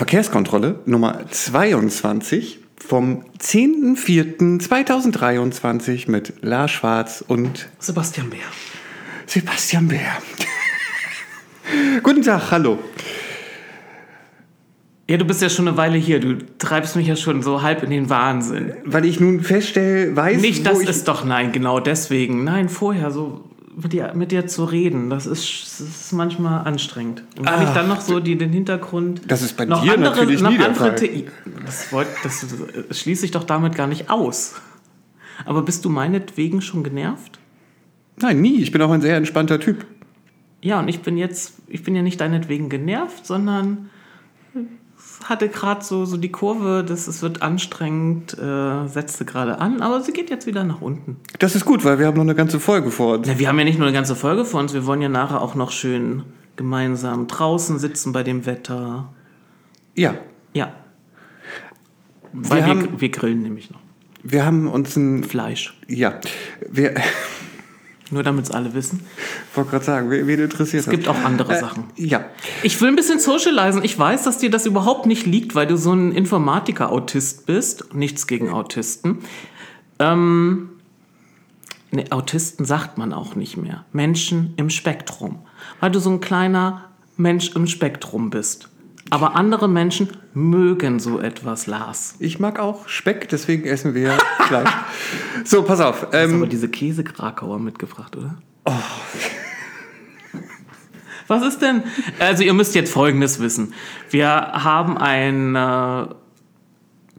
Verkehrskontrolle Nummer 22 vom 10.04.2023 mit Lars Schwarz und Sebastian Bär. Sebastian Bär. Guten Tag, hallo. Ja, du bist ja schon eine Weile hier. Du treibst mich ja schon so halb in den Wahnsinn. Weil ich nun feststelle, weiß Nicht, das ist doch, nein, genau deswegen. Nein, vorher so mit dir, mit dir zu reden, das ist, das ist manchmal anstrengend. Und wenn Ah, ich dann noch so die, den Hintergrund. Das ist bei noch dir andere, natürlich noch nie der andere Fall. The- das, wollt, das äh, schließe ich doch damit gar nicht aus. Aber bist du meinetwegen schon genervt? Nein, nie. Ich bin auch ein sehr entspannter Typ. Ja, und ich bin jetzt, ich bin ja nicht deinetwegen genervt, sondern hatte gerade so, so die Kurve, dass es wird anstrengend, äh, setzte gerade an, aber sie geht jetzt wieder nach unten. Das ist gut, weil wir haben noch eine ganze Folge vor uns. Na, wir haben ja nicht nur eine ganze Folge vor uns, wir wollen ja nachher auch noch schön gemeinsam draußen sitzen bei dem Wetter. Ja, Ja. Weil wir, haben- wir, grillen nämlich noch. wir haben uns ein... Fleisch. Ja, wir... Nur damit es alle wissen. wollte gerade sagen, wen wen interessiert Es gibt auch andere Äh, Sachen. Ja, Ich will ein bisschen socialisen. Ich weiß, dass dir das überhaupt nicht liegt, weil du so ein Informatiker-Autist bist. Nichts gegen Autisten. Ähm, nee, Autisten sagt man auch nicht mehr. Menschen im Spektrum. Weil du so ein kleiner Mensch im Spektrum bist. Aber andere Menschen mögen so etwas, Lars. ich mag auch Speck, deswegen essen wir Fleisch. So, pass auf. Du hast Ähm, aber diese Käse-Krakauer mitgebracht, oder? Was ist denn? Also ihr müsst jetzt Folgendes wissen. Wir haben ein äh,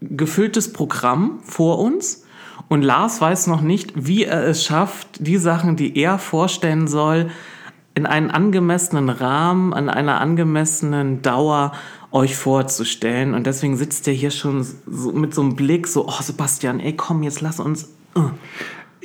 gefülltes Programm vor uns und Lars weiß noch nicht, wie er es schafft, die Sachen, die er vorstellen soll, in einen angemessenen Rahmen, an einer angemessenen Dauer euch vorzustellen. Und deswegen sitzt er hier schon so mit so einem Blick, so, oh Sebastian, ey komm, jetzt lass uns... äh.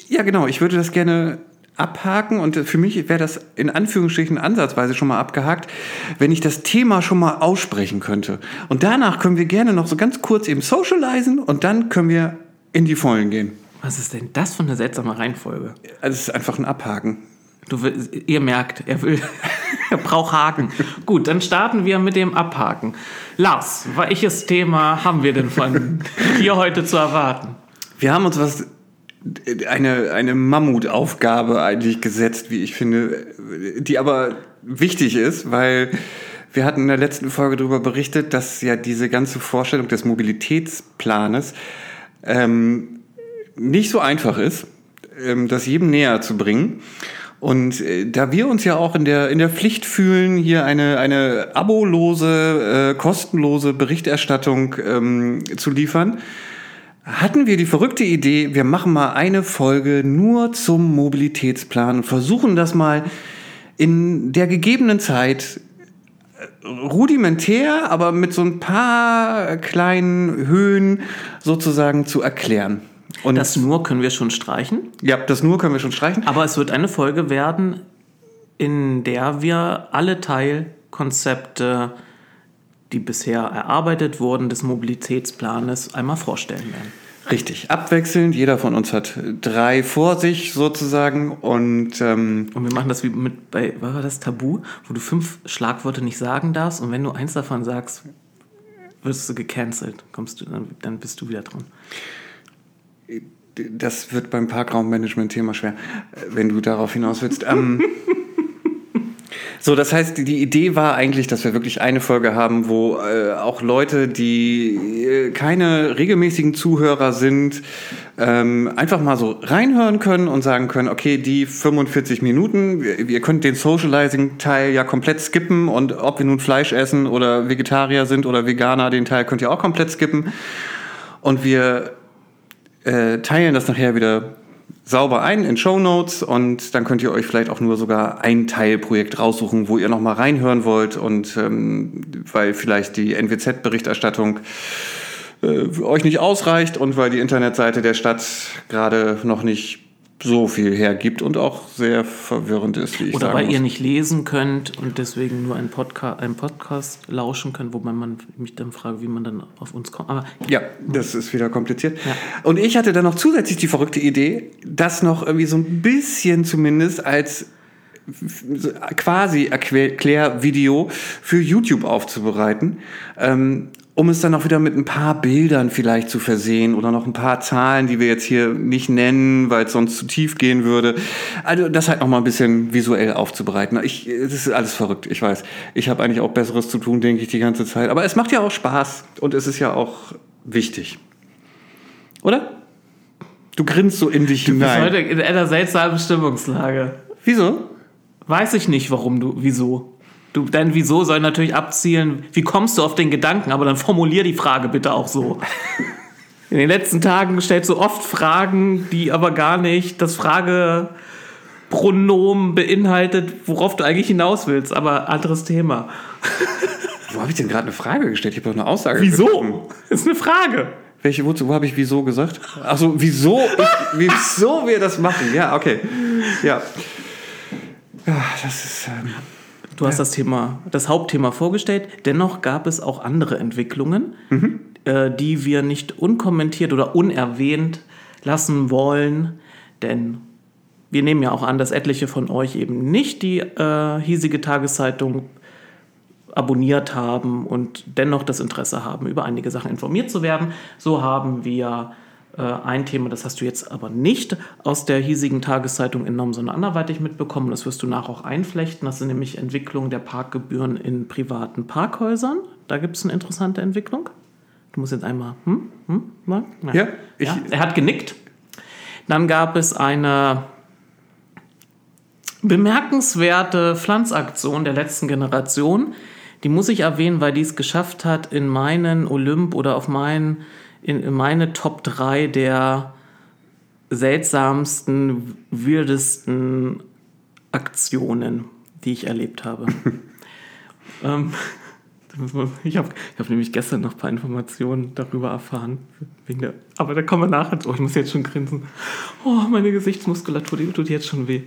ja, genau. Ich würde das gerne abhaken und für mich wäre das in Anführungsstrichen ansatzweise schon mal abgehakt, wenn ich das Thema schon mal aussprechen könnte. Und danach können wir gerne noch so ganz kurz eben socialisen und dann können wir in die Vollen gehen. Was ist denn das für eine seltsame Reihenfolge? Also es ist einfach ein Abhaken. Du, ihr merkt, er will, er braucht Haken. Gut, dann starten wir mit dem Abhaken. Lars, welches Thema haben wir denn von hier heute zu erwarten? Wir haben uns was eine, eine Mammutaufgabe eigentlich gesetzt, wie ich finde, die aber wichtig ist, weil wir hatten in der letzten Folge darüber berichtet, dass ja diese ganze Vorstellung des Mobilitätsplanes ähm, nicht so einfach ist, ähm, das jedem näher zu bringen. Und äh, da wir uns ja auch in der, in der Pflicht fühlen, hier eine, eine abolose, äh, kostenlose Berichterstattung ähm, zu liefern, hatten wir die verrückte Idee, wir machen mal eine Folge nur zum Mobilitätsplan und versuchen das mal in der gegebenen Zeit äh, rudimentär, aber mit so ein paar kleinen Höhen sozusagen zu erklären. Und Das nur können wir schon streichen, ja, das nur können wir schon streichen. aber es wird eine Folge werden, in der wir alle Teilkonzepte, die bisher erarbeitet wurden, des Mobilitätsplanes einmal vorstellen werden. Richtig, abwechselnd. Jeder von uns hat drei vor sich sozusagen und ähm, Und wir machen das wie mit bei, was war das Tabu, wo du fünf Schlagworte nicht sagen darfst und wenn du eins davon sagst, wirst du gecancelt. Kommst du, dann, dann bist du wieder dran. Das wird beim Parkraummanagement-Thema schwer, äh, wenn du darauf hinaus willst. ähm, so, das heißt, die- Idee war eigentlich, dass wir wirklich eine Folge haben, wo äh, auch Leute, die äh, keine regelmäßigen Zuhörer sind, ähm, einfach mal so reinhören können und sagen können, okay, die 45 Minuten, ihr ihr könnt den Socializing-Teil ja komplett skippen und ob wir nun Fleisch essen oder Vegetarier sind oder Veganer, den Teil könnt ihr auch komplett skippen. Und wir äh, teilen das nachher wieder sauber ein in Show Notes und dann könnt ihr euch vielleicht auch nur sogar ein Teilprojekt raussuchen, wo ihr noch mal reinhören wollt und ähm, weil vielleicht die NWZ-Berichterstattung äh, euch nicht ausreicht und weil die Internetseite der Stadt gerade noch nicht so viel hergibt und auch sehr verwirrend ist, wie ich Oder weil muss. ihr nicht lesen könnt und deswegen nur einen, Podca einen Podcast lauschen könnt, wobei man mich dann fragt, wie man dann auf uns kommt. Aber Ja, das ist wieder kompliziert. Ja. Und ich hatte dann noch zusätzlich die verrückte Idee, das noch irgendwie so ein bisschen zumindest als quasi Erklärvideo für YouTube aufzubereiten, ähm, um es dann auch wieder mit ein paar Bildern vielleicht zu versehen oder noch ein paar Zahlen, die wir jetzt hier nicht nennen, weil es sonst zu tief gehen würde. Also das halt noch mal ein bisschen visuell aufzubereiten. Ich, das ist alles verrückt, ich weiß. Ich habe eigentlich auch Besseres zu tun, denke ich, die ganze Zeit. Aber es macht ja auch Spaß und es ist ja auch wichtig. Oder? Du grinst so in dich Du bist hinein. heute in einer seltsamen Stimmungslage. Wieso? Weiß ich nicht, warum du, wieso. Du, dein Wieso soll natürlich abzielen, wie kommst du auf den Gedanken, aber dann formulier die Frage bitte auch so. In den letzten Tagen stellst du oft Fragen, die aber gar nicht das Fragepronomen beinhaltet, worauf du eigentlich hinaus willst, aber anderes Thema. Wo habe ich denn gerade eine Frage gestellt? Ich habe doch eine Aussage getroffen. Wieso? Ist eine Frage. Welche, wozu, wo habe ich wieso gesagt? Achso, wieso, ich, wieso wir das machen? Ja, okay. Ja. Ja, das ist. Ähm, Du hast das Thema, das Hauptthema vorgestellt. Dennoch gab es auch andere Entwicklungen, äh, die wir nicht unkommentiert oder unerwähnt lassen wollen. Denn wir nehmen ja auch an, dass etliche von euch eben nicht die äh, hiesige Tageszeitung abonniert haben und dennoch das Interesse haben, über einige Sachen informiert zu werden. So haben wir ein Thema, das hast du jetzt aber nicht aus der hiesigen Tageszeitung entnommen, sondern anderweitig mitbekommen. Das wirst du nach auch einflechten. Das sind nämlich Entwicklungen der Parkgebühren in privaten Parkhäusern. Da gibt es eine interessante Entwicklung. Du musst jetzt einmal, hm, hm, mal? Ja, ich- ja, er hat genickt. Dann gab es eine bemerkenswerte Pflanzaktion der letzten Generation. Die muss ich erwähnen, weil die es geschafft hat, in meinen Olymp oder auf meinen, in, in meine Top 3 der seltsamsten, weirdesten Aktionen, die ich erlebt habe. ähm, ich habe hab nämlich gestern noch ein paar Informationen darüber erfahren. Der, aber da kommen wir nachher. Oh, ich muss jetzt schon grinsen. Oh, meine Gesichtsmuskulatur, die tut jetzt schon weh.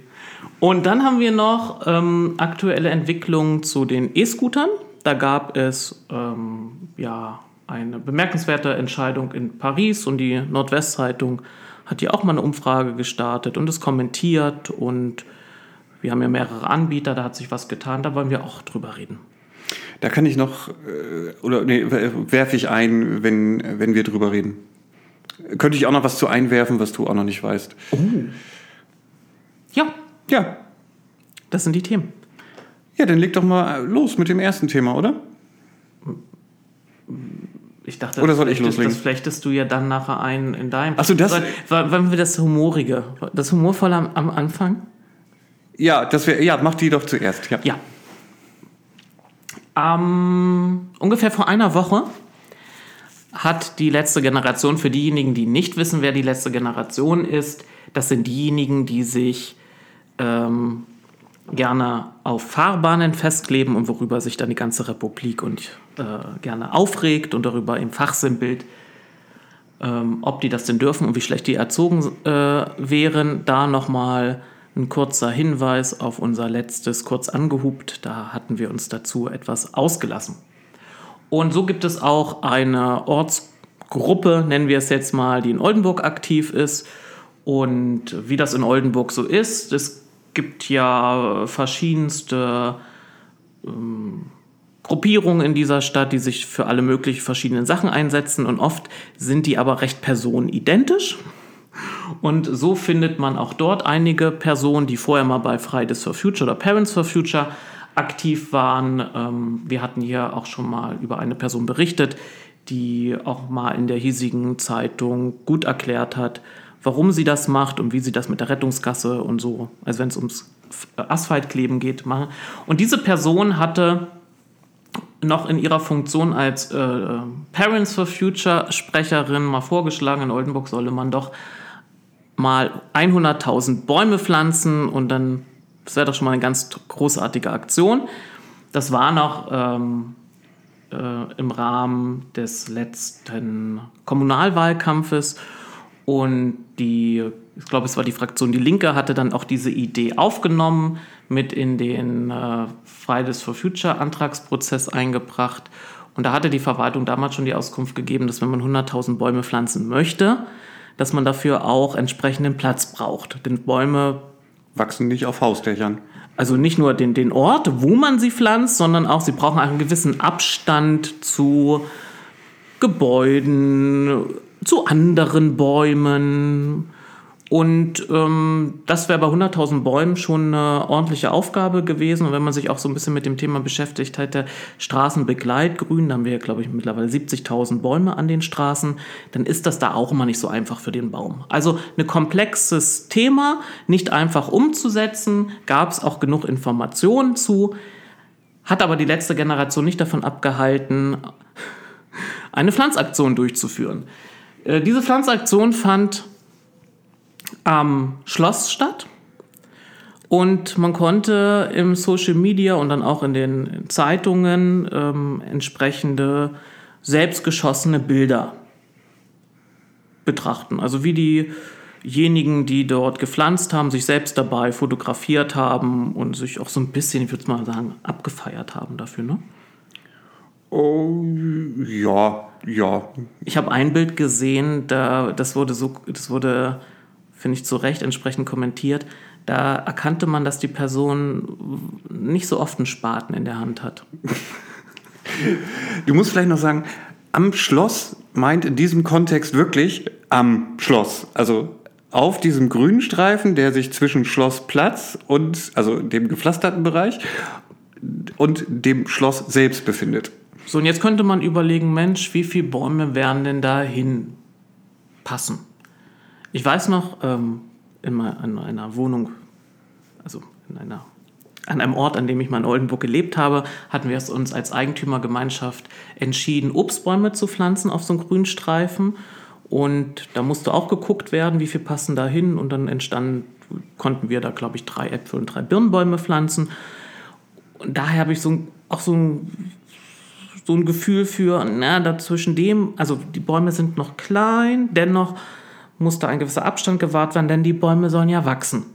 Und dann haben wir noch ähm, aktuelle Entwicklungen zu den E-Scootern. Da gab es ähm, ja eine bemerkenswerte Entscheidung in Paris und die Nordwestzeitung hat hier auch mal eine Umfrage gestartet und es kommentiert und wir haben ja mehrere Anbieter, da hat sich was getan, da wollen wir auch drüber reden. da kann ich noch, äh, oder nee, werfe ich ein, wenn, wenn wir drüber reden. Könnte ich auch noch was zu einwerfen, was du auch noch nicht weißt. Ja, Ja. das sind die Themen. Ja, dann leg doch mal los mit dem ersten Thema, oder? Ich dachte, Oder soll ich loslegen? Das flechtest du ja dann nachher ein in deinem. Ach so, das- Wollen wir das Humorige, das Humorvolle am, am Anfang? Ja, das wär, ja, mach die doch zuerst. Ja. Ja. Ähm, ungefähr vor einer Woche hat die letzte Generation, für diejenigen, die nicht wissen, wer die letzte Generation ist, das sind diejenigen, die sich ähm, gerne auf Fahrbahnen festkleben und worüber sich dann die ganze Republik und äh, gerne aufregt und darüber im Fachsimpelt, ähm, ob die das denn dürfen und wie schlecht die erzogen äh, wären. Da nochmal ein kurzer Hinweis auf unser letztes kurz angehupt. Da hatten wir uns dazu etwas ausgelassen. Und so gibt es auch eine Ortsgruppe, nennen wir es jetzt mal, die in Oldenburg aktiv ist. Und wie das in Oldenburg so ist, es gibt ja verschiedenste ähm, Gruppierungen in dieser Stadt, die sich für alle möglichen verschiedenen Sachen einsetzen. Und oft sind die aber recht personenidentisch. Und so findet man auch dort einige Personen, die vorher mal bei Fridays for Future oder Parents for Future aktiv waren. Ähm, wir hatten hier auch schon mal über eine Person berichtet, die auch mal in der hiesigen Zeitung gut erklärt hat, warum sie das macht und wie sie das mit der Rettungskasse und so, also wenn es ums Asphaltkleben geht, machen. Und diese Person hatte noch in ihrer Funktion als äh, Parents for Future Sprecherin mal vorgeschlagen, in Oldenburg solle man doch mal 100.000 Bäume pflanzen und dann, das wäre doch schon mal eine ganz großartige Aktion. Das war noch ähm, äh, im Rahmen des letzten Kommunalwahlkampfes und die, ich glaube, es war die Fraktion Die Linke, hatte dann auch diese Idee aufgenommen, mit in den äh, Fridays for Future Antragsprozess eingebracht. Und da hatte die Verwaltung damals schon die Auskunft gegeben, dass wenn man 100.000 Bäume pflanzen möchte, dass man dafür auch entsprechenden Platz braucht. Denn Bäume Wachsen nicht auf Hausdächern. also nicht nur den, den Ort, wo man sie pflanzt, sondern auch, sie brauchen einen gewissen Abstand zu Gebäuden, zu anderen Bäumen. Und ähm, das wäre bei 100.000 Bäumen schon eine ordentliche Aufgabe gewesen. Und wenn man sich auch so ein bisschen mit dem Thema beschäftigt hätte, Straßenbegleitgrün, da haben wir, glaube ich, mittlerweile 70.000 Bäume an den Straßen, dann ist das da auch immer nicht so einfach für den Baum. Also ein komplexes Thema, nicht einfach umzusetzen, gab es auch genug Informationen zu, hat aber die letzte Generation nicht davon abgehalten, eine Pflanzaktion durchzuführen. Äh, diese Pflanzaktion fand am Schloss statt. Und man konnte im Social Media und dann auch in den Zeitungen ähm, entsprechende selbstgeschossene Bilder betrachten. Also wie diejenigen, die dort gepflanzt haben, sich selbst dabei fotografiert haben und sich auch so ein bisschen, ich würde mal sagen, abgefeiert haben dafür. Ne? Oh, ja, ja. Ich habe ein Bild gesehen, da, das wurde so, das wurde finde ich, zu Recht entsprechend kommentiert. Da erkannte man, dass die Person nicht so oft einen Spaten in der Hand hat. Du musst vielleicht noch sagen, am Schloss meint in diesem Kontext wirklich am Schloss. Also auf diesem grünen Streifen, der sich zwischen Schlossplatz und, also dem gepflasterten Bereich und dem Schloss selbst befindet. So, und jetzt könnte man überlegen, Mensch, wie viele Bäume werden denn da hinpassen? Ich weiß noch, ähm, in einer Wohnung, also in einer, an einem Ort, an dem ich mal in Oldenburg gelebt habe, hatten wir es uns als Eigentümergemeinschaft entschieden, Obstbäume zu pflanzen auf so einem Grünstreifen. Und da musste auch geguckt werden, wie viel passen da hin. Und dann entstanden, konnten wir da, glaube ich, drei Äpfel und drei Birnbäume pflanzen. Und daher habe ich so auch so ein, so ein Gefühl für, na, dazwischen dem, also die Bäume sind noch klein, dennoch muss da ein gewisser Abstand gewahrt werden, denn die Bäume sollen ja wachsen.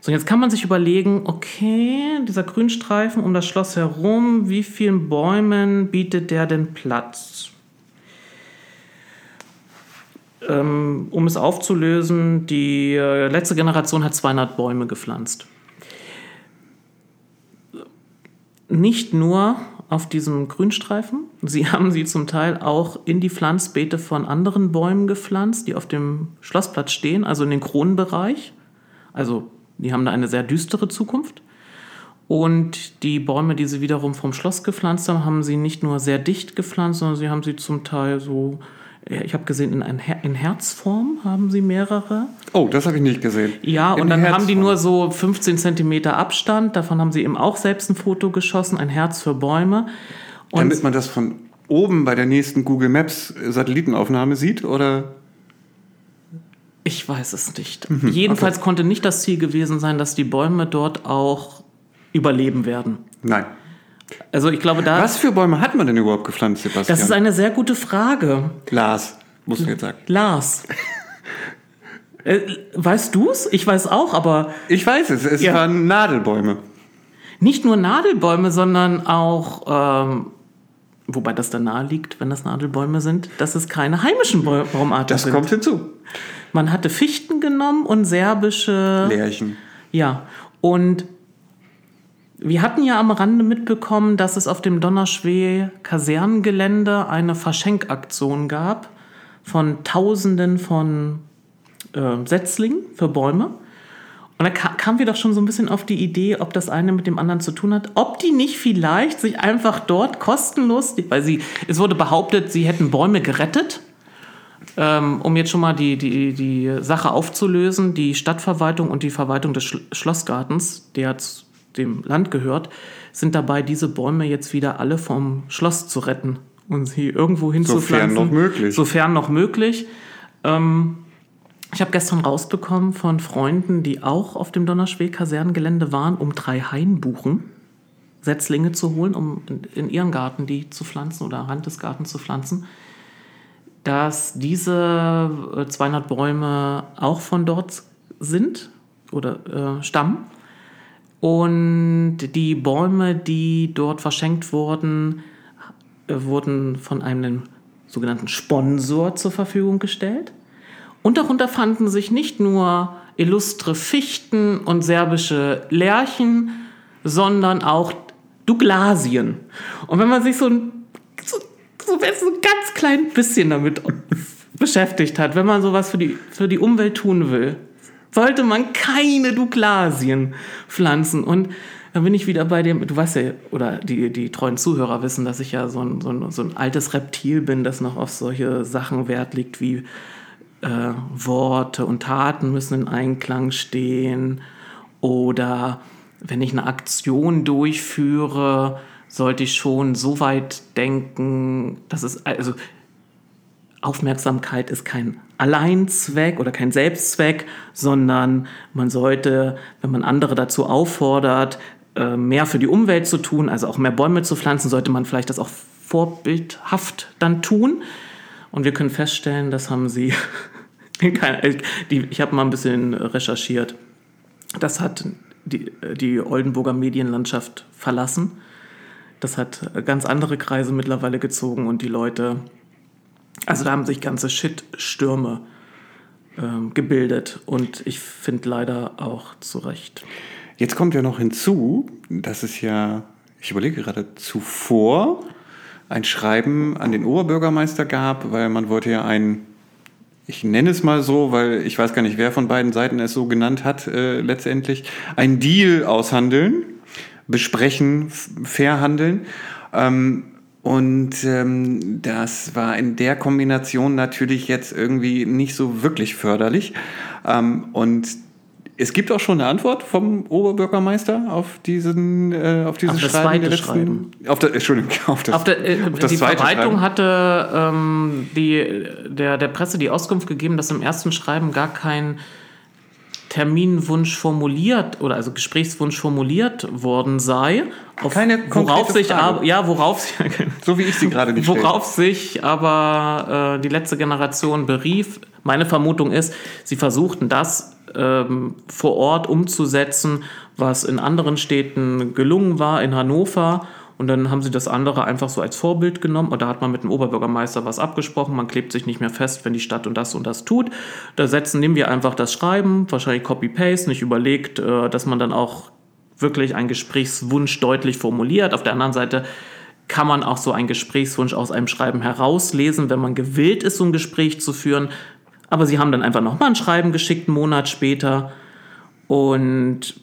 So, jetzt kann man sich überlegen, okay, dieser Grünstreifen um das Schloss herum, wie vielen Bäumen bietet der denn Platz? Ähm, um es aufzulösen, die äh, letzte Generation hat 200 Bäume gepflanzt. Nicht nur auf diesem Grünstreifen. Sie haben sie zum Teil auch in die Pflanzbeete von anderen Bäumen gepflanzt, die auf dem Schlossplatz stehen, also in den Kronenbereich. Also die haben da eine sehr düstere Zukunft. Und die Bäume, die sie wiederum vom Schloss gepflanzt haben, haben sie nicht nur sehr dicht gepflanzt, sondern sie haben sie zum Teil so ich habe gesehen, in, Her in Herzform haben sie mehrere. Oh, das habe ich nicht gesehen. Ja, in und dann Herzform. haben die nur so 15 Zentimeter Abstand. Davon haben sie eben auch selbst ein Foto geschossen, ein Herz für Bäume. Und Damit man das von oben bei der nächsten Google Maps Satellitenaufnahme sieht, oder? Ich weiß es nicht. Mhm, Jedenfalls okay. konnte nicht das Ziel gewesen sein, dass die Bäume dort auch überleben werden. Nein. Also ich glaube, da. Was für Bäume hat man denn überhaupt gepflanzt, Sebastian? Das ist eine sehr gute Frage. Lars, muss ich jetzt sagen. Lars. äh, weißt du es? Ich weiß auch, aber. Ich weiß es. Es ja. waren Nadelbäume. Nicht nur Nadelbäume, sondern auch. Ähm, wobei das da nahe liegt, wenn das Nadelbäume sind, dass es keine heimischen Baumarten das sind. Das kommt hinzu. Man hatte Fichten genommen und serbische. Lärchen. Ja. Und wir hatten ja am Rande mitbekommen, dass es auf dem Donnerschwee-Kasernengelände eine Verschenkaktion gab von Tausenden von äh, Setzlingen für Bäume. Und da kam, kamen wir doch schon so ein bisschen auf die Idee, ob das eine mit dem anderen zu tun hat, ob die nicht vielleicht sich einfach dort kostenlos, weil sie, es wurde behauptet, sie hätten Bäume gerettet. Ähm, um jetzt schon mal die, die, die Sache aufzulösen, die Stadtverwaltung und die Verwaltung des Schlossgartens, der dem Land gehört, sind dabei, diese Bäume jetzt wieder alle vom Schloss zu retten und sie irgendwo hinzupflanzen. Sofern noch möglich. Sofern noch möglich. Ähm, ich habe gestern rausbekommen von Freunden, die auch auf dem Donnerschweg-Kasernengelände waren, um drei Hainbuchen Setzlinge zu holen, um in, ihren Garten die zu pflanzen oder Rand des Gartens zu pflanzen, dass diese 200 äh, Bäume auch von dort sind oder äh, stammen und die Bäume, die dort verschenkt wurden, wurden von einem sogenannten Sponsor zur Verfügung gestellt. Und darunter fanden sich nicht nur illustre Fichten und serbische Lärchen, sondern auch Douglasien. Und wenn man sich so ein, so, so ein ganz klein bisschen damit beschäftigt hat, wenn man sowas für die, für die Umwelt tun will, sollte man keine Douglasien pflanzen. Und dann bin ich wieder bei dem, du weißt ja, oder die, die treuen Zuhörer wissen, dass ich ja so ein, so ein, so ein altes Reptil bin, das noch auf solche Sachen Wert legt wie äh, Worte und Taten müssen in Einklang stehen. Oder wenn ich eine Aktion durchführe, sollte ich schon so weit denken, dass es, also Aufmerksamkeit ist kein Alleinzweck oder kein Selbstzweck, sondern man sollte, wenn man andere dazu auffordert, äh, mehr für die Umwelt zu tun, also auch mehr Bäume zu pflanzen, sollte man vielleicht das auch vorbildhaft dann tun. Und wir können feststellen, das haben sie, ich habe mal ein bisschen recherchiert, das hat die, die Oldenburger Medienlandschaft verlassen. Das hat ganz andere Kreise mittlerweile gezogen und die Leute also da haben sich ganze Shitstürme ähm, gebildet und ich finde leider auch zu Recht. Jetzt kommt ja noch hinzu, dass es ja, ich überlege gerade, zuvor ein Schreiben an den Oberbürgermeister gab, weil man wollte ja ein, ich nenne es mal so, weil ich weiß gar nicht, wer von beiden Seiten es so genannt hat, äh, letztendlich, ein Deal aushandeln, besprechen, verhandeln. Ähm, und ähm, das war in der Kombination natürlich jetzt irgendwie nicht so wirklich förderlich. Ähm, und es gibt auch schon eine Antwort vom Oberbürgermeister auf diesen äh, auf dieses auf Schreiben der letzten Schreiben. auf der Entschuldigung auf das, auf der, äh, auf das die zweite Verwaltung Schreiben. hatte ähm, die der der Presse die Auskunft gegeben, dass im ersten Schreiben gar kein Terminwunsch formuliert oder also Gesprächswunsch formuliert worden sei. Auf, Keine worauf sich aber, ja, worauf sich, so wie ich sie gerade nicht Worauf sich aber äh, die letzte Generation berief. Meine Vermutung ist, sie versuchten das ähm, vor Ort umzusetzen, was in anderen Städten gelungen war, in Hannover und dann haben sie das andere einfach so als Vorbild genommen. Und da hat man mit dem Oberbürgermeister was abgesprochen. Man klebt sich nicht mehr fest, wenn die Stadt und das und das tut. Da setzen, nehmen wir einfach das Schreiben, wahrscheinlich Copy-Paste, nicht überlegt, äh, dass man dann auch wirklich einen Gesprächswunsch deutlich formuliert. Auf der anderen Seite kann man auch so einen Gesprächswunsch aus einem Schreiben herauslesen, wenn man gewillt ist, so ein Gespräch zu führen. Aber sie haben dann einfach nochmal ein Schreiben geschickt, einen Monat später. Und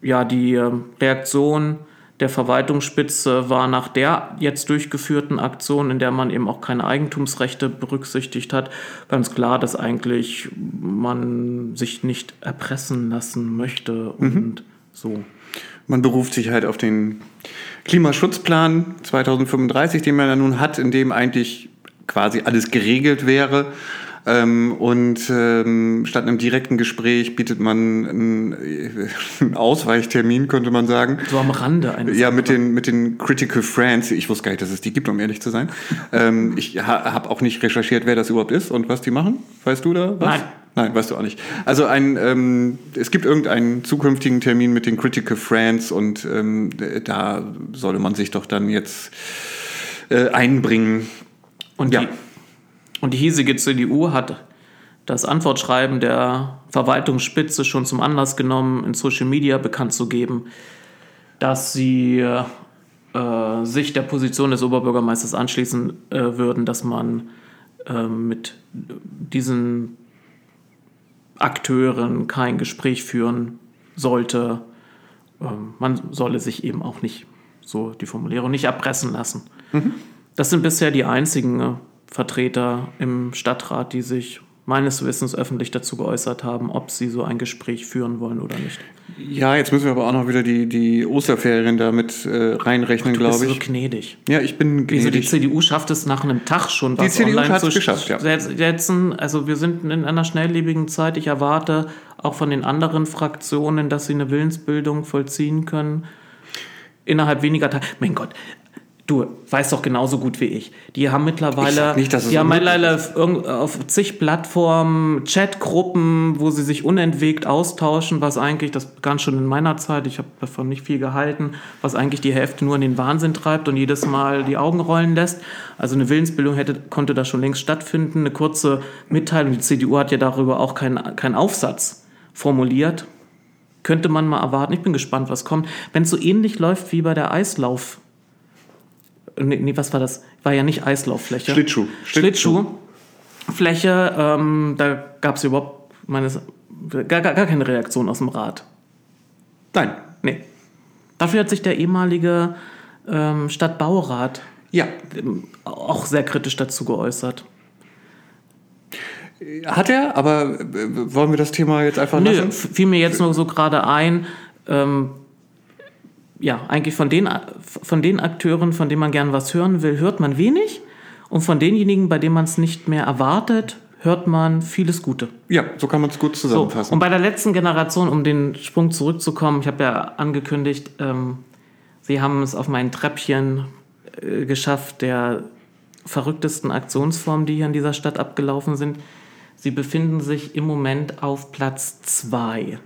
ja, die äh, Reaktion der Verwaltungsspitze war nach der jetzt durchgeführten Aktion, in der man eben auch keine Eigentumsrechte berücksichtigt hat, ganz klar, dass eigentlich man sich nicht erpressen lassen möchte und mhm. so. Man beruft sich halt auf den Klimaschutzplan 2035, den man ja nun hat, in dem eigentlich quasi alles geregelt wäre. Ähm, und ähm, statt einem direkten Gespräch bietet man einen, einen, Ausweichtermin, könnte man sagen. So am Rande eines. Ja, mit den, mit den Critical Friends. Ich wusste gar nicht, dass es die gibt, um ehrlich zu sein. ähm, ich ha, habe auch nicht recherchiert, wer das überhaupt ist und was die machen. Weißt du da was? Nein. Nein, weißt du auch nicht. Also ein, ähm, es gibt irgendeinen zukünftigen Termin mit den Critical Friends und ähm, da solle man sich doch dann jetzt äh, einbringen. Und ja. die und die hiesige CDU hat das Antwortschreiben der Verwaltungsspitze schon zum Anlass genommen, in Social Media bekannt zu geben, dass sie äh, sich der Position des Oberbürgermeisters anschließen äh, würden, dass man äh, mit diesen Akteuren kein Gespräch führen sollte. Ähm, man solle sich eben auch nicht, so die Formulierung, nicht erpressen lassen. Mhm. Das sind bisher die einzigen äh, Vertreter im Stadtrat, die sich meines Wissens öffentlich dazu geäußert haben, ob sie so ein Gespräch führen wollen oder nicht. Ja, jetzt müssen wir aber auch noch wieder die, die Osterferien damit äh, reinrechnen, glaube ich. So gnädig. Ja, ich bin gnädig. Wieso die CDU schafft es nach einem Tag schon, was die CDU online zu geschafft, ja. setzen. Also wir sind in einer schnelllebigen Zeit. Ich erwarte auch von den anderen Fraktionen, dass sie eine Willensbildung vollziehen können innerhalb weniger Tage. Mein Gott, Du weißt doch genauso gut wie ich. Die haben mittlerweile, nicht, die haben mittlerweile auf, auf zig Plattformen, Chatgruppen, wo sie sich unentwegt austauschen, was eigentlich, das begann schon in meiner Zeit, ich habe davon nicht viel gehalten, was eigentlich die Hälfte nur in den Wahnsinn treibt und jedes Mal die Augen rollen lässt. Also eine Willensbildung hätte, konnte da schon längst stattfinden. Eine kurze Mitteilung, die CDU hat ja darüber auch keinen kein Aufsatz formuliert Könnte man mal erwarten. Ich bin gespannt, was kommt. Wenn es so ähnlich läuft wie bei der Eislauf. Nee, nee, was war das? War ja nicht Eislauffläche. Schlittschuh. Schlittschuhfläche, ähm, da gab es überhaupt meines, gar, gar, gar keine Reaktion aus dem Rat. Nein. Nee. Dafür hat sich der ehemalige ähm, Stadtbaurat Ja. ähm, auch sehr kritisch dazu geäußert. Hat er, aber äh, wollen wir das Thema jetzt einfach Nö, lassen? fiel mir jetzt nur so gerade ein, ähm, ja, eigentlich von den, von den Akteuren, von denen man gern was hören will, hört man wenig. Und von denjenigen, bei denen man es nicht mehr erwartet, hört man vieles Gute. Ja, so kann man es gut So, zusammenfassen. und bei der letzten Generation, um den Sprung zurückzukommen, ich habe ja angekündigt, ähm, sie haben es auf mein Treppchen äh, geschafft, der verrücktesten Aktionsformen, die hier in dieser Stadt abgelaufen sind. Sie befinden sich im Moment auf Platz zwei.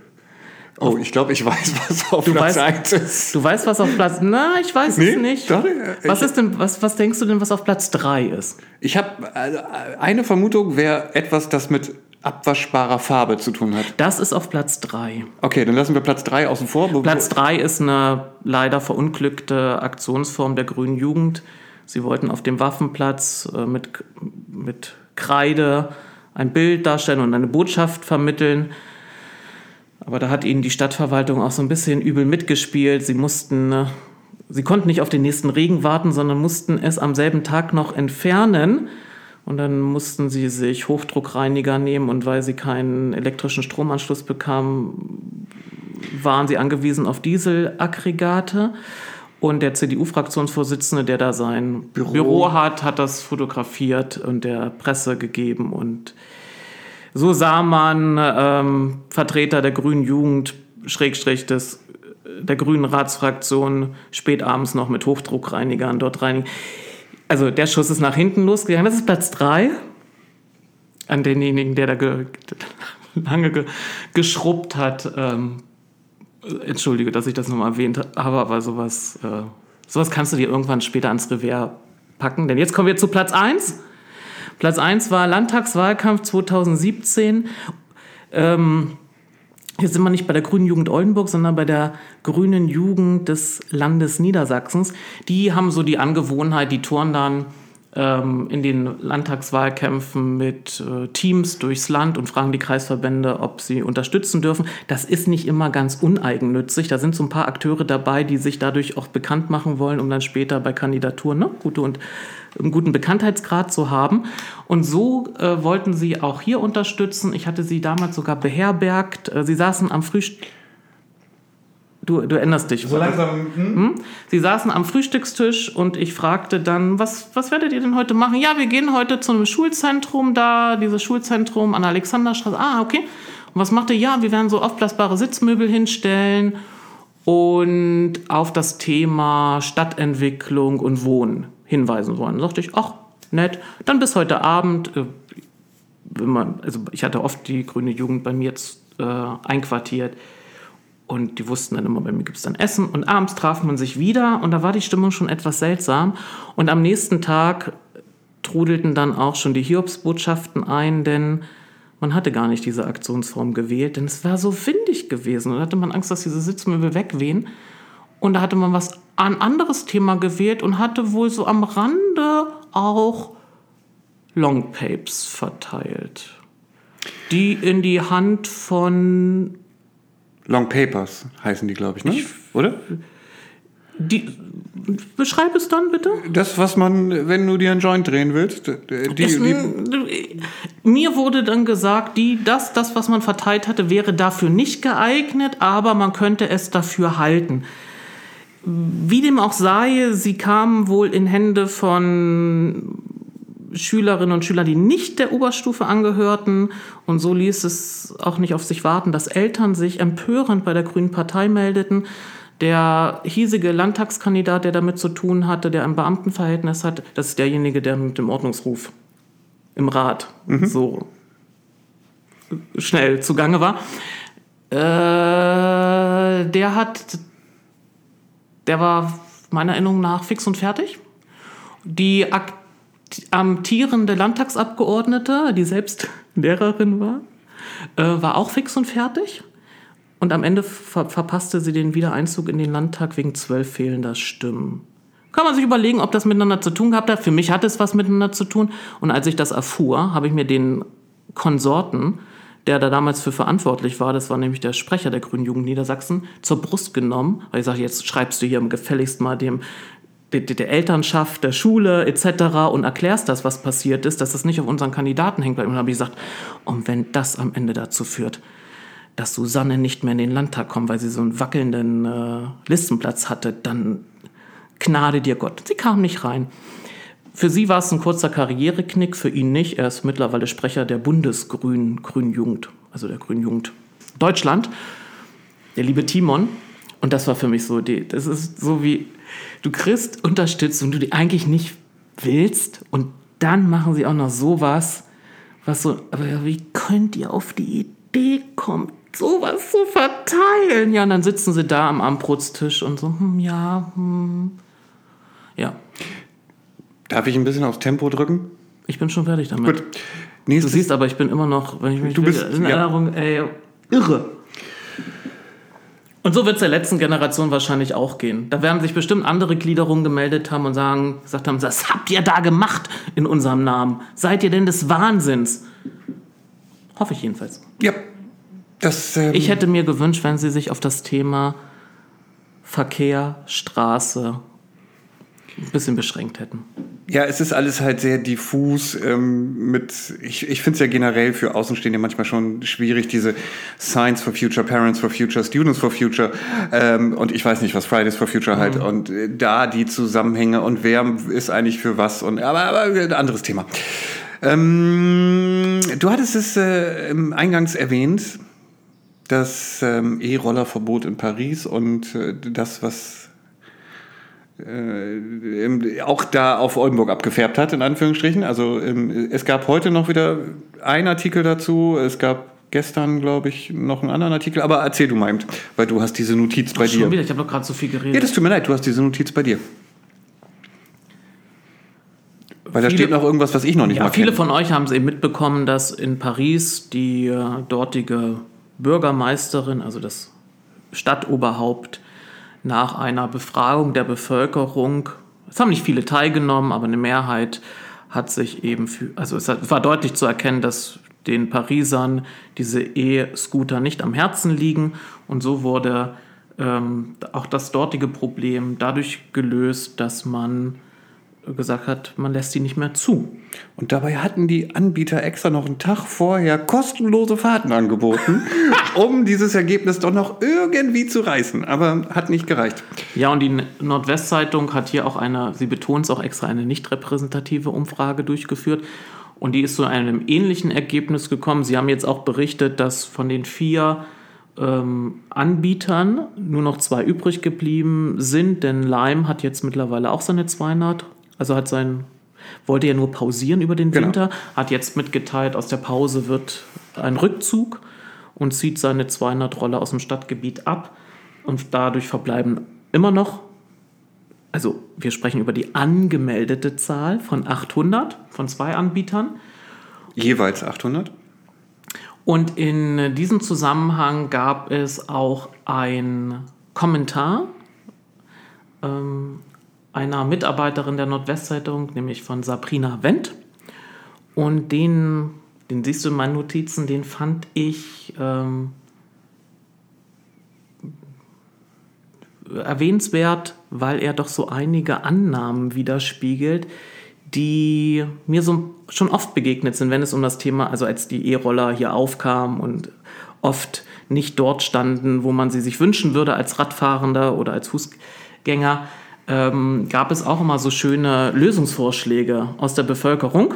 Oh, ich glaube, ich weiß, was auf Du Platz weißt- 1 ist. Du weißt, was auf Platz. Na, ich weiß Nee, es nicht. doch, äh, was ist denn, was, was denkst du denn, was auf Platz drei ist? Ich habe äh, eine Vermutung, wäre etwas, das mit abwaschbarer Farbe zu tun hat. Das ist auf Platz drei. Okay, dann lassen wir Platz 3 außen vor. Platz 3 ist eine leider verunglückte Aktionsform der Grünen Jugend. Sie wollten auf dem Waffenplatz äh, mit, mit Kreide ein Bild darstellen und eine Botschaft vermitteln. Aber da hat ihnen die Stadtverwaltung auch so ein bisschen übel mitgespielt. Sie mussten, äh, sie konnten nicht auf den nächsten Regen warten, sondern mussten es am selben Tag noch entfernen. Und dann mussten sie sich Hochdruckreiniger nehmen und weil sie keinen elektrischen Stromanschluss bekamen, waren sie angewiesen auf Dieselaggregate. Und der CDU-Fraktionsvorsitzende, der da sein Büro. Büro. hat, hat das fotografiert und der Presse gegeben. Und so sah man ähm, Vertreter der Grünen Jugend, Schrägstrich des, der Grünen Ratsfraktion, spät abends noch mit Hochdruckreinigern dort reinigen. Also der Schuss ist nach hinten losgegangen. Das ist Platz drei an denjenigen, der da ge lange ge geschrubbt hat. Ähm, entschuldige, dass ich das nochmal erwähnt habe, aber sowas, äh, sowas kannst du dir irgendwann später ans Revier packen. Denn jetzt kommen wir zu Platz 1. Platz 1 war Landtagswahlkampf 2017. Ähm, hier sind wir nicht bei der Grünen Jugend Oldenburg, sondern bei der Grünen Jugend des Landes Niedersachsens. Die haben so die Angewohnheit, die touren dann in den Landtagswahlkämpfen mit äh, Teams durchs Land und fragen die Kreisverbände, ob sie unterstützen dürfen. Das ist nicht immer ganz uneigennützig. Da sind so ein paar Akteure dabei, die sich dadurch auch bekannt machen wollen, um dann später bei Kandidaturen ne, gute und einen guten Bekanntheitsgrad zu haben. Und so äh, wollten sie auch hier unterstützen. Ich hatte sie damals sogar beherbergt. Äh, sie saßen am Frühstück. Du, du erinnerst dich. So langsam. Hm? Sie saßen am Frühstückstisch und ich fragte dann, was, was werdet ihr denn heute machen? Ja, wir gehen heute zu einem Schulzentrum da, dieses Schulzentrum an der Alexanderstraße. Ah, okay. Und was macht ihr? Ja, wir werden so aufblasbare Sitzmöbel hinstellen und auf das Thema Stadtentwicklung und Wohnen hinweisen wollen. Da dachte ich, ach, nett. Dann bis heute Abend. Äh, wenn man, also ich hatte oft die grüne Jugend bei mir jetzt äh, einquartiert. Und die wussten dann immer, bei mir gibt es dann Essen. Und abends traf man sich wieder und da war die Stimmung schon etwas seltsam. Und am nächsten Tag trudelten dann auch schon die Hiobsbotschaften ein, denn man hatte gar nicht diese Aktionsform gewählt, denn es war so windig gewesen. Und da hatte man Angst, dass diese Sitzmöbel wegwehen. Und da hatte man was ein anderes Thema gewählt und hatte wohl so am Rande auch Longpapes verteilt, die in die Hand von Long Papers heißen die, glaube ich, ne? Oder? Die, beschreib es dann bitte. Das, was man, wenn du dir einen Joint drehen willst, die, Es- die, mir wurde dann gesagt, die, das, das, was man verteilt hatte, wäre dafür nicht geeignet, aber man könnte es dafür halten. Wie dem auch sei, sie kamen wohl in Hände von Schülerinnen und Schülern, die nicht der Oberstufe angehörten. Und so ließ es auch nicht auf sich warten, dass Eltern sich empörend bei der Grünen Partei meldeten. Der hiesige Landtagskandidat, der damit zu tun hatte, der ein Beamtenverhältnis hat, das ist derjenige, der mit dem Ordnungsruf im Rat so schnell zugange war. Äh, der hat, der war meiner Erinnerung nach fix und fertig. Die akt amtierende Landtagsabgeordnete, die selbst Lehrerin war, äh, war auch fix und fertig. und am Ende ver verpasste sie den Wiedereinzug in den Landtag wegen zwölf fehlender Stimmen. Kann man sich überlegen, ob das miteinander zu tun gehabt hat. Für mich hat es was miteinander zu tun. Und als ich das erfuhr, habe ich mir den Konsorten, der da damals für verantwortlich war, das war nämlich der Sprecher der Grünen Jugend Niedersachsen, zur Brust genommen. Weil ich sage, jetzt schreibst du hier gefälligst mal dem der, Elternschaft, der Schule etc. und erklärst das, was passiert ist, dass das nicht auf unseren Kandidaten hängt bleibt. Und dann habe ich gesagt, und wenn das am Ende dazu führt, dass Susanne nicht mehr in den Landtag kommt, weil sie so einen wackelnden äh, Listenplatz hatte, dann Gnade dir Gott. Sie kam nicht rein. Für sie war es ein kurzer Karriereknick, für ihn nicht. Er ist mittlerweile Sprecher der Bundesgrünen Grünjugend, also der Grünjugend Deutschland. Der liebe Timon. Und das war für mich so, die, das ist so wie, du kriegst Unterstützung, du die eigentlich nicht willst und dann machen sie auch noch sowas, was so, aber wie könnt ihr auf die Idee kommen, sowas zu verteilen? Ja, und dann sitzen sie da am Ambrutztisch und so, hm, ja, hm, ja. Darf ich ein bisschen aufs Tempo drücken? Ich bin schon fertig damit. Gut. Nächstes. Du siehst aber, ich bin immer noch, wenn ich mich du bist, in Erinnerung, ja. ey, irre. Und so wird es der letzten Generation wahrscheinlich auch gehen. Da werden sich bestimmt andere Gliederungen gemeldet haben und sagen, gesagt haben, was habt ihr da gemacht in unserem Namen? Seid ihr denn des Wahnsinns? Hoffe ich jedenfalls. Ja. Das, ähm ich hätte mir gewünscht, wenn sie sich auf das Thema Verkehr, Straße ein bisschen beschränkt hätten. Ja, es ist alles halt sehr diffus. Ähm, mit, ich ich finde es ja generell für Außenstehende manchmal schon schwierig, diese Science for Future, Parents for Future, Students for Future ähm, und ich weiß nicht, was Fridays for Future halt mhm. und äh, da die Zusammenhänge und wer ist eigentlich für was und aber, aber ein anderes Thema. Ähm, du hattest es äh, eingangs erwähnt, das ähm, E-Roller-Verbot in Paris und äh, das, was äh, auch da auf Oldenburg abgefärbt hat, in Anführungsstrichen. Also ähm, es gab heute noch wieder einen Artikel dazu, es gab gestern, glaube ich, noch einen anderen Artikel, aber erzähl du mal, weil du hast diese Notiz bei Ach, dir. Wieder? Ich habe doch gerade so viel geredet. Ja, das tut mir leid, du hast diese Notiz bei dir. Weil da viele, steht noch irgendwas, was ich noch nicht ja, mal Viele von euch haben es eben mitbekommen, dass in Paris die äh, dortige Bürgermeisterin, also das Stadtoberhaupt, nach einer Befragung der Bevölkerung, es haben nicht viele teilgenommen, aber eine Mehrheit hat sich eben, für, also es war deutlich zu erkennen, dass den Parisern diese E-Scooter nicht am Herzen liegen. Und so wurde ähm, auch das dortige Problem dadurch gelöst, dass man gesagt hat, man lässt sie nicht mehr zu. Und dabei hatten die Anbieter extra noch einen Tag vorher kostenlose Fahrten angeboten, um dieses Ergebnis doch noch irgendwie zu reißen. Aber hat nicht gereicht. Ja, und die Nordwestzeitung hat hier auch eine, sie betont es auch extra, eine nicht repräsentative Umfrage durchgeführt. Und die ist zu einem ähnlichen Ergebnis gekommen. Sie haben jetzt auch berichtet, dass von den vier ähm, Anbietern nur noch zwei übrig geblieben sind, denn Lime hat jetzt mittlerweile auch seine 200 also hat sein, wollte ja nur pausieren über den genau. Winter, hat jetzt mitgeteilt, aus der Pause wird ein Rückzug und zieht seine 200 Rolle aus dem Stadtgebiet ab. Und dadurch verbleiben immer noch, also wir sprechen über die angemeldete Zahl von 800 von zwei Anbietern. Jeweils 800? Und in diesem Zusammenhang gab es auch ein Kommentar ähm, einer Mitarbeiterin der Nordwestzeitung, nämlich von Sabrina Wendt. Und den, den siehst du in meinen Notizen, den fand ich ähm, erwähnenswert, weil er doch so einige Annahmen widerspiegelt, die mir so schon oft begegnet sind, wenn es um das Thema, also als die E-Roller hier aufkamen und oft nicht dort standen, wo man sie sich wünschen würde als Radfahrender oder als Fußgänger ähm, gab es auch immer so schöne Lösungsvorschläge aus der Bevölkerung.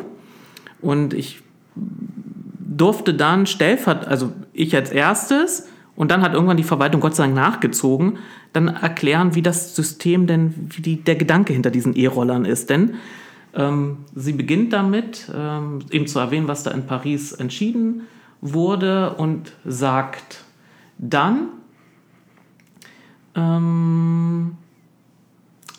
Und ich durfte dann stellvert, also ich als erstes, und dann hat irgendwann die Verwaltung Gott sei Dank nachgezogen, dann erklären, wie das System denn, wie die, der Gedanke hinter diesen E-Rollern ist. Denn ähm, sie beginnt damit, ähm, eben zu erwähnen, was da in Paris entschieden wurde und sagt dann, ähm,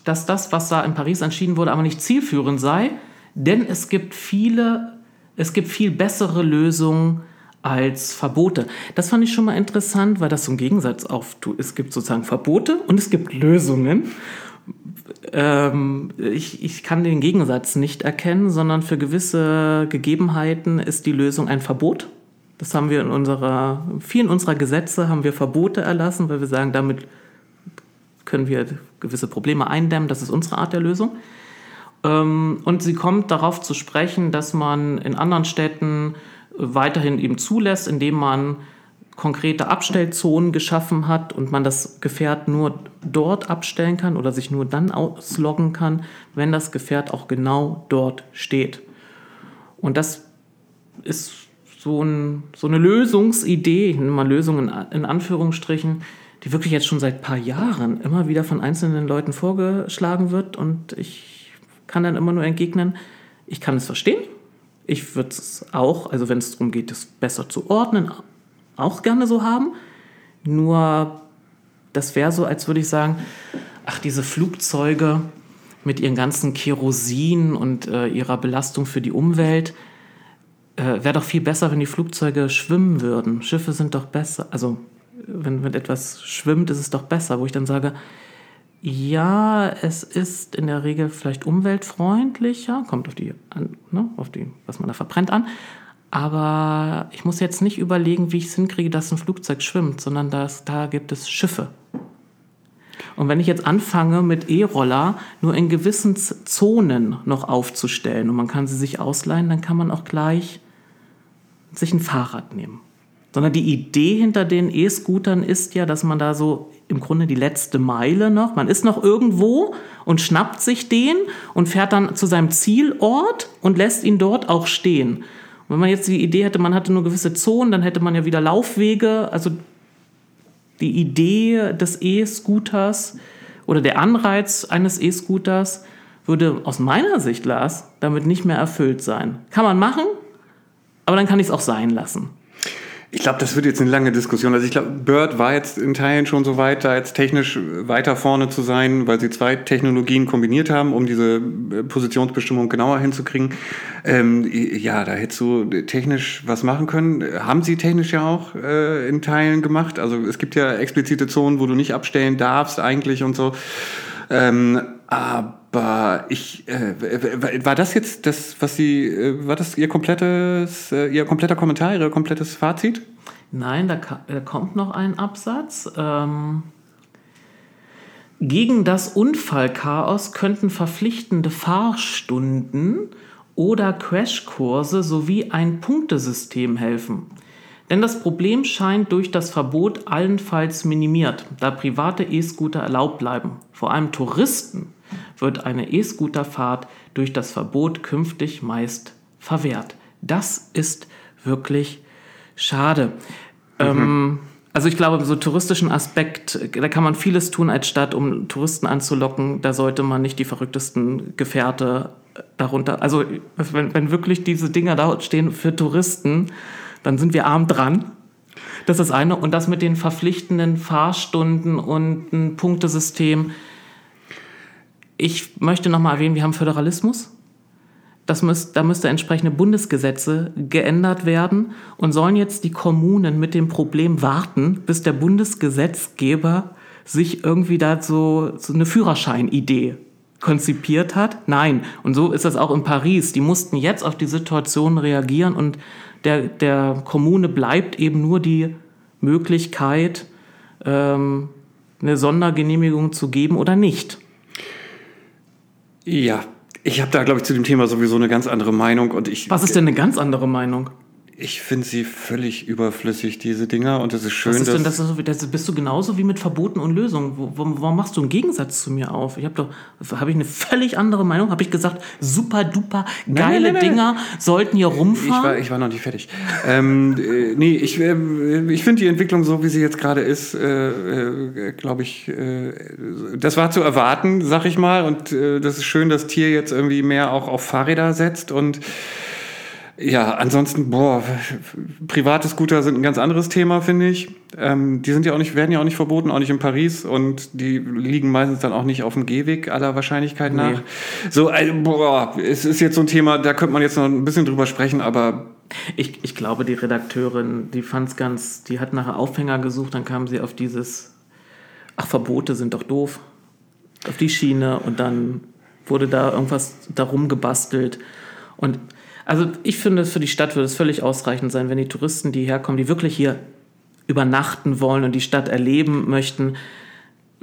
dass das, was da in Paris entschieden wurde, aber nicht zielführend sei, denn es gibt viele, es gibt viel bessere Lösungen als Verbote. Das fand ich schon mal interessant, weil das so ein Gegensatz auf, es gibt sozusagen Verbote und es gibt Lösungen. Ähm, ich, ich kann den Gegensatz nicht erkennen, sondern für gewisse Gegebenheiten ist die Lösung ein Verbot. Das haben wir in unserer, vielen unserer Gesetze haben wir Verbote erlassen, weil wir sagen, damit können wir gewisse Probleme eindämmen. Das ist unsere Art der Lösung. Ähm, und sie kommt darauf zu sprechen, dass man in anderen Städten weiterhin eben zulässt, indem man konkrete Abstellzonen geschaffen hat und man das Gefährt nur dort abstellen kann oder sich nur dann ausloggen kann, wenn das Gefährt auch genau dort steht. Und das ist so, ein, so eine Lösungsidee, mal Lösung in, in Anführungsstrichen, die wirklich jetzt schon seit ein paar Jahren immer wieder von einzelnen Leuten vorgeschlagen wird und ich kann dann immer nur entgegnen, ich kann es verstehen, ich würde es auch, also wenn es darum geht, es besser zu ordnen, auch gerne so haben. Nur das wäre so, als würde ich sagen, ach, diese Flugzeuge mit ihren ganzen Kerosin und äh, ihrer Belastung für die Umwelt, äh, wäre doch viel besser, wenn die Flugzeuge schwimmen würden. Schiffe sind doch besser, also wenn, wenn etwas schwimmt, ist es doch besser, wo ich dann sage, ja, es ist in der Regel vielleicht umweltfreundlicher, kommt auf die, ne, auf die, was man da verbrennt an. Aber ich muss jetzt nicht überlegen, wie ich es hinkriege, dass ein Flugzeug schwimmt, sondern das, da gibt es Schiffe. Und wenn ich jetzt anfange, mit E-Roller nur in gewissen Zonen noch aufzustellen und man kann sie sich ausleihen, dann kann man auch gleich sich ein Fahrrad nehmen. Sondern die Idee hinter den E-Scootern ist ja, dass man da so im Grunde die letzte Meile noch. Man ist noch irgendwo und schnappt sich den und fährt dann zu seinem Zielort und lässt ihn dort auch stehen. Und wenn man jetzt die Idee hätte, man hatte nur gewisse Zonen, dann hätte man ja wieder Laufwege. Also die Idee des E-Scooters oder der Anreiz eines E-Scooters würde aus meiner Sicht, Lars, damit nicht mehr erfüllt sein. Kann man machen, aber dann kann ich es auch sein lassen. Ich glaube, das wird jetzt eine lange Diskussion. Also ich glaube, Bird war jetzt in Teilen schon so weit, da jetzt technisch weiter vorne zu sein, weil sie zwei Technologien kombiniert haben, um diese äh, Positionsbestimmung genauer hinzukriegen. Ähm, ja, da hättest du technisch was machen können. Haben sie technisch ja auch äh, in Teilen gemacht. Also es gibt ja explizite Zonen, wo du nicht abstellen darfst eigentlich und so. Ähm, aber ich äh, war das jetzt das, was Sie, äh, war das Ihr komplettes, äh, Ihr kompletter Kommentar, Ihr komplettes Fazit? Nein, da, da kommt noch ein Absatz. Ähm, gegen das Unfallchaos könnten verpflichtende Fahrstunden oder Crashkurse sowie ein Punktesystem helfen. Denn das Problem scheint durch das Verbot allenfalls minimiert, da private E-Scooter erlaubt bleiben. Vor allem Touristen wird eine E-Scooterfahrt durch das Verbot künftig meist verwehrt. Das ist wirklich schade. Mhm. Ähm, also ich glaube, so touristischen Aspekt, da kann man vieles tun als Stadt, um Touristen anzulocken. Da sollte man nicht die verrücktesten Gefährte darunter. Also wenn, wenn wirklich diese Dinger da stehen für Touristen, dann sind wir arm dran. Das ist eine. Und das mit den verpflichtenden Fahrstunden und ein Punktesystem. Ich möchte nochmal erwähnen, wir haben Föderalismus. Das müsst, da müsste entsprechende Bundesgesetze geändert werden und sollen jetzt die Kommunen mit dem Problem warten, bis der Bundesgesetzgeber sich irgendwie da so, so eine Führerscheinidee konzipiert hat? Nein. Und so ist das auch in Paris. Die mussten jetzt auf die Situation reagieren und der, der Kommune bleibt eben nur die Möglichkeit, ähm, eine Sondergenehmigung zu geben oder nicht. Ja, ich habe da, glaube ich, zu dem Thema sowieso eine ganz andere Meinung. Und ich, Was ist denn eine ganz andere Meinung? Ich finde sie völlig überflüssig, diese Dinger. Und es ist schön, Was ist denn, das, das bist du genauso wie mit Verboten und Lösungen. Warum machst du einen Gegensatz zu mir auf? Ich habe doch, habe ich eine völlig andere Meinung? Habe ich gesagt, super duper geile nein, nein, nein, Dinger sollten hier rumfahren? Ich war, ich war noch nicht fertig. ähm, äh, nee, ich, äh, ich finde die Entwicklung so, wie sie jetzt gerade ist, äh, äh, glaube ich, äh, das war zu erwarten, sag ich mal. Und äh, das ist schön, dass Tier jetzt irgendwie mehr auch auf Fahrräder setzt und ja, ansonsten, boah, private Scooter sind ein ganz anderes Thema, finde ich. Ähm, die sind ja auch nicht, werden ja auch nicht verboten, auch nicht in Paris und die liegen meistens dann auch nicht auf dem Gehweg aller Wahrscheinlichkeit nach. Nee. So, also, boah, es ist jetzt so ein Thema, da könnte man jetzt noch ein bisschen drüber sprechen, aber Ich, ich glaube, die Redakteurin, die fand es ganz, die hat nach Aufhänger gesucht, dann kam sie auf dieses, ach, Verbote sind doch doof, auf die Schiene und dann wurde da irgendwas darum gebastelt. Und also ich finde, für die Stadt würde es völlig ausreichend sein, wenn die Touristen, die herkommen, die wirklich hier übernachten wollen und die Stadt erleben möchten,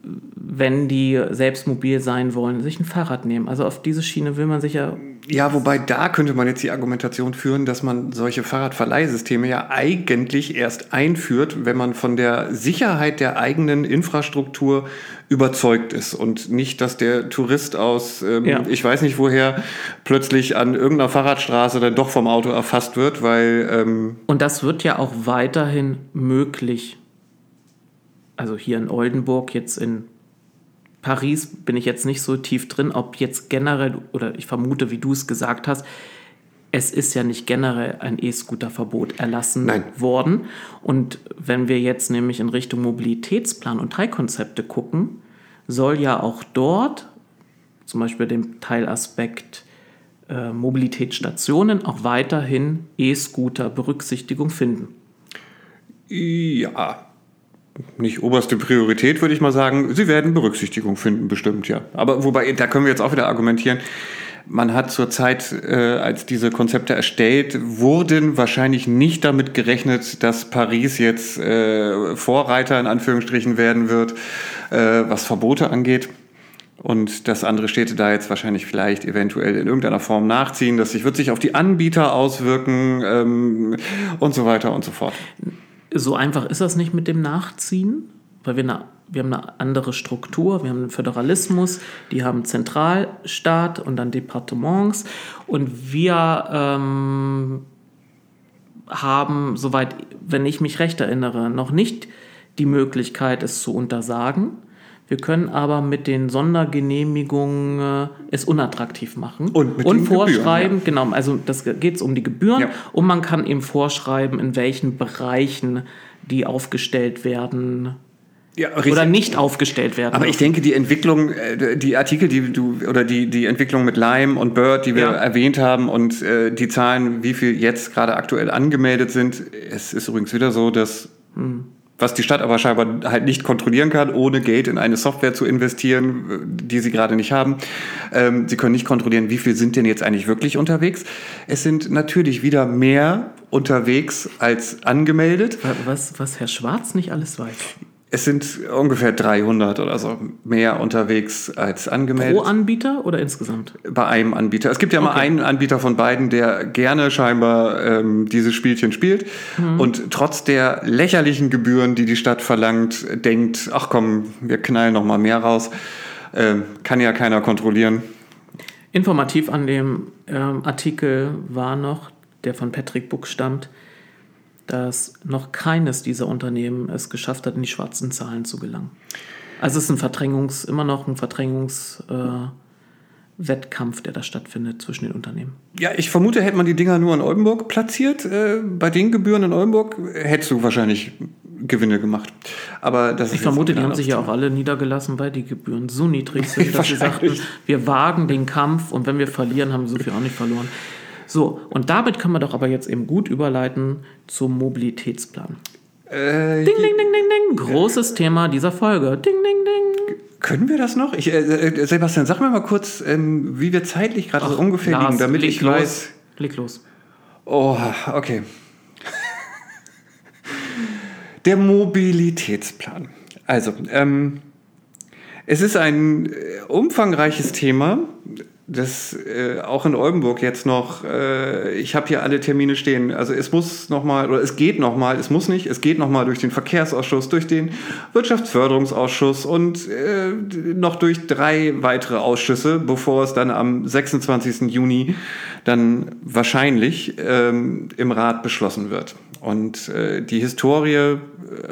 wenn die selbst mobil sein wollen, sich ein Fahrrad nehmen. Also auf diese Schiene will man sich ja. Ja, wobei da könnte man jetzt die Argumentation führen, dass man solche Fahrradverleihsysteme ja eigentlich erst einführt, wenn man von der Sicherheit der eigenen Infrastruktur überzeugt ist und nicht, dass der Tourist aus, ähm, ja. ich weiß nicht woher, plötzlich an irgendeiner Fahrradstraße dann doch vom Auto erfasst wird, weil. Ähm und das wird ja auch weiterhin möglich also hier in Oldenburg, jetzt in Paris bin ich jetzt nicht so tief drin, ob jetzt generell, oder ich vermute, wie du es gesagt hast, es ist ja nicht generell ein E-Scooter-Verbot erlassen Nein. worden. Und wenn wir jetzt nämlich in Richtung Mobilitätsplan und Teilkonzepte gucken, soll ja auch dort, zum Beispiel dem Teilaspekt äh, Mobilitätsstationen, auch weiterhin E-Scooter Berücksichtigung finden. Ja, nicht oberste Priorität, würde ich mal sagen. Sie werden Berücksichtigung finden, bestimmt, ja. Aber wobei, da können wir jetzt auch wieder argumentieren. Man hat zur Zeit, äh, als diese Konzepte erstellt wurden, wahrscheinlich nicht damit gerechnet, dass Paris jetzt äh, Vorreiter in Anführungsstrichen werden wird, äh, was Verbote angeht. Und dass andere Städte da jetzt wahrscheinlich vielleicht eventuell in irgendeiner Form nachziehen. Das wird sich auf die Anbieter auswirken ähm, und so weiter und so fort so einfach ist das nicht mit dem Nachziehen, weil wir, eine, wir haben eine andere Struktur, wir haben einen Föderalismus, die haben Zentralstaat und dann Departements und wir ähm, haben, soweit, wenn ich mich recht erinnere, noch nicht die Möglichkeit, es zu untersagen. Wir können aber mit den Sondergenehmigungen äh, es unattraktiv machen und, und vorschreiben, Gebühren, ja. genau, also das geht es um die Gebühren ja. und man kann eben vorschreiben, in welchen Bereichen die aufgestellt werden. Ja, oder nicht aufgestellt werden. Aber ich denke, die Entwicklung, äh, die Artikel, die du oder die, die Entwicklung mit Lime und Bird, die wir ja. erwähnt haben und äh, die Zahlen, wie viel jetzt gerade aktuell angemeldet sind, es ist übrigens wieder so, dass hm was die Stadt aber scheinbar halt nicht kontrollieren kann, ohne Geld in eine Software zu investieren, die sie gerade nicht haben. Ähm, sie können nicht kontrollieren, wie viel sind denn jetzt eigentlich wirklich unterwegs. Es sind natürlich wieder mehr unterwegs als angemeldet. Was, was Herr Schwarz nicht alles weiß. Es sind ungefähr 300 oder so mehr unterwegs als angemeldet. Pro Anbieter oder insgesamt? Bei einem Anbieter. Es gibt ja okay. mal einen Anbieter von beiden, der gerne scheinbar ähm, dieses Spielchen spielt mhm. und trotz der lächerlichen Gebühren, die die Stadt verlangt, denkt, ach komm, wir knallen noch mal mehr raus. Ähm, kann ja keiner kontrollieren. Informativ an dem ähm, Artikel war noch, der von Patrick Buck stammt, dass noch keines dieser Unternehmen es geschafft hat, in die schwarzen Zahlen zu gelangen. Also es ist ein Verdrängungs, immer noch ein Verdrängungswettkampf, äh, der da stattfindet zwischen den Unternehmen. Ja, ich vermute, hätte man die Dinger nur in Oldenburg platziert, äh, bei den Gebühren in Oldenburg, hättest du wahrscheinlich Gewinne gemacht. Aber das ich vermute, die haben sich ja auch alle niedergelassen, weil die Gebühren so niedrig sind, dass sie sagten, wir wagen den Kampf und wenn wir verlieren, haben wir so viel auch nicht verloren. So, und damit können wir doch aber jetzt eben gut überleiten zum Mobilitätsplan. Äh, ding, ding, ding, ding, ding. Großes äh, Thema dieser Folge. Ding, ding, ding. Können wir das noch? Ich, äh, äh Sebastian, sag mir mal kurz, ähm, wie wir zeitlich gerade so ungefähr Lars, liegen, damit ich los. weiß. Leg los. Oh, okay. Der Mobilitätsplan. Also, ähm, es ist ein äh, umfangreiches Thema das äh, auch in Oldenburg jetzt noch, äh, ich habe hier alle Termine stehen. Also es muss nochmal, oder es geht nochmal, es muss nicht, es geht nochmal durch den Verkehrsausschuss, durch den Wirtschaftsförderungsausschuss und äh, noch durch drei weitere Ausschüsse, bevor es dann am 26. Juni dann wahrscheinlich ähm, im Rat beschlossen wird. Und äh, die Historie äh,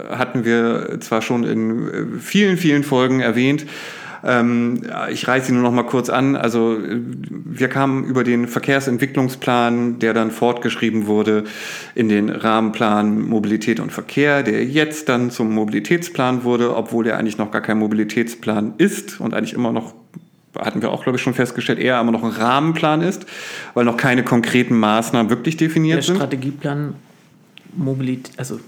hatten wir zwar schon in äh, vielen, vielen Folgen erwähnt, ähm, ich reiße sie nur noch mal kurz an. Also wir kamen über den Verkehrsentwicklungsplan, der dann fortgeschrieben wurde in den Rahmenplan Mobilität und Verkehr, der jetzt dann zum Mobilitätsplan wurde, obwohl er eigentlich noch gar kein Mobilitätsplan ist und eigentlich immer noch hatten wir auch, glaube ich, schon festgestellt, eher aber noch ein Rahmenplan ist, weil noch keine konkreten Maßnahmen wirklich definiert Der sind. Strategieplan Mobilität, also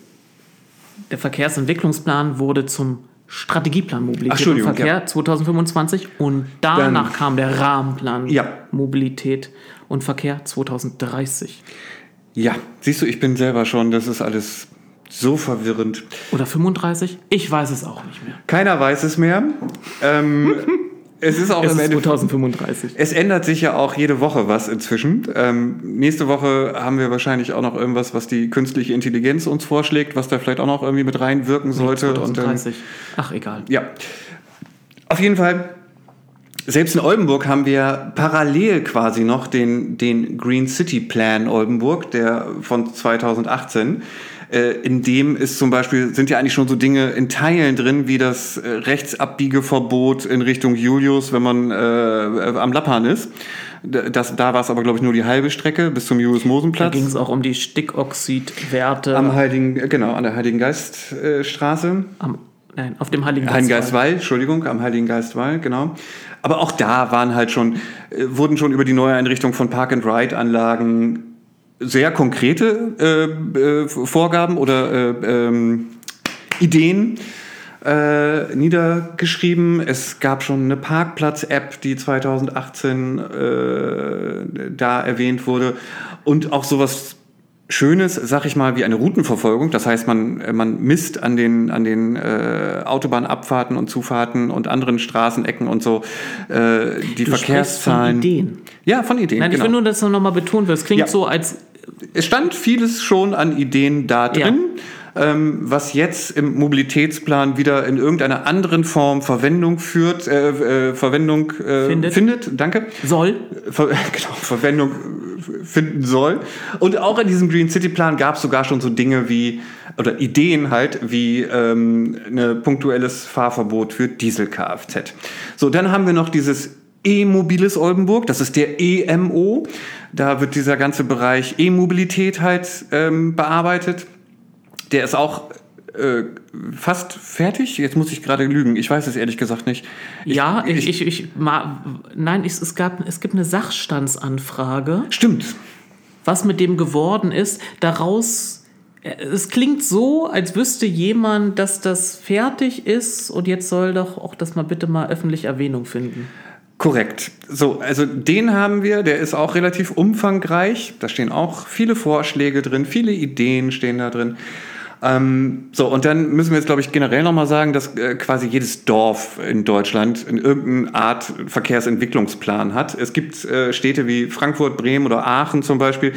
der Verkehrsentwicklungsplan wurde zum Strategieplan Mobilität und Verkehr 2025 und danach Dann- kam der Rahmenplan Ja. Mobilität und Verkehr 2030. Ja, siehst du, ich bin selber schon, das ist alles so verwirrend. Oder 35? Ich weiß es auch nicht mehr. Keiner weiß es mehr. Ähm, es ist auch Es im ist Endeffekt. 2035. Es ändert sich ja auch jede Woche was inzwischen. Ähm, nächste Woche haben wir wahrscheinlich auch noch irgendwas, was die künstliche Intelligenz uns vorschlägt, was da vielleicht auch noch irgendwie mit reinwirken sollte. Dann, 2030. Ach, egal. ja. Auf jeden Fall, selbst in Oldenburg haben wir parallel quasi noch den, den Green City Plan Oldenburg, der von 2018. Äh, In dem ist zum Beispiel, sind ja eigentlich schon so Dinge in Teilen drin, wie das äh, Rechtsabbiegeverbot in Richtung Julius, wenn man äh, am Lappan ist. Das, da war es aber, glaube ich, nur die halbe Strecke bis zum Da Julius-Mosen-Platz. ging es auch um die Stickoxidwerte Am Heiligen, äh, genau, an der Heiligen Geiststraße. am, nein, auf dem Heiligen Heiligen Geistwall. Geistwall, Entschuldigung, am Heiligen Geistwall, genau. Aber auch da waren halt schon, äh, wurden schon über die Neueinrichtung von Park-and-Ride-Anlagen sehr konkrete äh, äh, Vorgaben oder äh, ähm, Ideen äh, niedergeschrieben. Es gab schon eine Parkplatz-App, die 2018 äh, da erwähnt wurde. Und auch sowas Schönes, sag ich mal, wie eine Routenverfolgung. Das heißt, man, äh, man misst an den, an den äh, Autobahnabfahrten und Zufahrten und anderen Straßenecken und so äh, die Du Verkehrszahlen. Von Ideen. Ja, von Ideen. Nein, ich genau. will nur, dass du nochmal betont wird. Es klingt Ja. so, als Es stand vieles schon an Ideen da Ja. Ähm, was jetzt im Mobilitätsplan wieder in irgendeiner anderen Form Verwendung führt, äh, äh, Verwendung äh, Findet. findet. Danke. soll. Ver genau, Verwendung finden soll. Und auch in diesem Green City Plan gab es sogar schon so Dinge wie, oder Ideen halt, wie ähm, ein punktuelles Fahrverbot für Diesel-Kfz. So, dann haben wir noch dieses E-Mobiles Oldenburg, das ist der EMO. Da wird dieser ganze Bereich E-Mobilität halt ähm, bearbeitet. Der ist auch äh, fast fertig. Jetzt muss ich gerade lügen. Ich weiß es ehrlich gesagt nicht. ja, ich, ich, ich, ma, nein, ich, es, gab, es gibt eine Sachstandsanfrage, Stimmt. was mit dem geworden ist. Daraus, es klingt so, als wüsste jemand, dass das fertig ist und jetzt soll doch auch das mal bitte mal öffentlich Erwähnung finden. Korrekt. So, also den haben wir, der ist auch relativ umfangreich. Da stehen auch viele Vorschläge drin, viele Ideen stehen da drin. Ähm, so, und dann müssen wir jetzt, glaube ich, generell nochmal sagen, dass äh, quasi jedes Dorf in Deutschland in irgendeiner Art Verkehrsentwicklungsplan hat. Es gibt äh, Städte wie Frankfurt, Bremen oder Aachen zum Beispiel,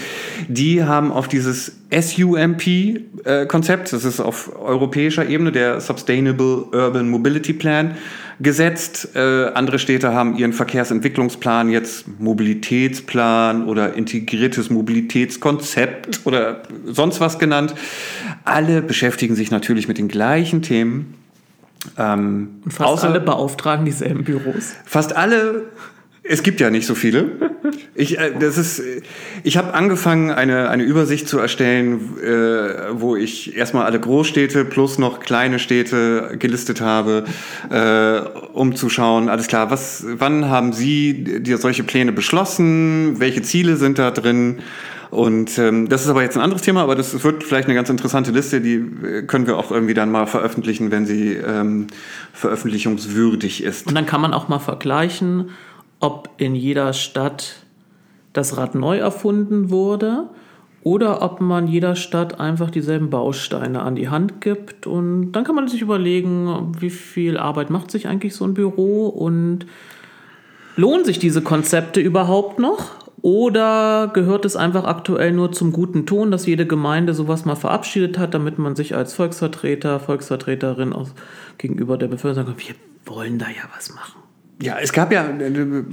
die haben auf dieses SUMP-Konzept, das ist auf europäischer Ebene der Sustainable Urban Mobility Plan, gesetzt. Äh, andere Städte haben ihren Verkehrsentwicklungsplan jetzt Mobilitätsplan oder integriertes Mobilitätskonzept oder sonst was genannt. Alle beschäftigen sich natürlich mit den gleichen Themen. Ähm, Und fast alle beauftragen dieselben Büros. Fast alle. Es gibt ja nicht so viele. Ich, äh, das ist, ich habe angefangen, eine, eine Übersicht zu erstellen, äh, wo ich erstmal alle Großstädte plus noch kleine Städte gelistet habe, äh, um zu schauen, alles klar, was, wann haben Sie dir solche Pläne beschlossen? Welche Ziele sind da drin? Und ähm, das ist aber jetzt ein anderes Thema, aber das wird vielleicht eine ganz interessante Liste, die äh, können wir auch irgendwie dann mal veröffentlichen, wenn sie ähm, veröffentlichungswürdig ist. Und dann kann man auch mal vergleichen, ob in jeder Stadt das Rad neu erfunden wurde oder ob man jeder Stadt einfach dieselben Bausteine an die Hand gibt. Und dann kann man sich überlegen, wie viel Arbeit macht sich eigentlich so ein Büro und lohnen sich diese Konzepte überhaupt noch? Oder gehört es einfach aktuell nur zum guten Ton, dass jede Gemeinde sowas mal verabschiedet hat, damit man sich als Volksvertreter, Volksvertreterin gegenüber der Bevölkerung sagt, wir wollen da ja was machen. Ja, es gab ja,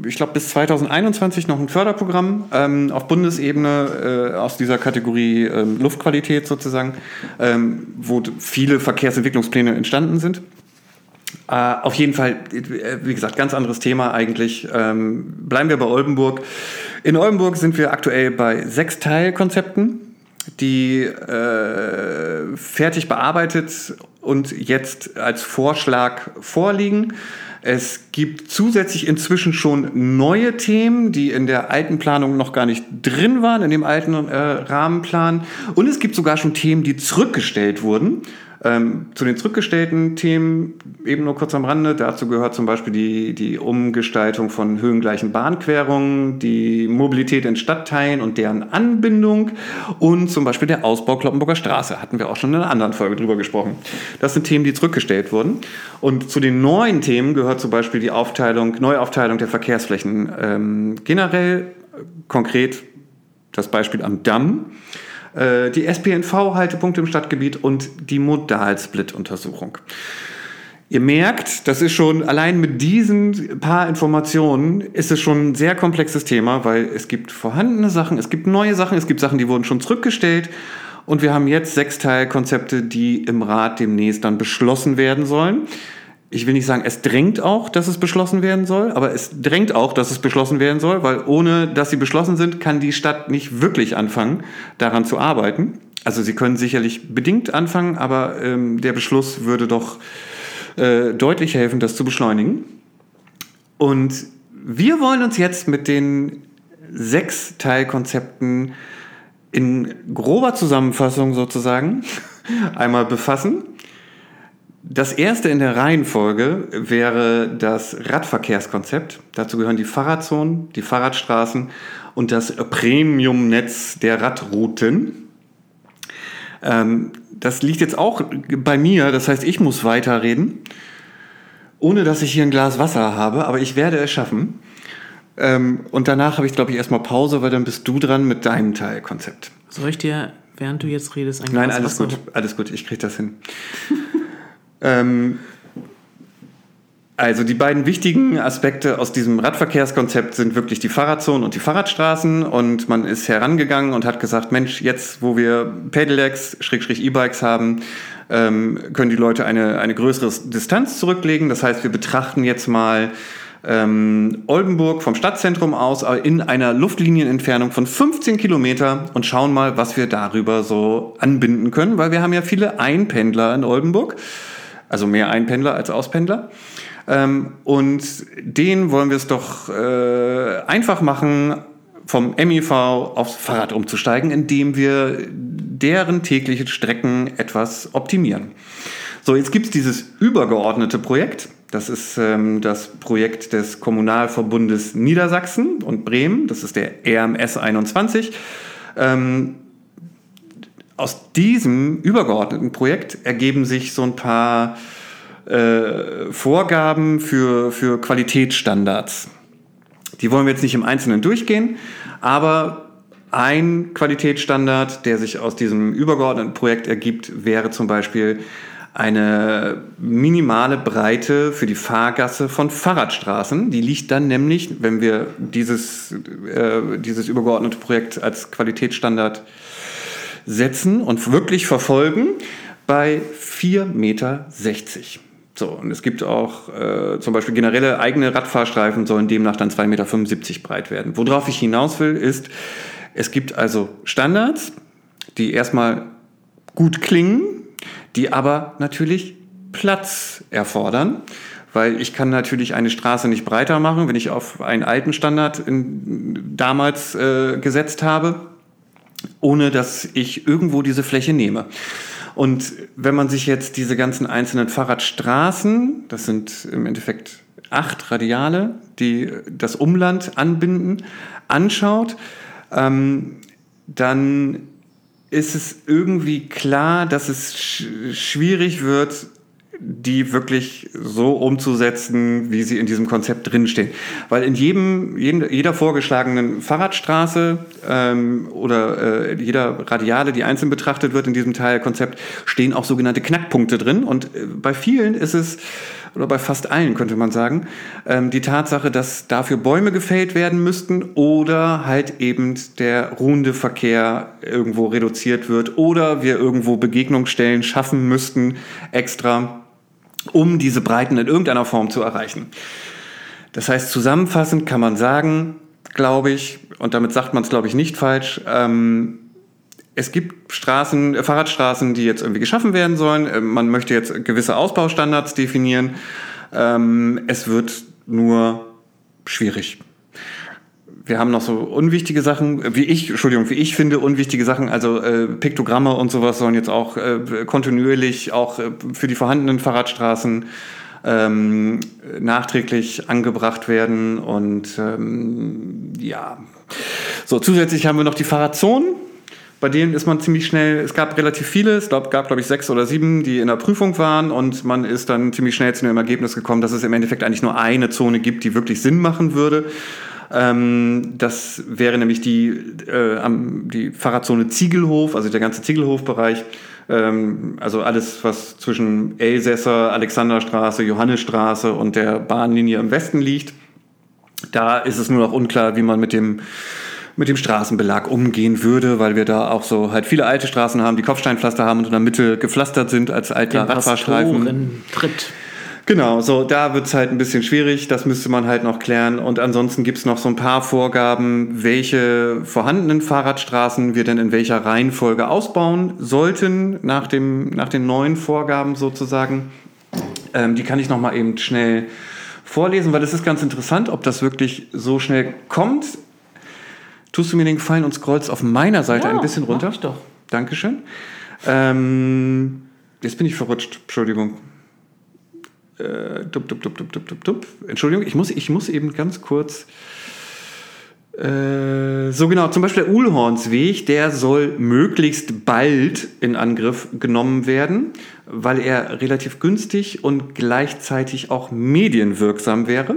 ich glaube, bis 2021 noch ein Förderprogramm ähm, auf Bundesebene äh, aus dieser Kategorie ähm, Luftqualität sozusagen, ähm, wo viele Verkehrsentwicklungspläne entstanden sind. Äh, auf jeden Fall, äh, wie gesagt, ganz anderes Thema eigentlich. Ähm, bleiben wir bei Oldenburg. In Oldenburg sind wir aktuell bei sechs Teilkonzepten, die äh, fertig bearbeitet und jetzt als Vorschlag vorliegen. Es gibt zusätzlich inzwischen schon neue Themen, die in der alten Planung noch gar nicht drin waren, in dem alten äh, Rahmenplan. Und es gibt sogar schon Themen, die zurückgestellt wurden. Ähm, zu den zurückgestellten Themen eben nur kurz am Rande. Dazu gehört zum Beispiel die, die Umgestaltung von höhengleichen Bahnquerungen, die Mobilität in Stadtteilen und deren Anbindung und zum Beispiel der Ausbau Kloppenburger Straße. Hatten wir auch schon in einer anderen Folge drüber gesprochen. Das sind Themen, die zurückgestellt wurden. Und zu den neuen Themen gehört zum Beispiel die Aufteilung, Neuaufteilung der Verkehrsflächen ähm, generell, konkret das Beispiel am Damm äh, die SPNV-Haltepunkte im Stadtgebiet und die Modalsplit-Untersuchung. Ihr merkt, das ist schon allein mit diesen paar Informationen ist es schon ein sehr komplexes Thema, weil es gibt vorhandene Sachen, es gibt neue Sachen, es gibt Sachen, die wurden schon zurückgestellt und wir haben jetzt sechs Teilkonzepte, die im Rat demnächst dann beschlossen werden sollen ich will nicht sagen, es drängt auch, dass es beschlossen werden soll, aber es drängt auch, dass es beschlossen werden soll, weil ohne dass sie beschlossen sind, kann die Stadt nicht wirklich anfangen, daran zu arbeiten. Also sie können sicherlich bedingt anfangen, aber ähm, der Beschluss würde doch äh, deutlich helfen, das zu beschleunigen. Und wir wollen uns jetzt mit den sechs Teilkonzepten in grober Zusammenfassung sozusagen einmal befassen. Das erste in der Reihenfolge wäre das Radverkehrskonzept. Dazu gehören die Fahrradzonen, die Fahrradstraßen und das Premiumnetz der Radrouten. Ähm, das liegt jetzt auch bei mir, das heißt, ich muss weiterreden, ohne dass ich hier ein Glas Wasser habe, aber ich werde es schaffen. Ähm, und danach habe ich, glaube ich, erstmal Pause, weil dann bist du dran mit deinem Teilkonzept. Soll ich dir, während du jetzt redest, ein Glas Nein, alles Wasser? gut, alles gut, ich kriege das hin. Ähm, also die beiden wichtigen Aspekte aus diesem Radverkehrskonzept sind wirklich die Fahrradzonen und die Fahrradstraßen. Und man ist herangegangen und hat gesagt, Mensch, jetzt wo wir Pedelecs, E-Bikes haben, ähm, können die Leute eine, eine größere Distanz zurücklegen. Das heißt, wir betrachten jetzt mal ähm, Oldenburg vom Stadtzentrum aus in einer Luftlinienentfernung von 15 Kilometer und schauen mal, was wir darüber so anbinden können, weil wir haben ja viele Einpendler in Oldenburg also mehr Einpendler als Auspendler. Ähm, und denen wollen wir es doch äh, einfach machen, vom MIV aufs Fahrrad umzusteigen, indem wir deren täglichen Strecken etwas optimieren. So, jetzt gibt es dieses übergeordnete Projekt. Das ist ähm, das Projekt des Kommunalverbundes Niedersachsen und Bremen. Das ist der RMS 21. Ähm, aus diesem übergeordneten Projekt ergeben sich so ein paar äh, Vorgaben für, für Qualitätsstandards. Die wollen wir jetzt nicht im Einzelnen durchgehen, aber ein Qualitätsstandard, der sich aus diesem übergeordneten Projekt ergibt, wäre zum Beispiel eine minimale Breite für die Fahrgasse von Fahrradstraßen. Die liegt dann nämlich, wenn wir dieses, äh, dieses übergeordnete Projekt als Qualitätsstandard setzen und wirklich verfolgen bei 4,60 Meter. So, und es gibt auch äh, zum Beispiel generelle eigene Radfahrstreifen sollen demnach dann 2,75 Meter breit werden. Worauf ich hinaus will, ist, es gibt also Standards, die erstmal gut klingen, die aber natürlich Platz erfordern, weil ich kann natürlich eine Straße nicht breiter machen, wenn ich auf einen alten Standard in, damals äh, gesetzt habe ohne dass ich irgendwo diese Fläche nehme. Und wenn man sich jetzt diese ganzen einzelnen Fahrradstraßen, das sind im Endeffekt acht Radiale, die das Umland anbinden, anschaut, ähm, dann ist es irgendwie klar, dass es sch schwierig wird, die wirklich so umzusetzen, wie sie in diesem Konzept drinstehen. Weil in jedem, jeder vorgeschlagenen Fahrradstraße ähm, oder äh, jeder Radiale, die einzeln betrachtet wird in diesem Teilkonzept, stehen auch sogenannte Knackpunkte drin. Und äh, bei vielen ist es, oder bei fast allen könnte man sagen, ähm, die Tatsache, dass dafür Bäume gefällt werden müssten oder halt eben der ruhende Verkehr irgendwo reduziert wird oder wir irgendwo Begegnungsstellen schaffen müssten extra um diese Breiten in irgendeiner Form zu erreichen. Das heißt, zusammenfassend kann man sagen, glaube ich, und damit sagt man es, glaube ich, nicht falsch, ähm, es gibt Straßen, Fahrradstraßen, die jetzt irgendwie geschaffen werden sollen. Ähm, man möchte jetzt gewisse Ausbaustandards definieren. Ähm, es wird nur schwierig. Wir haben noch so unwichtige Sachen, wie ich, Entschuldigung, wie ich finde, unwichtige Sachen, also äh, Piktogramme und sowas sollen jetzt auch äh, kontinuierlich auch äh, für die vorhandenen Fahrradstraßen ähm, nachträglich angebracht werden. Und ähm, ja, so zusätzlich haben wir noch die Fahrradzonen. Bei denen ist man ziemlich schnell, es gab relativ viele, es gab, glaube ich, sechs oder sieben, die in der Prüfung waren und man ist dann ziemlich schnell zu dem Ergebnis gekommen, dass es im Endeffekt eigentlich nur eine Zone gibt, die wirklich Sinn machen würde. Ähm, das wäre nämlich die, äh, die Fahrradzone Ziegelhof, also der ganze Ziegelhofbereich. Ähm, also alles, was zwischen Elsässer, Alexanderstraße, Johannesstraße und der Bahnlinie im Westen liegt. Da ist es nur noch unklar, wie man mit dem mit dem Straßenbelag umgehen würde, weil wir da auch so halt viele alte Straßen haben, die Kopfsteinpflaster haben und in der Mitte gepflastert sind als alter Radfahrstreifen. Tritt. Genau, so da wird es halt ein bisschen schwierig, das müsste man halt noch klären. Und ansonsten gibt es noch so ein paar Vorgaben, welche vorhandenen Fahrradstraßen wir denn in welcher Reihenfolge ausbauen sollten, nach, dem, nach den neuen Vorgaben sozusagen. Ähm, die kann ich nochmal eben schnell vorlesen, weil es ist ganz interessant, ob das wirklich so schnell kommt tust du mir den Gefallen und scrollst auf meiner Seite ja, ein bisschen runter? Mach ich doch. Dankeschön. Ähm, jetzt bin ich verrutscht, Entschuldigung. Äh, dup, dup, dup, dup, dup, dup. Entschuldigung, ich muss, ich muss eben ganz kurz. Äh, so genau, zum Beispiel der Uhlhornsweg, der soll möglichst bald in Angriff genommen werden, weil er relativ günstig und gleichzeitig auch medienwirksam wäre.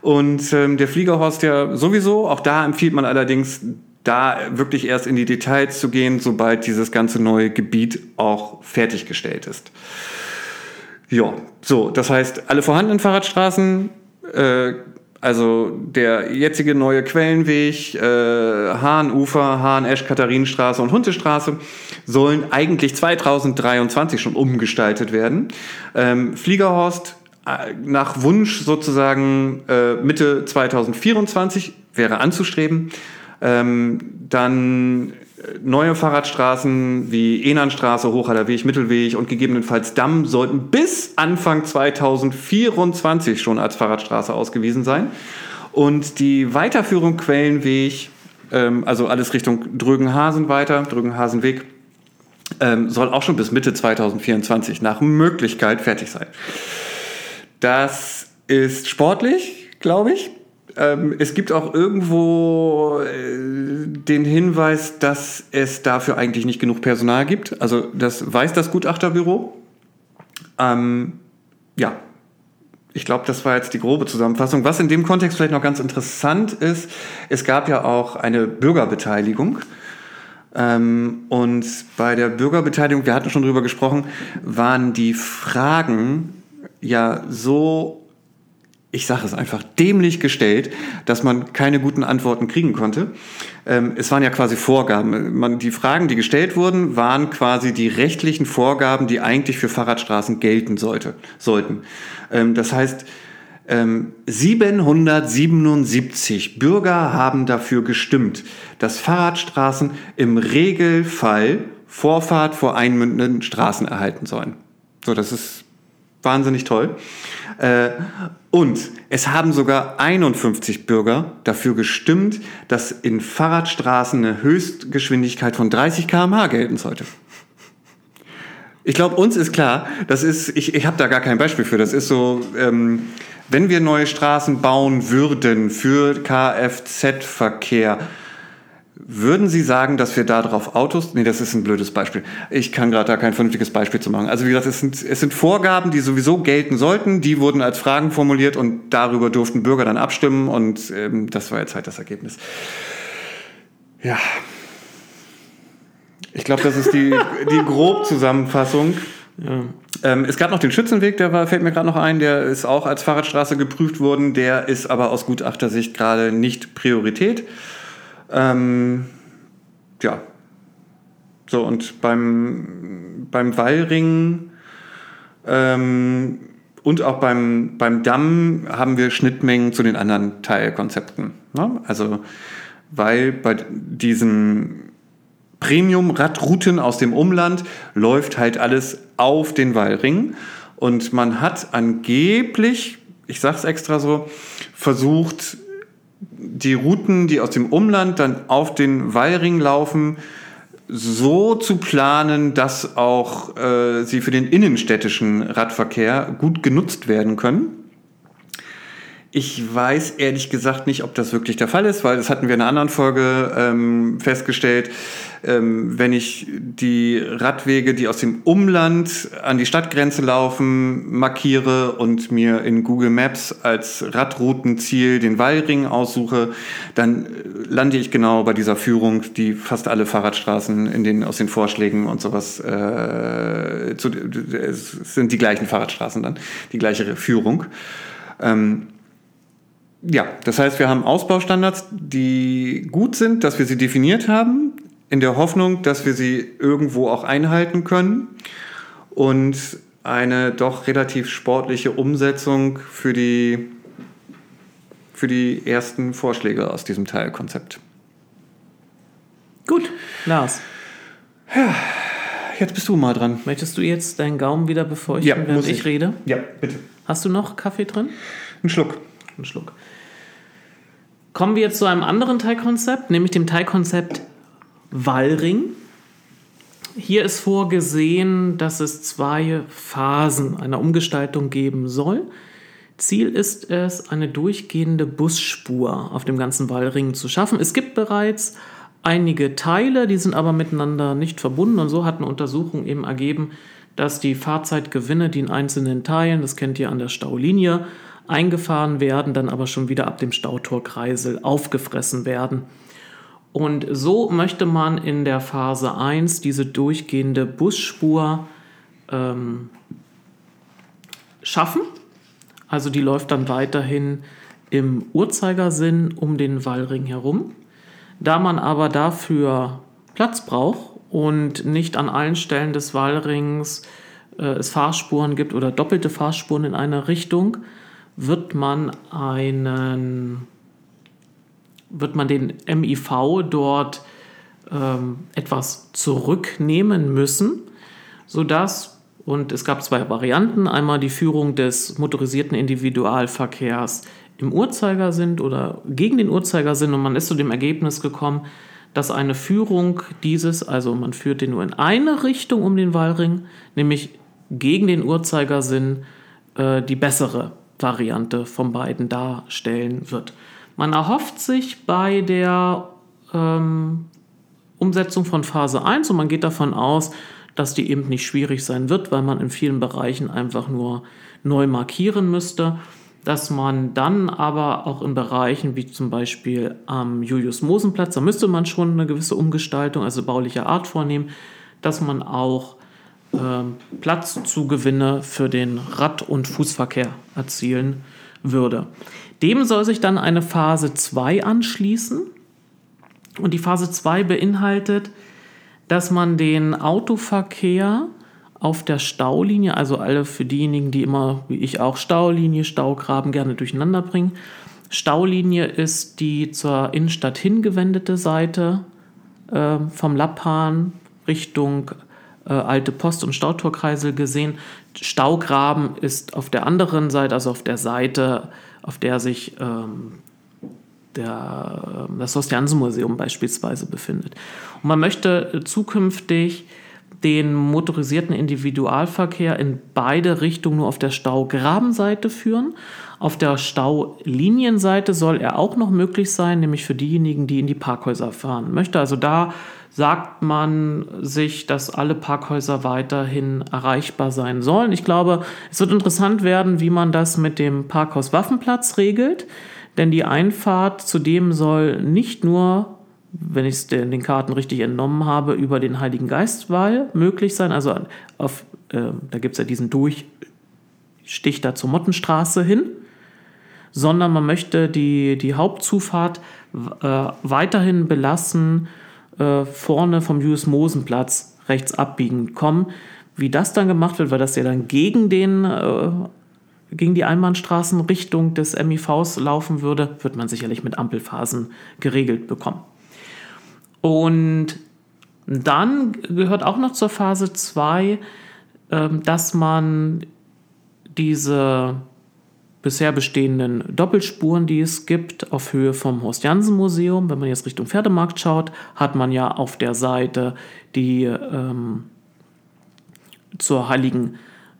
Und ähm, der Fliegerhorst ja sowieso, auch da empfiehlt man allerdings, da wirklich erst in die Details zu gehen, sobald dieses ganze neue Gebiet auch fertiggestellt ist. Ja, so, das heißt, alle vorhandenen Fahrradstraßen, äh, also der jetzige neue Quellenweg, äh, Hahnufer, Hahn-Esch, Katharinenstraße und Huntestraße sollen eigentlich 2023 schon umgestaltet werden. Ähm, Fliegerhorst äh, nach Wunsch sozusagen äh, Mitte 2024 wäre anzustreben. Ähm, dann neue Fahrradstraßen wie Enanstraße, Hochhaller Weg, Mittelweg und gegebenenfalls Damm sollten bis Anfang 2024 schon als Fahrradstraße ausgewiesen sein. Und die Weiterführung Quellenweg, ähm, also alles Richtung Drögenhasen weiter, Drögenhasenweg, ähm, soll auch schon bis Mitte 2024 nach Möglichkeit fertig sein. Das ist sportlich, glaube ich. Ähm, es gibt auch irgendwo äh, den Hinweis, dass es dafür eigentlich nicht genug Personal gibt. Also das weiß das Gutachterbüro. Ähm, ja, ich glaube, das war jetzt die grobe Zusammenfassung. Was in dem Kontext vielleicht noch ganz interessant ist, es gab ja auch eine Bürgerbeteiligung. Ähm, und bei der Bürgerbeteiligung, wir hatten schon drüber gesprochen, waren die Fragen ja so, ich sage es einfach, dämlich gestellt, dass man keine guten Antworten kriegen konnte. Ähm, es waren ja quasi Vorgaben. Man, die Fragen, die gestellt wurden, waren quasi die rechtlichen Vorgaben, die eigentlich für Fahrradstraßen gelten sollte, sollten. Ähm, das heißt, 777 ähm, Bürger haben dafür gestimmt, dass Fahrradstraßen im Regelfall Vorfahrt vor einmündenden Straßen erhalten sollen. So, das ist wahnsinnig toll. Äh, und es haben sogar 51 Bürger dafür gestimmt, dass in Fahrradstraßen eine Höchstgeschwindigkeit von 30 km/h gelten sollte. Ich glaube, uns ist klar, das ist, ich, ich habe da gar kein Beispiel für. Das ist so, ähm, wenn wir neue Straßen bauen würden für Kfz-Verkehr, würden Sie sagen, dass wir darauf Autos, nee, das ist ein blödes Beispiel. Ich kann gerade da kein vernünftiges Beispiel zu machen. Also wie gesagt, es sind, es sind Vorgaben, die sowieso gelten sollten, die wurden als Fragen formuliert und darüber durften Bürger dann abstimmen und ähm, das war jetzt halt das Ergebnis. Ja. Ich glaube, das ist die, die Grobzusammenfassung. Ja. Ähm, es gab noch den Schützenweg, der war, fällt mir gerade noch ein, der ist auch als Fahrradstraße geprüft worden, der ist aber aus Gutachtersicht gerade nicht Priorität. Ähm, ja. So, und beim, beim Wallring ähm, und auch beim, beim Damm haben wir Schnittmengen zu den anderen Teilkonzepten. Ne? Also, weil bei diesen Premium-Radrouten aus dem Umland läuft halt alles auf den Wallring. Und man hat angeblich, ich sage es extra so, versucht, die Routen, die aus dem Umland dann auf den Wallring laufen, so zu planen, dass auch äh, sie für den innenstädtischen Radverkehr gut genutzt werden können. Ich weiß ehrlich gesagt nicht, ob das wirklich der Fall ist, weil das hatten wir in einer anderen Folge ähm, festgestellt. Ähm, wenn ich die Radwege, die aus dem Umland an die Stadtgrenze laufen, markiere und mir in Google Maps als Radroutenziel den Wallring aussuche, dann äh, lande ich genau bei dieser Führung, die fast alle Fahrradstraßen in den, aus den Vorschlägen und sowas äh, zu, es sind die gleichen Fahrradstraßen dann, die gleiche Führung. Ähm, ja, das heißt, wir haben Ausbaustandards, die gut sind, dass wir sie definiert haben, in der Hoffnung, dass wir sie irgendwo auch einhalten können und eine doch relativ sportliche Umsetzung für die, für die ersten Vorschläge aus diesem Teilkonzept. Gut, Lars. Ja, jetzt bist du mal dran. Möchtest du jetzt deinen Gaumen wieder befeuchten, Ja, während ich ich. rede? Ja, bitte. Hast du noch Kaffee drin? Ein Schluck. Einen Schluck. Kommen wir jetzt zu einem anderen Teilkonzept, nämlich dem Teilkonzept Wallring. Hier ist vorgesehen, dass es zwei Phasen einer Umgestaltung geben soll. Ziel ist es, eine durchgehende Busspur auf dem ganzen Wallring zu schaffen. Es gibt bereits einige Teile, die sind aber miteinander nicht verbunden und so hat eine Untersuchung eben ergeben, dass die Fahrzeitgewinne, die in einzelnen Teilen, das kennt ihr an der Staulinie, eingefahren werden, dann aber schon wieder ab dem Stautorkreisel aufgefressen werden. Und so möchte man in der Phase 1 diese durchgehende Busspur ähm, schaffen. Also die läuft dann weiterhin im Uhrzeigersinn um den Wallring herum. Da man aber dafür Platz braucht und nicht an allen Stellen des Wallrings äh, es Fahrspuren gibt oder doppelte Fahrspuren in einer Richtung, wird man einen wird man den MIV dort ähm, etwas zurücknehmen müssen, sodass, und es gab zwei Varianten, einmal die Führung des motorisierten Individualverkehrs im Uhrzeigersinn oder gegen den Uhrzeigersinn und man ist zu dem Ergebnis gekommen, dass eine Führung dieses, also man führt den nur in eine Richtung um den Wallring, nämlich gegen den Uhrzeigersinn, äh, die bessere Variante von beiden darstellen wird. Man erhofft sich bei der ähm, Umsetzung von Phase 1 und man geht davon aus, dass die eben nicht schwierig sein wird, weil man in vielen Bereichen einfach nur neu markieren müsste, dass man dann aber auch in Bereichen wie zum Beispiel am Julius-Mosen-Platz, da müsste man schon eine gewisse Umgestaltung, also baulicher Art vornehmen, dass man auch ähm, Platzzugewinne für den Rad- und Fußverkehr erzielen würde. Dem soll sich dann eine Phase 2 anschließen. Und die Phase 2 beinhaltet, dass man den Autoverkehr auf der Staulinie, also alle für diejenigen, die immer, wie ich auch, Staulinie, Staugraben gerne durcheinander bringen. Staulinie ist die zur Innenstadt hingewendete Seite äh, vom Lappan Richtung äh, Alte Post und Stautorkreisel gesehen. Staugraben ist auf der anderen Seite, also auf der Seite, auf der sich ähm, der, das Sostiansen-Museum beispielsweise befindet. Und man möchte zukünftig den motorisierten Individualverkehr in beide Richtungen nur auf der Staugrabenseite führen. Auf der Staulinienseite soll er auch noch möglich sein, nämlich für diejenigen, die in die Parkhäuser fahren möchte. Also da sagt man sich, dass alle Parkhäuser weiterhin erreichbar sein sollen. Ich glaube, es wird interessant werden, wie man das mit dem Parkhaus Waffenplatz regelt, denn die Einfahrt zu dem soll nicht nur, wenn ich es den Karten richtig entnommen habe, über den Heiligen Geistwall möglich sein. Also auf, äh, da gibt es ja diesen Durchstich da zur Mottenstraße hin, sondern man möchte die, die Hauptzufahrt äh, weiterhin belassen äh, vorne vom Julius-Mosen-Platz rechts abbiegend kommen. Wie das dann gemacht wird, weil das ja dann gegen den äh, gegen die Einbahnstraßenrichtung des MIVs laufen würde, wird man sicherlich mit Ampelphasen geregelt bekommen. Und dann gehört auch noch zur Phase 2, ähm, dass man diese bisher bestehenden Doppelspuren, die es gibt, auf Höhe vom Horst-Jansen-Museum. Wenn man jetzt Richtung Pferdemarkt schaut, hat man ja auf der Seite die ähm, zur Heiligen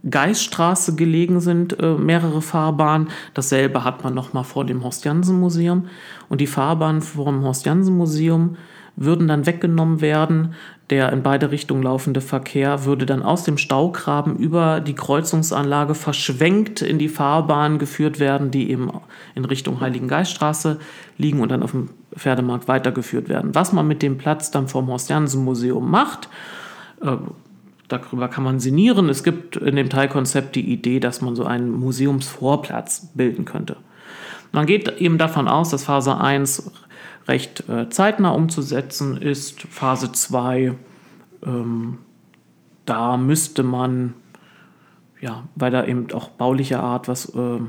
Geiststraße gelegen sind, äh, mehrere Fahrbahnen. Dasselbe hat man nochmal vor dem Horst-Jansen-Museum. Und die Fahrbahnen vor dem Horst-Jansen-Museum würden dann weggenommen werden. Der in beide Richtungen laufende Verkehr würde dann aus dem Staugraben über die Kreuzungsanlage verschwenkt in die Fahrbahn geführt werden, die eben in Richtung Heiligen Geiststraße liegen und dann auf dem Pferdemarkt weitergeführt werden. Was man mit dem Platz dann vom Horst-Jansen-Museum macht, äh, darüber kann man sinnieren. Es gibt in dem Teilkonzept die Idee, dass man so einen Museumsvorplatz bilden könnte. Man geht eben davon aus, dass Phase 1 recht äh, zeitnah umzusetzen ist. Phase 2, ähm, da müsste man, ja, weil da eben auch baulicher Art was äh,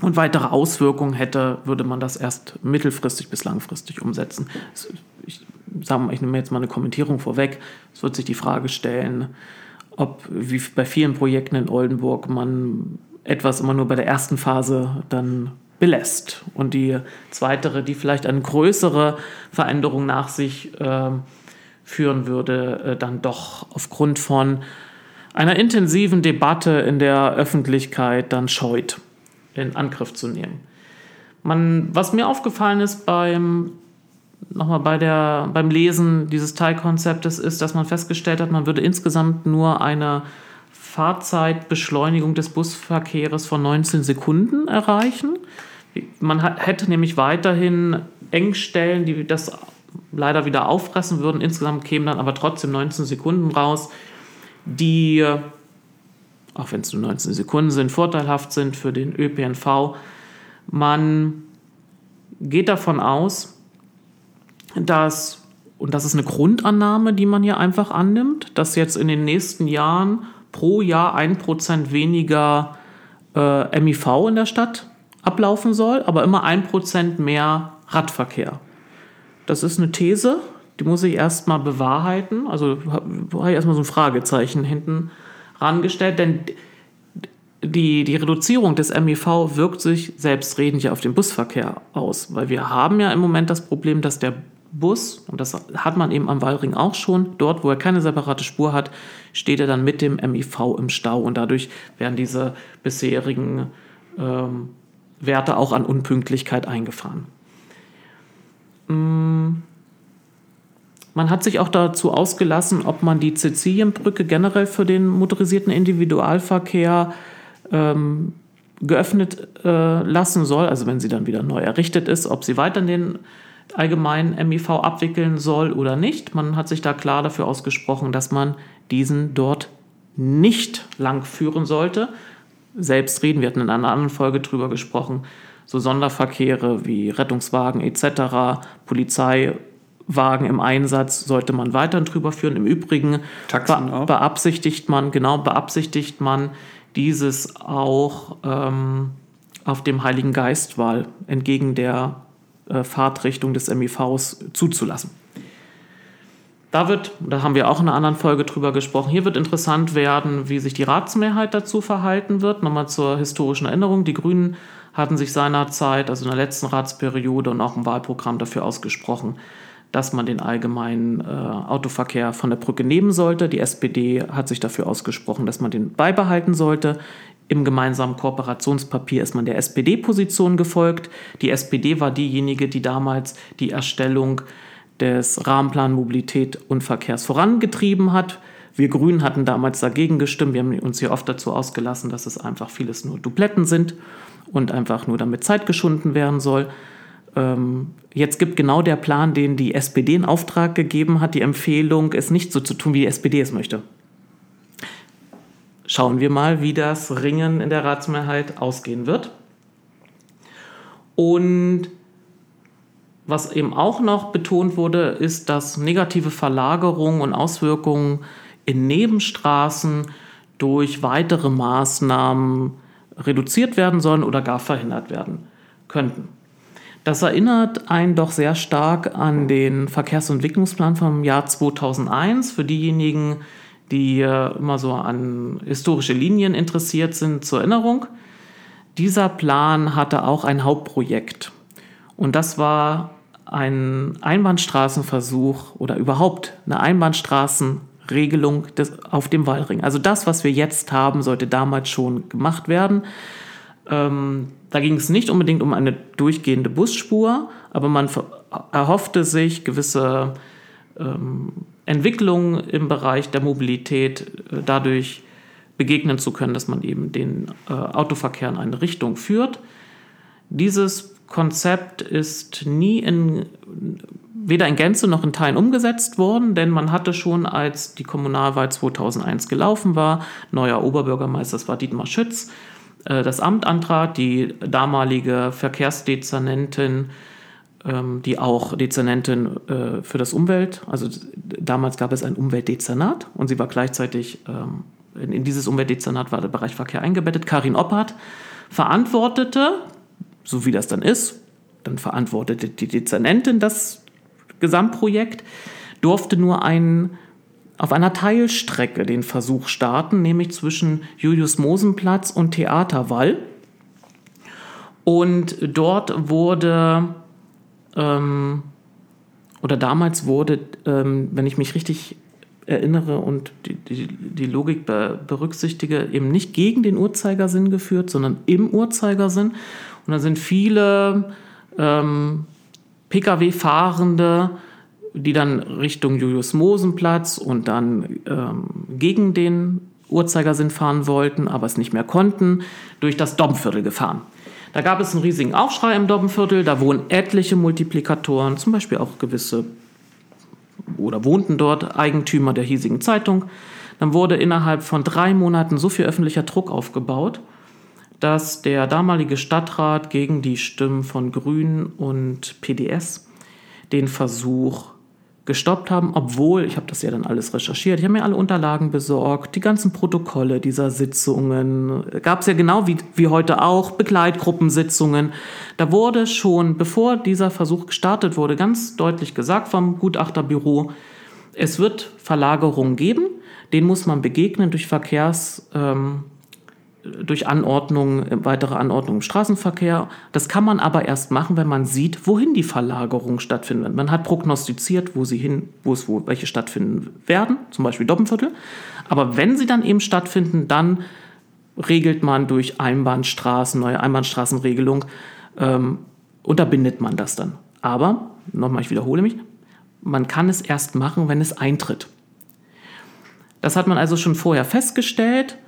und weitere Auswirkungen hätte, würde man das erst mittelfristig bis langfristig umsetzen. Ich, sage mal, ich nehme jetzt mal eine Kommentierung vorweg. Es wird sich die Frage stellen, ob wie bei vielen Projekten in Oldenburg man etwas immer nur bei der ersten Phase dann belässt. Und die zweite, die vielleicht eine größere Veränderung nach sich äh, führen würde, äh, dann doch aufgrund von einer intensiven Debatte in der Öffentlichkeit dann scheut, in Angriff zu nehmen. Man, was mir aufgefallen ist beim nochmal bei der, beim Lesen dieses Teilkonzeptes ist, dass man festgestellt hat, man würde insgesamt nur eine Fahrzeitbeschleunigung des Busverkehrs von 19 Sekunden erreichen. Man hätte nämlich weiterhin Engstellen, die das leider wieder auffressen würden. Insgesamt kämen dann aber trotzdem 19 Sekunden raus, die, auch wenn es nur 19 Sekunden sind, vorteilhaft sind für den ÖPNV. Man geht davon aus, dass, und das ist eine Grundannahme, die man hier einfach annimmt, dass jetzt in den nächsten Jahren pro Jahr ein Prozent weniger äh, MIV in der Stadt ablaufen soll, aber immer ein Prozent mehr Radverkehr. Das ist eine These, die muss ich erstmal bewahrheiten. Also habe ich erstmal so ein Fragezeichen hinten rangestellt, denn die, die Reduzierung des MIV wirkt sich selbstredend ja auf den Busverkehr aus, weil wir haben ja im Moment das Problem, dass der Bus, und das hat man eben am Wallring auch schon, dort, wo er keine separate Spur hat, steht er dann mit dem MIV im Stau und dadurch werden diese bisherigen ähm, Werte auch an Unpünktlichkeit eingefahren. Mm. Man hat sich auch dazu ausgelassen, ob man die Sizilienbrücke generell für den motorisierten Individualverkehr ähm, geöffnet äh, lassen soll, also wenn sie dann wieder neu errichtet ist, ob sie weiter den allgemeinen MIV abwickeln soll oder nicht. Man hat sich da klar dafür ausgesprochen, dass man diesen dort nicht lang führen sollte, selbst reden. Wir hatten in einer anderen Folge drüber gesprochen. So Sonderverkehre wie Rettungswagen etc., Polizeiwagen im Einsatz sollte man weiterhin drüber führen. Im Übrigen be beabsichtigt man, genau beabsichtigt man, dieses auch ähm, auf dem Heiligen Geistwahl entgegen der äh, Fahrtrichtung des MIVs zuzulassen. Da wird, da haben wir auch in einer anderen Folge drüber gesprochen, hier wird interessant werden, wie sich die Ratsmehrheit dazu verhalten wird. Nochmal zur historischen Erinnerung. Die Grünen hatten sich seinerzeit, also in der letzten Ratsperiode und auch im Wahlprogramm dafür ausgesprochen, dass man den allgemeinen äh, Autoverkehr von der Brücke nehmen sollte. Die SPD hat sich dafür ausgesprochen, dass man den beibehalten sollte. Im gemeinsamen Kooperationspapier ist man der SPD-Position gefolgt. Die SPD war diejenige, die damals die Erstellung des Rahmenplan Mobilität und Verkehrs vorangetrieben hat. Wir Grünen hatten damals dagegen gestimmt. Wir haben uns hier oft dazu ausgelassen, dass es einfach vieles nur Dupletten sind und einfach nur damit Zeit geschunden werden soll. Ähm, jetzt gibt genau der Plan, den die SPD in Auftrag gegeben hat, die Empfehlung, es nicht so zu tun, wie die SPD es möchte. Schauen wir mal, wie das Ringen in der Ratsmehrheit ausgehen wird. Und was eben auch noch betont wurde, ist, dass negative Verlagerungen und Auswirkungen in Nebenstraßen durch weitere Maßnahmen reduziert werden sollen oder gar verhindert werden könnten. Das erinnert einen doch sehr stark an den Verkehrsentwicklungsplan vom Jahr 2001. Für diejenigen, die immer so an historische Linien interessiert sind, zur Erinnerung. Dieser Plan hatte auch ein Hauptprojekt. Und das war ein Einbahnstraßenversuch oder überhaupt eine Einbahnstraßenregelung des, auf dem Wallring. Also das, was wir jetzt haben, sollte damals schon gemacht werden. Ähm, da ging es nicht unbedingt um eine durchgehende Busspur, aber man erhoffte sich gewisse ähm, Entwicklungen im Bereich der Mobilität äh, dadurch begegnen zu können, dass man eben den äh, Autoverkehr in eine Richtung führt. Dieses Konzept ist nie in, weder in Gänze noch in Teilen umgesetzt worden, denn man hatte schon, als die Kommunalwahl 2001 gelaufen war, neuer Oberbürgermeister, das war Dietmar Schütz, äh, das Amt antrat, die damalige Verkehrsdezernentin, ähm, die auch Dezernentin äh, für das Umwelt, also damals gab es ein Umweltdezernat und sie war gleichzeitig, ähm, in dieses Umweltdezernat war der Bereich Verkehr eingebettet, Karin Oppert, verantwortete, so wie das dann ist, dann verantwortete die Dezernentin das Gesamtprojekt, durfte nur einen auf einer Teilstrecke den Versuch starten, nämlich zwischen Julius-Mosen-Platz und Theaterwall. Und dort wurde, ähm, oder damals wurde, ähm, wenn ich mich richtig erinnere und die, die, die Logik be berücksichtige, eben nicht gegen den Uhrzeigersinn geführt, sondern im Uhrzeigersinn. Und da sind viele ähm, Pkw-Fahrende die dann Richtung Julius-Mosen-Platz und dann ähm, gegen den Uhrzeigersinn fahren wollten, aber es nicht mehr konnten, durch das Domviertel gefahren. Da gab es einen riesigen Aufschrei im Domviertel, da wohnen etliche Multiplikatoren, zum Beispiel auch gewisse oder wohnten dort Eigentümer der hiesigen Zeitung. Dann wurde innerhalb von drei Monaten so viel öffentlicher Druck aufgebaut, dass der damalige Stadtrat gegen die Stimmen von Grünen und PDS den Versuch gestoppt haben, obwohl, ich habe das ja dann alles recherchiert, ich habe mir alle Unterlagen besorgt, die ganzen Protokolle dieser Sitzungen, gab es ja genau wie, wie heute auch, Begleitgruppensitzungen. Da wurde schon, bevor dieser Versuch gestartet wurde, ganz deutlich gesagt vom Gutachterbüro, es wird Verlagerungen geben, denen muss man begegnen durch Verkehrs... Ähm, durch Anordnungen, weitere Anordnungen im Straßenverkehr. Das kann man aber erst machen, wenn man sieht, wohin die Verlagerungen stattfinden. Man hat prognostiziert, wo sie hin, wo es wo welche stattfinden werden, zum Beispiel Doppenviertel. Aber wenn sie dann eben stattfinden, dann regelt man durch Einbahnstraßen, neue Einbahnstraßenregelung, ähm, unterbindet man das dann. Aber, nochmal, ich wiederhole mich, man kann es erst machen, wenn es eintritt. Das hat man also schon vorher festgestellt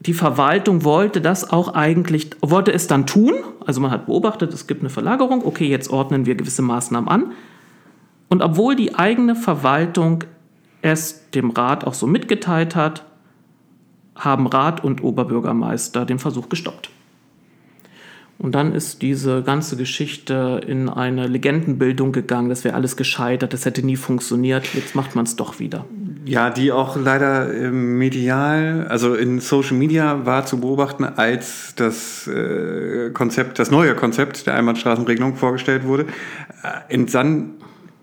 die Verwaltung wollte das auch eigentlich, wollte es dann tun. Also man hat beobachtet, es gibt eine Verlagerung, okay, jetzt ordnen wir gewisse Maßnahmen an. Und obwohl die eigene Verwaltung es dem Rat auch so mitgeteilt hat, haben Rat und Oberbürgermeister den Versuch gestoppt. Und dann ist diese ganze Geschichte in eine Legendenbildung gegangen, das wäre alles gescheitert, das hätte nie funktioniert, jetzt macht man es doch wieder. Ja, die auch leider äh, medial, also in Social Media war zu beobachten, als das äh, Konzept, das neue Konzept der Einbahnstraßenregelung vorgestellt wurde. Äh, entsann,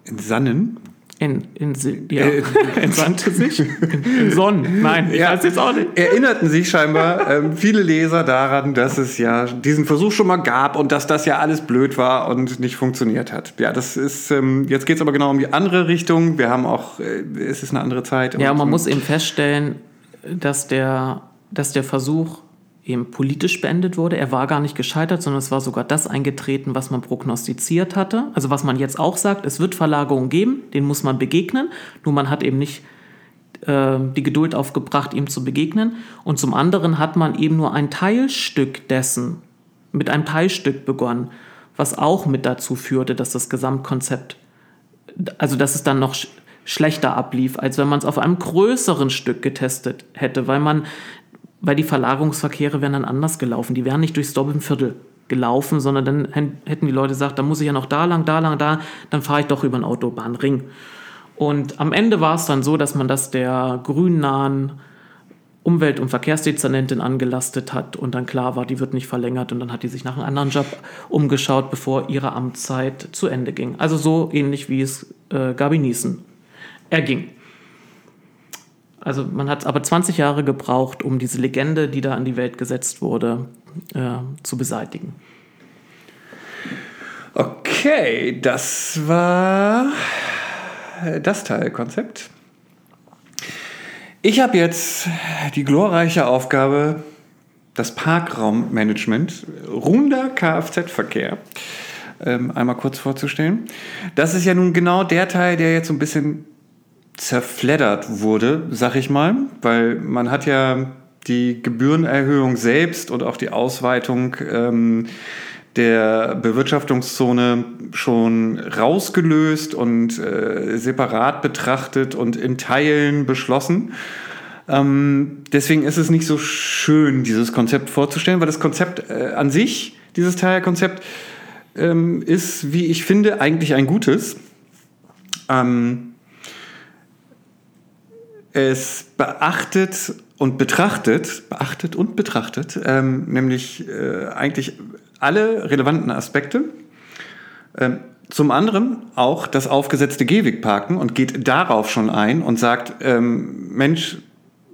entsannen, in, in, ja, äh, entsandte sich? In, in Sonnen? Nein, ich ja, weiß jetzt auch nicht. Erinnerten sich scheinbar ähm, viele Leser daran, dass es ja diesen Versuch schon mal gab und dass das ja alles blöd war und nicht funktioniert hat. Ja, das ist, ähm, jetzt geht es aber genau um die andere Richtung. Wir haben auch, äh, es ist eine andere Zeit. Ja, man muss eben feststellen, dass der, dass der Versuch eben politisch beendet wurde. Er war gar nicht gescheitert, sondern es war sogar das eingetreten, was man prognostiziert hatte. Also was man jetzt auch sagt, es wird Verlagerungen geben, denen muss man begegnen. Nur man hat eben nicht äh, die Geduld aufgebracht, ihm zu begegnen. Und zum anderen hat man eben nur ein Teilstück dessen, mit einem Teilstück begonnen, was auch mit dazu führte, dass das Gesamtkonzept, also dass es dann noch schlechter ablief, als wenn man es auf einem größeren Stück getestet hätte, weil man weil die Verlagerungsverkehre wären dann anders gelaufen. Die wären nicht durchs Doppelviertel gelaufen, sondern dann hätten die Leute gesagt, da muss ich ja noch da lang, da lang, da, dann fahre ich doch über einen Autobahnring. Und am Ende war es dann so, dass man das der grünnahen Umwelt- und Verkehrsdezernentin angelastet hat und dann klar war, die wird nicht verlängert und dann hat die sich nach einem anderen Job umgeschaut, bevor ihre Amtszeit zu Ende ging. Also so ähnlich wie es äh, Gabi Niesen erging. Also man hat aber 20 Jahre gebraucht, um diese Legende, die da an die Welt gesetzt wurde, äh, zu beseitigen. Okay, das war das Teilkonzept. Ich habe jetzt die glorreiche Aufgabe, das Parkraummanagement, runder Kfz-Verkehr, ähm, einmal kurz vorzustellen. Das ist ja nun genau der Teil, der jetzt so ein bisschen zerfleddert wurde, sag ich mal, weil man hat ja die Gebührenerhöhung selbst und auch die Ausweitung ähm, der Bewirtschaftungszone schon rausgelöst und äh, separat betrachtet und in Teilen beschlossen. Ähm, deswegen ist es nicht so schön, dieses Konzept vorzustellen, weil das Konzept äh, an sich, dieses Teilkonzept, ähm, ist, wie ich finde, eigentlich ein gutes. Ähm, es beachtet und betrachtet, beachtet und betrachtet, ähm, nämlich äh, eigentlich alle relevanten Aspekte. Ähm, zum anderen auch das aufgesetzte Gehwegparken und geht darauf schon ein und sagt, ähm, Mensch,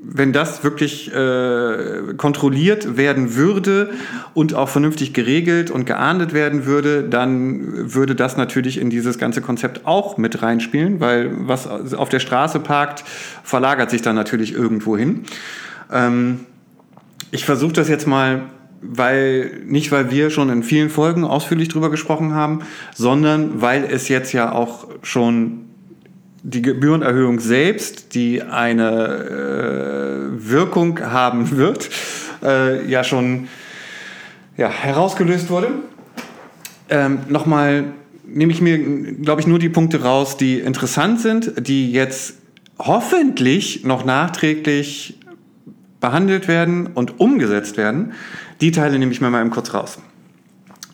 wenn das wirklich äh, kontrolliert werden würde und auch vernünftig geregelt und geahndet werden würde, dann würde das natürlich in dieses ganze Konzept auch mit reinspielen, weil was auf der Straße parkt, verlagert sich dann natürlich irgendwo hin. Ähm, ich versuche das jetzt mal weil nicht weil wir schon in vielen Folgen ausführlich drüber gesprochen haben, sondern weil es jetzt ja auch schon die Gebührenerhöhung selbst, die eine äh, Wirkung haben wird, äh, ja schon ja, herausgelöst wurde. Ähm, Nochmal nehme ich mir, glaube ich, nur die Punkte raus, die interessant sind, die jetzt hoffentlich noch nachträglich behandelt werden und umgesetzt werden. Die Teile nehme ich mir mal eben kurz raus.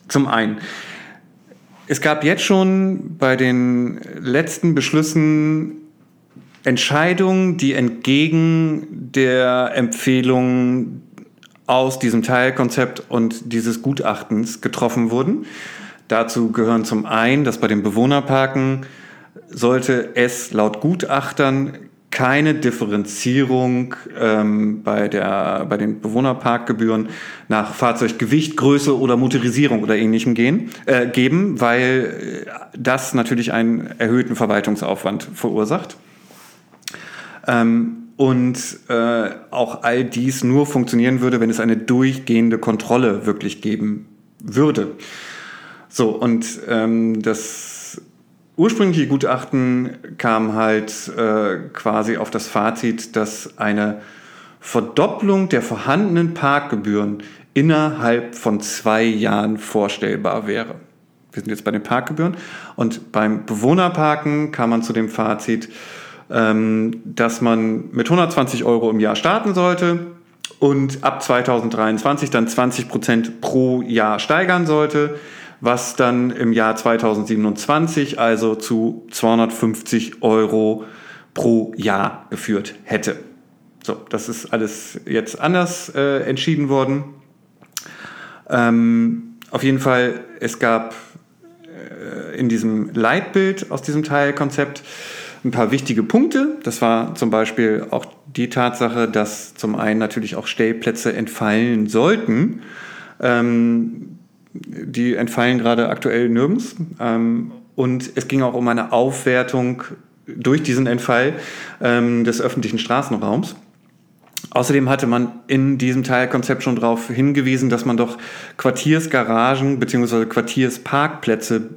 Zum einen, es gab jetzt schon bei den letzten Beschlüssen Entscheidungen, die entgegen der Empfehlung aus diesem Teilkonzept und dieses Gutachtens getroffen wurden. Dazu gehören zum einen, dass bei den Bewohnerparken sollte es laut Gutachtern keine Differenzierung ähm, bei, der, bei den Bewohnerparkgebühren nach Fahrzeuggewicht, Größe oder Motorisierung oder ähnlichem gehen, äh, geben, weil äh, das natürlich einen erhöhten Verwaltungsaufwand verursacht. Ähm, und äh, auch all dies nur funktionieren würde, wenn es eine durchgehende Kontrolle wirklich geben würde. So, und ähm, das ursprüngliche Gutachten kam halt äh, quasi auf das Fazit, dass eine Verdopplung der vorhandenen Parkgebühren innerhalb von zwei Jahren vorstellbar wäre. Wir sind jetzt bei den Parkgebühren und beim Bewohnerparken kam man zu dem Fazit, ähm, dass man mit 120 Euro im Jahr starten sollte und ab 2023 dann 20 Prozent pro Jahr steigern sollte was dann im Jahr 2027 also zu 250 Euro pro Jahr geführt hätte. So, das ist alles jetzt anders äh, entschieden worden. Ähm, auf jeden Fall, es gab äh, in diesem Leitbild aus diesem Teilkonzept ein paar wichtige Punkte. Das war zum Beispiel auch die Tatsache, dass zum einen natürlich auch Stellplätze entfallen sollten. Ähm, die entfallen gerade aktuell nirgends. Ähm, und es ging auch um eine Aufwertung durch diesen Entfall ähm, des öffentlichen Straßenraums. Außerdem hatte man in diesem Teilkonzept schon darauf hingewiesen, dass man doch Quartiersgaragen bzw. Quartiersparkplätze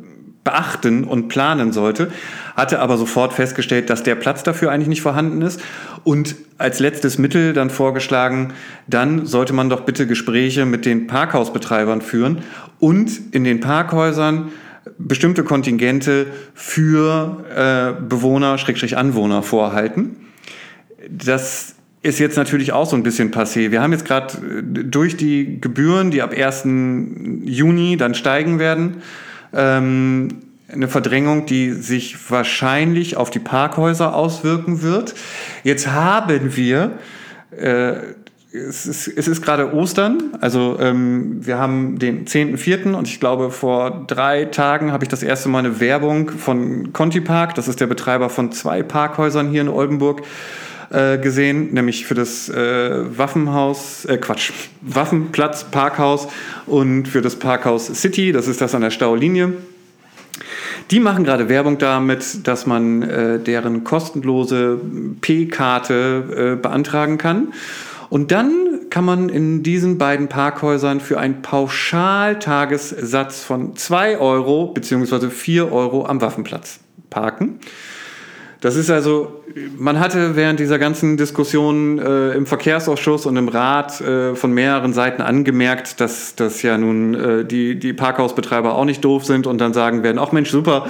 beachten und planen sollte, hatte aber sofort festgestellt, dass der Platz dafür eigentlich nicht vorhanden ist und als letztes Mittel dann vorgeschlagen, dann sollte man doch bitte Gespräche mit den Parkhausbetreibern führen und in den Parkhäusern bestimmte Kontingente für äh, Bewohner, Schrägstrich Anwohner vorhalten. Das ist jetzt natürlich auch so ein bisschen passé. Wir haben jetzt gerade äh, durch die Gebühren, die ab 1. Juni dann steigen werden, ähm, eine Verdrängung, die sich wahrscheinlich auf die Parkhäuser auswirken wird. Jetzt haben wir, äh, es ist, es ist gerade Ostern, also ähm, wir haben den 10.04. und ich glaube vor drei Tagen habe ich das erste Mal eine Werbung von Conti Park, das ist der Betreiber von zwei Parkhäusern hier in Oldenburg, äh, gesehen, nämlich für das äh, Waffenhaus, äh, Quatsch, Waffenplatz Parkhaus und für das Parkhaus City, das ist das an der Staulinie. Die machen gerade Werbung damit, dass man äh, deren kostenlose P-Karte äh, beantragen kann. Und dann kann man in diesen beiden Parkhäusern für einen Pauschaltagessatz von 2 Euro bzw. 4 Euro am Waffenplatz parken. Das ist also, man hatte während dieser ganzen Diskussion äh, im Verkehrsausschuss und im Rat äh, von mehreren Seiten angemerkt, dass, dass ja nun äh, die, die Parkhausbetreiber auch nicht doof sind und dann sagen werden, ach Mensch, super,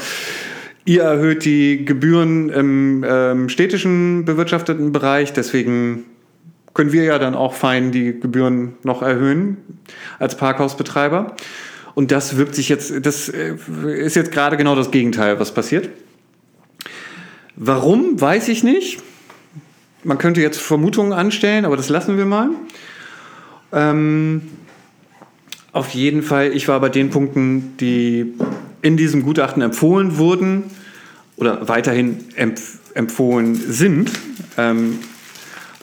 ihr erhöht die Gebühren im ähm, städtischen bewirtschafteten Bereich, deswegen können wir ja dann auch fein die Gebühren noch erhöhen als Parkhausbetreiber. Und das wirkt sich jetzt, das äh, ist jetzt gerade genau das Gegenteil, was passiert. Warum, weiß ich nicht. Man könnte jetzt Vermutungen anstellen, aber das lassen wir mal. Ähm, auf jeden Fall, ich war bei den Punkten, die in diesem Gutachten empfohlen wurden oder weiterhin empf empfohlen sind ähm,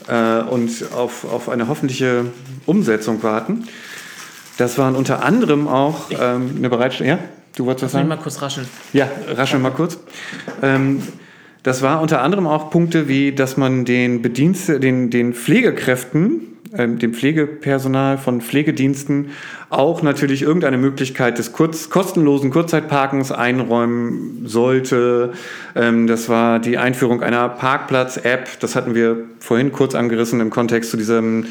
äh, und auf, auf eine hoffentliche Umsetzung warten. Das waren unter anderem auch ähm, eine Bereitstellung. Ja, du wolltest was sagen? mal kurz rascheln. Ja, rascheln mal kurz. Ähm, das war unter anderem auch Punkte wie, dass man den Bedienst den, den Pflegekräften, äh, dem Pflegepersonal von Pflegediensten auch natürlich irgendeine Möglichkeit des kurz, kostenlosen Kurzzeitparkens einräumen sollte. Ähm, das war die Einführung einer Parkplatz-App. Das hatten wir vorhin kurz angerissen im Kontext zu diesem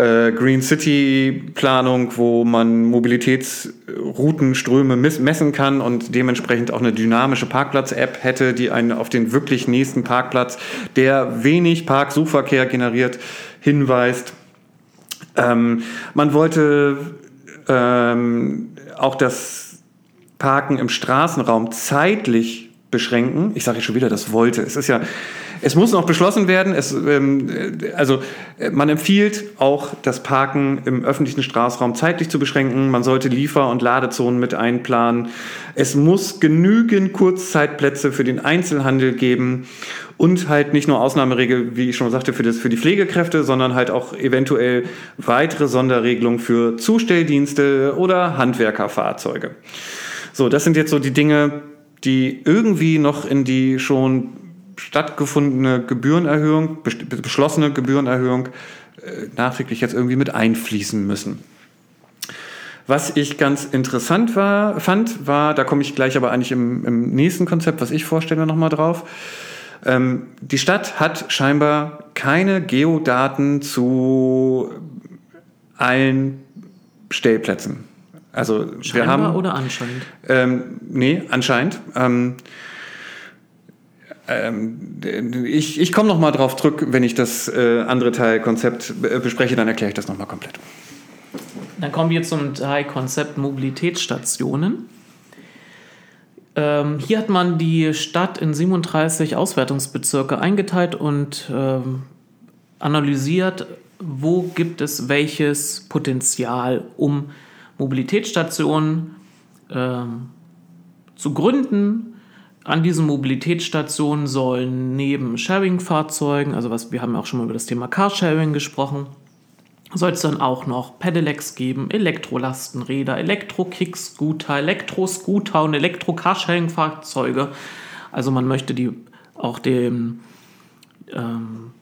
äh, Green City Planung, wo man Mobilitätsroutenströme messen kann und dementsprechend auch eine dynamische Parkplatz-App hätte, die einen auf den wirklich nächsten Parkplatz, der wenig Parksuchverkehr generiert, hinweist. Ähm, man wollte ähm, auch das Parken im Straßenraum zeitlich beschränken. Ich sage schon wieder, das wollte. Es ist ja es muss noch beschlossen werden. Es, ähm, also man empfiehlt auch, das Parken im öffentlichen Straßenraum zeitlich zu beschränken. Man sollte Liefer- und Ladezonen mit einplanen. Es muss genügend Kurzzeitplätze für den Einzelhandel geben und halt nicht nur Ausnahmeregel, wie ich schon sagte, für, das, für die Pflegekräfte, sondern halt auch eventuell weitere Sonderregelungen für Zustelldienste oder Handwerkerfahrzeuge. So, das sind jetzt so die Dinge, die irgendwie noch in die schon stattgefundene Gebührenerhöhung, beschlossene Gebührenerhöhung äh, nachträglich jetzt irgendwie mit einfließen müssen. Was ich ganz interessant war, fand, war, da komme ich gleich aber eigentlich im, im nächsten Konzept, was ich vorstelle, nochmal drauf. Ähm, die Stadt hat scheinbar keine Geodaten zu allen Stellplätzen. Also scheinbar wir haben oder anscheinend? Ähm, nee, anscheinend. Ähm, ähm, ich ich komme noch mal drauf zurück, wenn ich das äh, andere Teilkonzept bespreche, dann erkläre ich das noch mal komplett. Dann kommen wir zum Teilkonzept Mobilitätsstationen. Ähm, hier hat man die Stadt in 37 Auswertungsbezirke eingeteilt und ähm, analysiert, wo gibt es welches Potenzial, um Mobilitätsstationen ähm, zu gründen, an diesen Mobilitätsstationen sollen neben Sharing-Fahrzeugen, also was wir haben auch schon mal über das Thema Carsharing gesprochen, soll es dann auch noch Pedelecs geben, Elektrolastenräder, Elektro-Kick-Scooter, Elektro-Scooter und Elektro-Carsharing-Fahrzeuge. Also man möchte die auch dem, ähm,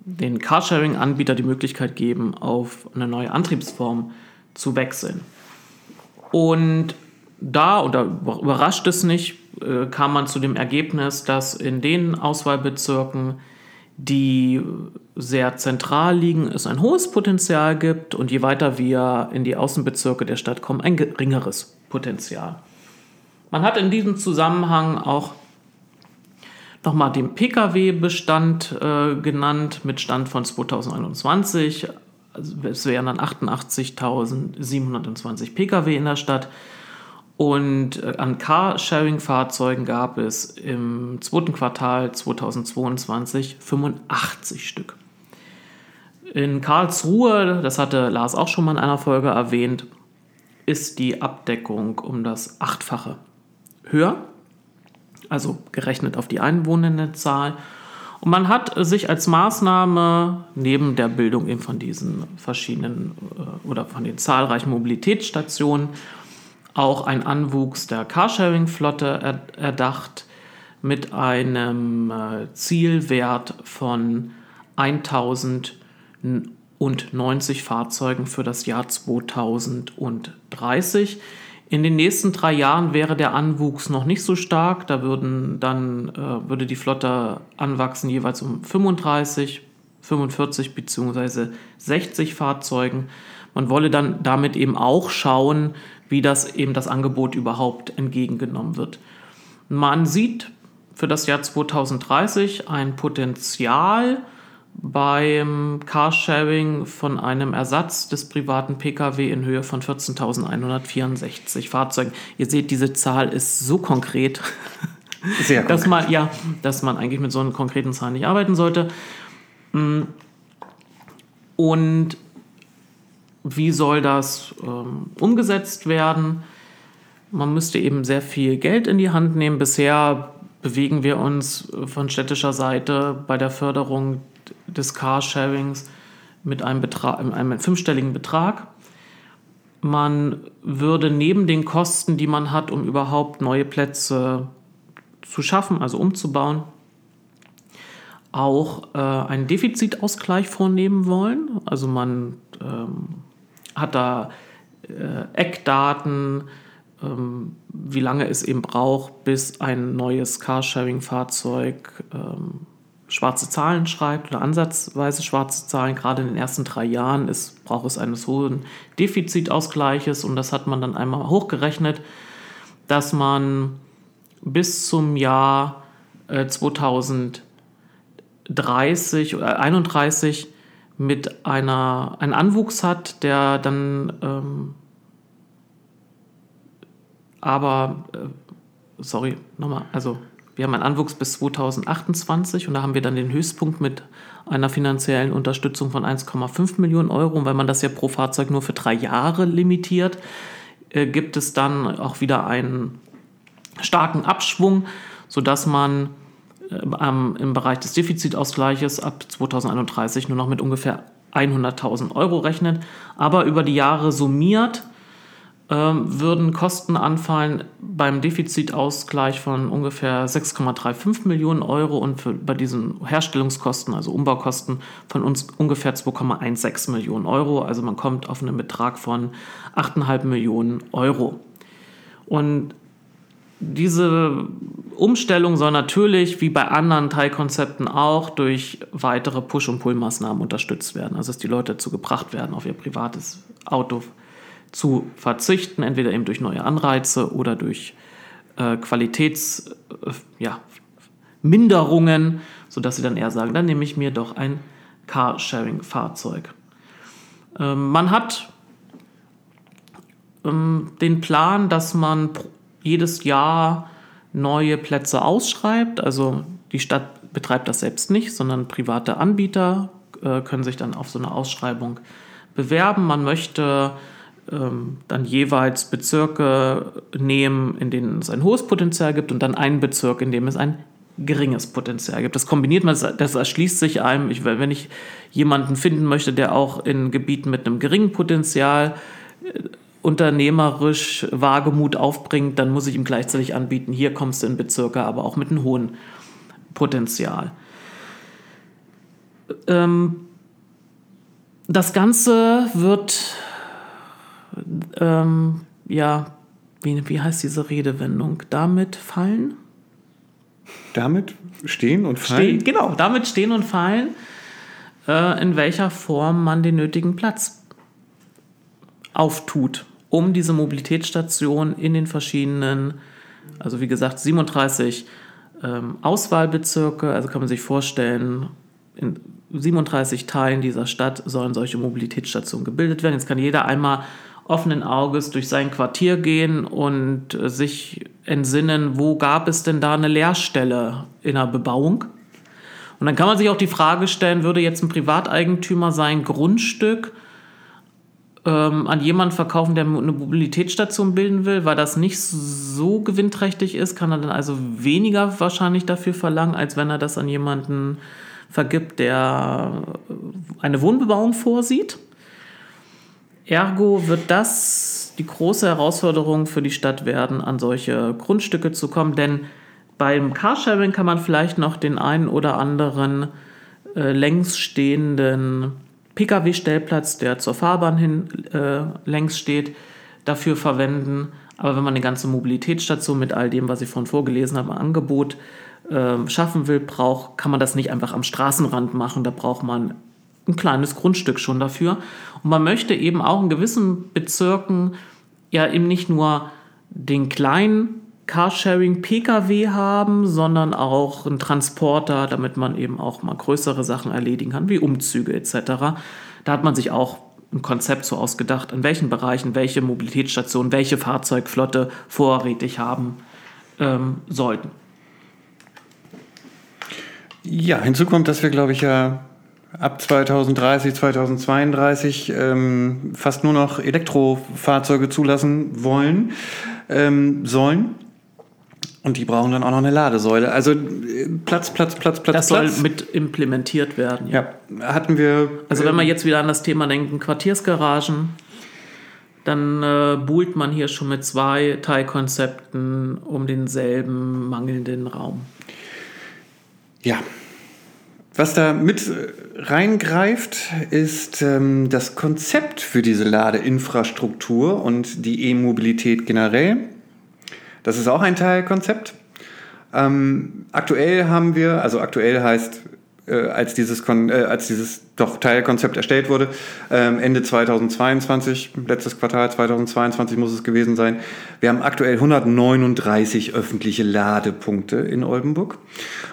den Carsharing-Anbieter die Möglichkeit geben, auf eine neue Antriebsform zu wechseln. Und da, da überrascht es nicht, äh, kam man zu dem Ergebnis, dass in den Auswahlbezirken, die sehr zentral liegen, es ein hohes Potenzial gibt und je weiter wir in die Außenbezirke der Stadt kommen, ein geringeres Potenzial. Man hat in diesem Zusammenhang auch nochmal den Pkw-Bestand äh, genannt mit Stand von 2021. Also es wären dann 88.720 Pkw in der Stadt. Und äh, an Carsharing-Fahrzeugen gab es im zweiten Quartal 2022 85 Stück. In Karlsruhe, das hatte Lars auch schon mal in einer Folge erwähnt, ist die Abdeckung um das Achtfache höher, also gerechnet auf die Einwohnerzahl. Und man hat sich als Maßnahme neben der Bildung eben von diesen verschiedenen äh, oder von den zahlreichen Mobilitätsstationen auch einen Anwuchs der Carsharing-Flotte erdacht mit einem äh, Zielwert von 1090 Fahrzeugen für das Jahr 2030. In den nächsten drei Jahren wäre der Anwuchs noch nicht so stark. Da würden dann, äh, würde die Flotte anwachsen jeweils um 35, 45 bzw. 60 Fahrzeugen. Man wolle dann damit eben auch schauen, wie das eben das Angebot überhaupt entgegengenommen wird. Man sieht für das Jahr 2030 ein Potenzial beim Carsharing von einem Ersatz des privaten Pkw in Höhe von 14.164 Fahrzeugen. Ihr seht, diese Zahl ist so konkret, Sehr dass man ja, dass man eigentlich mit so einer konkreten Zahl nicht arbeiten sollte. Mm. Und wie soll das ähm, umgesetzt werden? Man müsste eben sehr viel Geld in die Hand nehmen. Bisher bewegen wir uns von städtischer Seite bei der Förderung des Carsharings mit einem, Betrag, einem fünfstelligen Betrag. Man würde neben den Kosten, die man hat, um überhaupt neue Plätze zu schaffen, also umzubauen, auch äh, einen Defizitausgleich vornehmen wollen. Also man ähm, hat da äh, Eckdaten, ähm, wie lange es eben braucht, bis ein neues Carsharing-Fahrzeug ähm, schwarze Zahlen schreibt oder ansatzweise schwarze Zahlen. Gerade in den ersten drei Jahren ist, braucht es eines hohen Defizitausgleiches und das hat man dann einmal hochgerechnet, dass man bis zum Jahr äh, 2030 oder 31 mit einer einen Anwuchs hat, der dann ähm, aber äh, sorry, nochmal, also wir haben einen Anwuchs bis 2028 und da haben wir dann den Höchstpunkt mit einer finanziellen Unterstützung von 1,5 Millionen Euro. Und weil man das ja pro Fahrzeug nur für drei Jahre limitiert, äh, gibt es dann auch wieder einen starken Abschwung, sodass man äh, im Bereich des Defizitausgleiches ab 2031 nur noch mit ungefähr 100.000 Euro rechnet. Aber über die Jahre summiert ähm, würden Kosten anfallen beim Defizitausgleich von ungefähr 6,35 Millionen Euro und für, bei diesen Herstellungskosten, also Umbaukosten, von uns ungefähr 2,16 Millionen Euro. Also man kommt auf einen Betrag von 8,5 Millionen Euro. Und diese Umstellung soll natürlich, wie bei anderen Teilkonzepten auch, durch weitere Push- und Pull-Maßnahmen unterstützt werden. Also dass die Leute dazu gebracht werden, auf ihr privates Auto zu verzichten, entweder eben durch neue Anreize oder durch äh, Qualitätsminderungen, äh, ja, sodass sie dann eher sagen, dann nehme ich mir doch ein Carsharing-Fahrzeug. Ähm, man hat ähm, den Plan, dass man jedes Jahr neue Plätze ausschreibt. Also die Stadt betreibt das selbst nicht, sondern private Anbieter äh, können sich dann auf so eine Ausschreibung bewerben. Man möchte dann jeweils Bezirke nehmen, in denen es ein hohes Potenzial gibt und dann einen Bezirk, in dem es ein geringes Potenzial gibt. Das kombiniert man, das erschließt sich einem. Ich, wenn ich jemanden finden möchte, der auch in Gebieten mit einem geringen Potenzial äh, unternehmerisch Wagemut aufbringt, dann muss ich ihm gleichzeitig anbieten, hier kommst du in Bezirke, aber auch mit einem hohen Potenzial. Ähm, das Ganze wird ähm, ja, wie, wie heißt diese Redewendung? Damit fallen? Damit stehen und fallen? Stehen, genau, damit stehen und fallen, äh, in welcher Form man den nötigen Platz auftut, um diese Mobilitätsstation in den verschiedenen, also wie gesagt, 37 ähm, Auswahlbezirke, also kann man sich vorstellen, in 37 Teilen dieser Stadt sollen solche Mobilitätsstationen gebildet werden. Jetzt kann jeder einmal offenen Auges durch sein Quartier gehen und äh, sich entsinnen, wo gab es denn da eine Leerstelle in der Bebauung? Und dann kann man sich auch die Frage stellen, würde jetzt ein Privateigentümer sein Grundstück ähm, an jemanden verkaufen, der eine Mobilitätsstation bilden will, weil das nicht so gewinnträchtig ist, kann er dann also weniger wahrscheinlich dafür verlangen, als wenn er das an jemanden vergibt, der eine Wohnbebauung vorsieht. Ergo wird das die große Herausforderung für die Stadt werden, an solche Grundstücke zu kommen, denn beim Carsharing kann man vielleicht noch den einen oder anderen äh, längs stehenden Pkw-Stellplatz, der zur Fahrbahn hin äh, längs steht, dafür verwenden. Aber wenn man eine ganze Mobilitätsstation mit all dem, was ich vorhin vorgelesen habe, Angebot äh, schaffen will, braucht, kann man das nicht einfach am Straßenrand machen. Da braucht man ein kleines Grundstück schon dafür. Und man möchte eben auch in gewissen Bezirken ja eben nicht nur den kleinen Carsharing-Pkw haben, sondern auch einen Transporter, damit man eben auch mal größere Sachen erledigen kann, wie Umzüge etc. Da hat man sich auch ein Konzept so ausgedacht, in welchen Bereichen welche Mobilitätsstationen, welche Fahrzeugflotte vorrätig haben ähm, sollten. Ja, hinzu kommt, dass wir, glaube ich, ja ab 2030, 2032 ähm, fast nur noch Elektrofahrzeuge zulassen wollen, ähm, sollen. Und die brauchen dann auch noch eine Ladesäule. Also äh, Platz, Platz, Platz, Platz. Das Platz. soll mit implementiert werden. Ja, ja hatten wir. Also wenn wir jetzt wieder an das Thema denken, Quartiersgaragen, dann äh, buhlt man hier schon mit zwei Teilkonzepten um denselben mangelnden Raum. Ja. Was da mit reingreift, ist ähm, das Konzept für diese Ladeinfrastruktur und die E-Mobilität generell. Das ist auch ein Teilkonzept. Ähm, aktuell haben wir, also aktuell heißt, äh, als, dieses Kon äh, als dieses doch Teilkonzept erstellt wurde, ähm, Ende 2022, letztes Quartal 2022 muss es gewesen sein. Wir haben aktuell 139 öffentliche Ladepunkte in Oldenburg.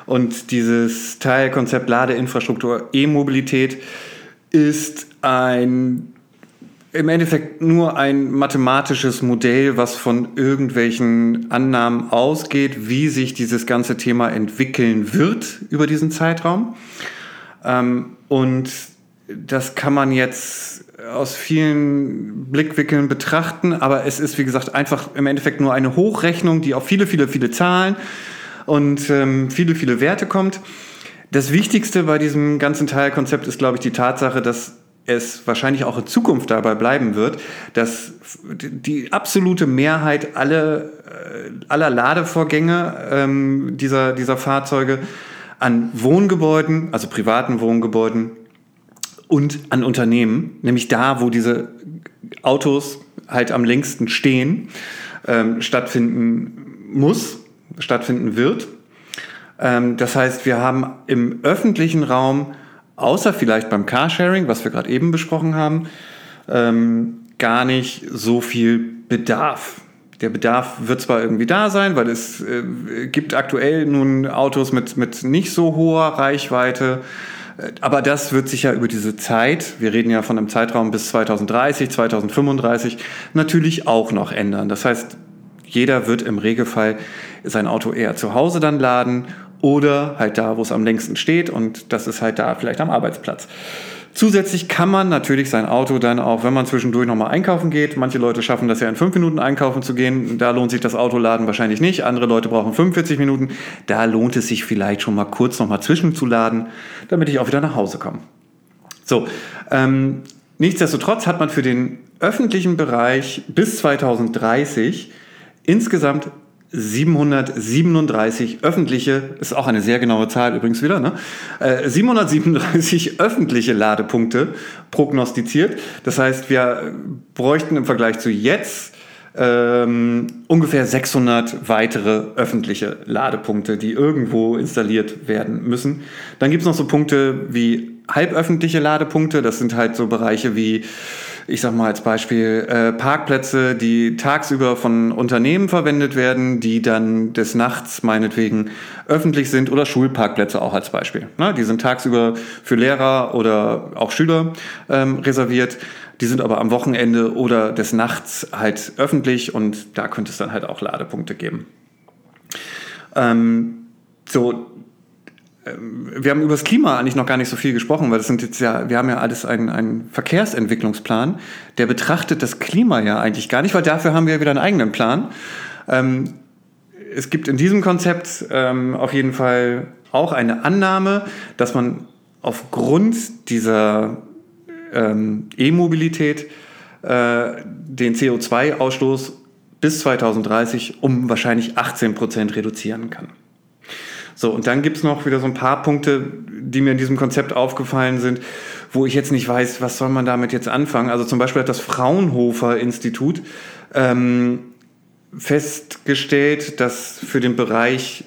Und dieses Teilkonzept Ladeinfrastruktur E-Mobilität ist ein im Endeffekt nur ein mathematisches Modell, was von irgendwelchen Annahmen ausgeht, wie sich dieses ganze Thema entwickeln wird über diesen Zeitraum. Ähm, und das kann man jetzt aus vielen Blickwinkeln betrachten, aber es ist, wie gesagt, einfach im Endeffekt nur eine Hochrechnung, die auf viele, viele, viele Zahlen und ähm, viele, viele Werte kommt. Das Wichtigste bei diesem ganzen Teilkonzept ist, glaube ich, die Tatsache, dass es wahrscheinlich auch in Zukunft dabei bleiben wird, dass die absolute Mehrheit alle, äh, aller Ladevorgänge ähm, dieser, dieser Fahrzeuge an Wohngebäuden, also privaten Wohngebäuden und an Unternehmen, nämlich da, wo diese Autos halt am längsten stehen, ähm, stattfinden muss, stattfinden wird. Ähm, das heißt, wir haben im öffentlichen Raum außer vielleicht beim Carsharing, was wir gerade eben besprochen haben, ähm, gar nicht so viel Bedarf. Der Bedarf wird zwar irgendwie da sein, weil es äh, gibt aktuell nun Autos mit, mit nicht so hoher Reichweite, äh, aber das wird sich ja über diese Zeit, wir reden ja von einem Zeitraum bis 2030, 2035, natürlich auch noch ändern. Das heißt, jeder wird im Regelfall sein Auto eher zu Hause dann laden oder halt da, wo es am längsten steht und das ist halt da vielleicht am Arbeitsplatz. Zusätzlich kann man natürlich sein Auto dann auch, wenn man zwischendurch nochmal einkaufen geht, manche Leute schaffen das ja in fünf Minuten einkaufen zu gehen, da lohnt sich das Autoladen wahrscheinlich nicht, andere Leute brauchen 45 Minuten, da lohnt es sich vielleicht schon mal kurz nochmal zwischenzuladen, damit ich auch wieder nach Hause komme. So, ähm, nichtsdestotrotz hat man für den öffentlichen Bereich bis 2030 insgesamt 737 öffentliche, ist auch eine sehr genaue Zahl übrigens wieder, ne? Äh, 737 öffentliche Ladepunkte prognostiziert. Das heißt, wir bräuchten im Vergleich zu jetzt ähm, ungefähr 600 weitere öffentliche Ladepunkte, die irgendwo installiert werden müssen. Dann gibt es noch so Punkte wie halböffentliche Ladepunkte. Das sind halt so Bereiche wie ich sag mal als Beispiel, äh, Parkplätze, die tagsüber von Unternehmen verwendet werden, die dann des Nachts meinetwegen öffentlich sind oder Schulparkplätze auch als Beispiel. Ne? Die sind tagsüber für Lehrer oder auch Schüler ähm, reserviert. Die sind aber am Wochenende oder des Nachts halt öffentlich und da könnte es dann halt auch Ladepunkte geben. Ähm, so, wir haben über das Klima eigentlich noch gar nicht so viel gesprochen, weil das sind jetzt ja, wir haben ja alles einen, einen Verkehrsentwicklungsplan, der betrachtet das Klima ja eigentlich gar nicht, weil dafür haben wir ja wieder einen eigenen Plan. Ähm, es gibt in diesem Konzept ähm, auf jeden Fall auch eine Annahme, dass man aufgrund dieser ähm, E-Mobilität äh, den CO2-Ausstoß bis 2030 um wahrscheinlich 18 Prozent reduzieren kann. So, und dann gibt's noch wieder so ein paar Punkte, die mir in diesem Konzept aufgefallen sind, wo ich jetzt nicht weiß, was soll man damit jetzt anfangen. Also zum Beispiel hat das Fraunhofer Institut ähm, festgestellt, dass für den Bereich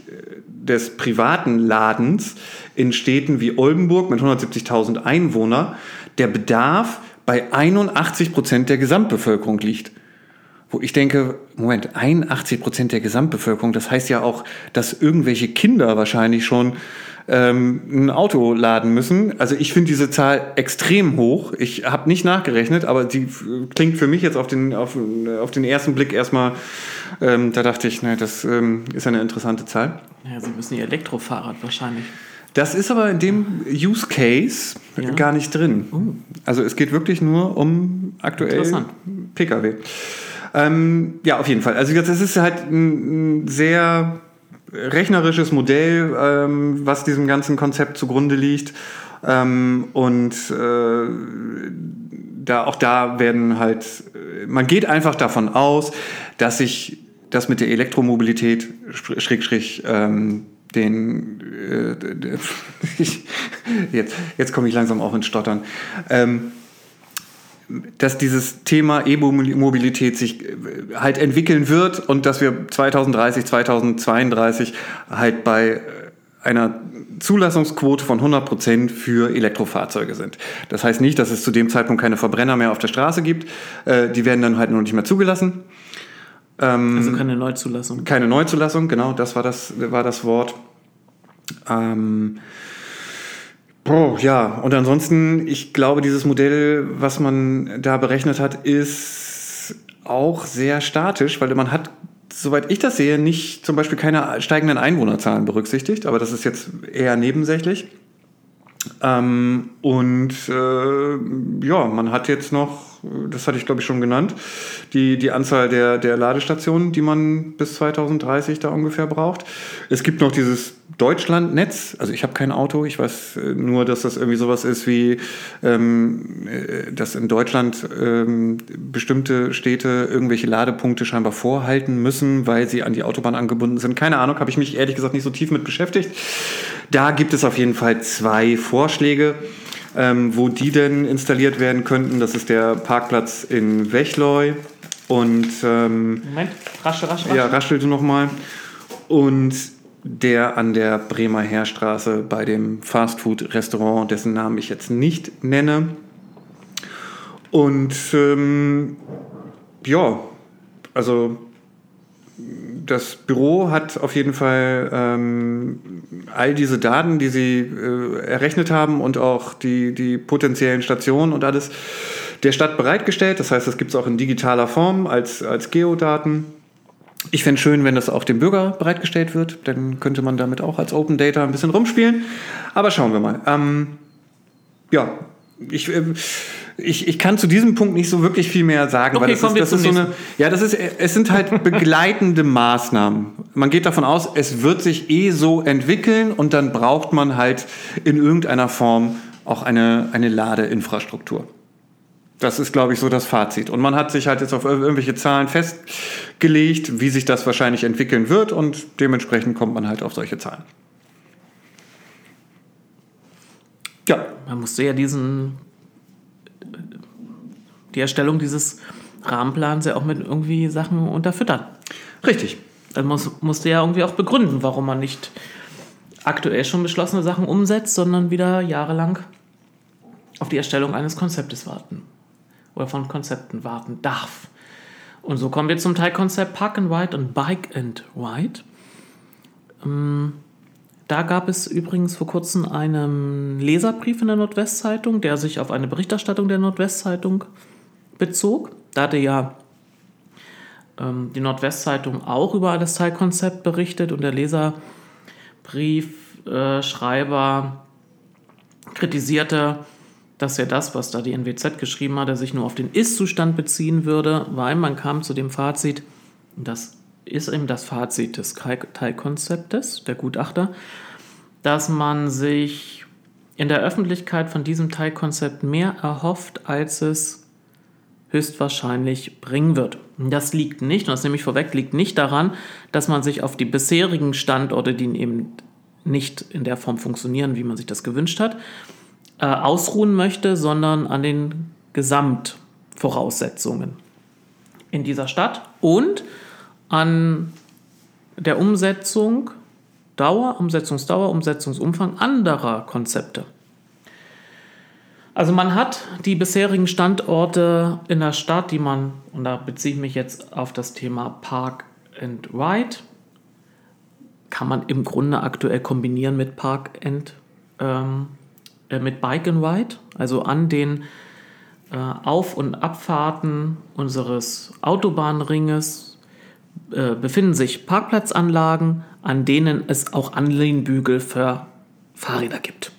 des privaten Ladens in Städten wie Oldenburg mit 170.000 Einwohnern der Bedarf bei 81 Prozent der Gesamtbevölkerung liegt wo ich denke, Moment, 81 Prozent der Gesamtbevölkerung, das heißt ja auch, dass irgendwelche Kinder wahrscheinlich schon ähm, ein Auto laden müssen. Also ich finde diese Zahl extrem hoch. Ich habe nicht nachgerechnet, aber die klingt für mich jetzt auf den, auf, auf den ersten Blick erstmal, ähm, da dachte ich, ne, das ähm, ist eine interessante Zahl. Ja, Sie müssen Ihr Elektrofahrrad wahrscheinlich. Das ist aber in dem Use Case ja. gar nicht drin. Uh. Also es geht wirklich nur um aktuell Pkw. Ähm, ja, auf jeden Fall. Also das ist halt ein, sehr rechnerisches Modell, ähm, was diesem ganzen Konzept zugrunde liegt. Ähm, und äh, da, auch da werden halt, man geht einfach davon aus, dass sich das mit der Elektromobilität, schräg, schräg, ähm, den, äh, jetzt, jetzt komme ich langsam auch ins Stottern. Ähm, dass dieses Thema E-Mobilität sich äh, halt entwickeln wird und dass wir 2030, 2032 halt bei äh, einer Zulassungsquote von 100 Prozent für Elektrofahrzeuge sind. Das heißt nicht, dass es zu dem Zeitpunkt keine Verbrenner mehr auf der Straße gibt. Äh, die werden dann halt noch nicht mehr zugelassen. Ähm, also keine Neuzulassung. Keine Neuzulassung, genau, das war das, war das Wort. Ähm, Oh, ja, und ansonsten, ich glaube, dieses Modell, was man da berechnet hat, ist auch sehr statisch, weil man hat, soweit ich das sehe, nicht zum Beispiel keine steigenden Einwohnerzahlen berücksichtigt, aber das ist jetzt eher nebensächlich. Ähm, und äh, ja, man hat jetzt noch das hatte ich glaube ich schon genannt, die, die Anzahl der, der Ladestationen, die man bis 2030 da ungefähr braucht. Es gibt noch dieses Deutschlandnetz, also ich habe kein Auto, ich weiß äh, nur, dass das irgendwie sowas ist wie, ähm, äh, dass in Deutschland ähm, bestimmte Städte irgendwelche Ladepunkte scheinbar vorhalten müssen, weil sie an die Autobahn angebunden sind. Keine Ahnung, habe ich mich ehrlich gesagt nicht so tief mit beschäftigt. Da gibt es auf jeden Fall zwei Vorschläge ähm, wo die denn installiert werden könnten. Das ist der Parkplatz in Wechleu. Und ähm, Moment, raschel, raschel, raschel. Ja, raschelte nochmal. Und der an der Bremer Heerstraße bei dem Fastfood-Restaurant, dessen Namen ich jetzt nicht nenne. Und ähm, ja, also das Büro hat auf jeden Fall ähm, all diese Daten, die sie äh, errechnet haben und auch die, die potenziellen Stationen und alles der Stadt bereitgestellt. Das heißt, das gibt es auch in digitaler Form als, als Geodaten. Ich fände es schön, wenn das auch dem Bürger bereitgestellt wird. Dann könnte man damit auch als Open Data ein bisschen rumspielen. Aber schauen wir mal. Ähm, ja, ich. Äh, ich, ich kann zu diesem Punkt nicht so wirklich viel mehr sagen, okay, weil das ist, das ist so eine, ja, das ist, es sind halt begleitende Maßnahmen. Man geht davon aus, es wird sich eh so entwickeln und dann braucht man halt in irgendeiner Form auch eine, eine Ladeinfrastruktur. Das ist, glaube ich, so das Fazit. Und man hat sich halt jetzt auf irgendwelche Zahlen festgelegt, wie sich das wahrscheinlich entwickeln wird und dementsprechend kommt man halt auf solche Zahlen. Ja. Man musste ja diesen die Erstellung dieses Rahmenplans ja auch mit irgendwie Sachen unterfüttern. Richtig. Dann muss, musste ja irgendwie auch begründen, warum man nicht aktuell schon beschlossene Sachen umsetzt, sondern wieder jahrelang auf die Erstellung eines Konzeptes warten. Oder von Konzepten warten darf. Und so kommen wir zum Teilkonzept Park and Ride und Bike and Ride. Ähm, da gab es übrigens vor kurzem einen Leserbrief in der Nordwestzeitung, der sich auf eine Berichterstattung der Nordwestzeitung bezog. Da hatte ja ähm, die Nordwestzeitung auch über das Teilkonzept berichtet und der Leserbrief Briefschreiber kritisierte, dass ja das, was da die NWZ geschrieben hat, sich nur auf den Ist-Zustand beziehen würde, weil man kam zu dem Fazit, das ist eben das Fazit des Teilkonzeptes, der Gutachter, dass man sich in der Öffentlichkeit von diesem Teilkonzept mehr erhofft, als es höchstwahrscheinlich bringen wird. Das liegt nicht, und das nehme ich vorweg, liegt nicht daran, dass man sich auf die bisherigen Standorte, die eben nicht in der Form funktionieren, wie man sich das gewünscht hat, äh, ausruhen möchte, sondern an den Gesamtvoraussetzungen in dieser Stadt und an der Umsetzung, Dauer, Umsetzungsdauer, Umsetzungsumfang anderer Konzepte. Also man hat die bisherigen Standorte in der Stadt, die man, und da beziehe ich mich jetzt auf das Thema Park and Ride, kann man im Grunde aktuell kombinieren mit Park and ähm, äh, mit Bike and Ride, also an den äh, Auf- und Abfahrten unseres Autobahnringes äh, befinden sich Parkplatzanlagen, an denen es auch Anlehnbügel für Fahrräder gibt.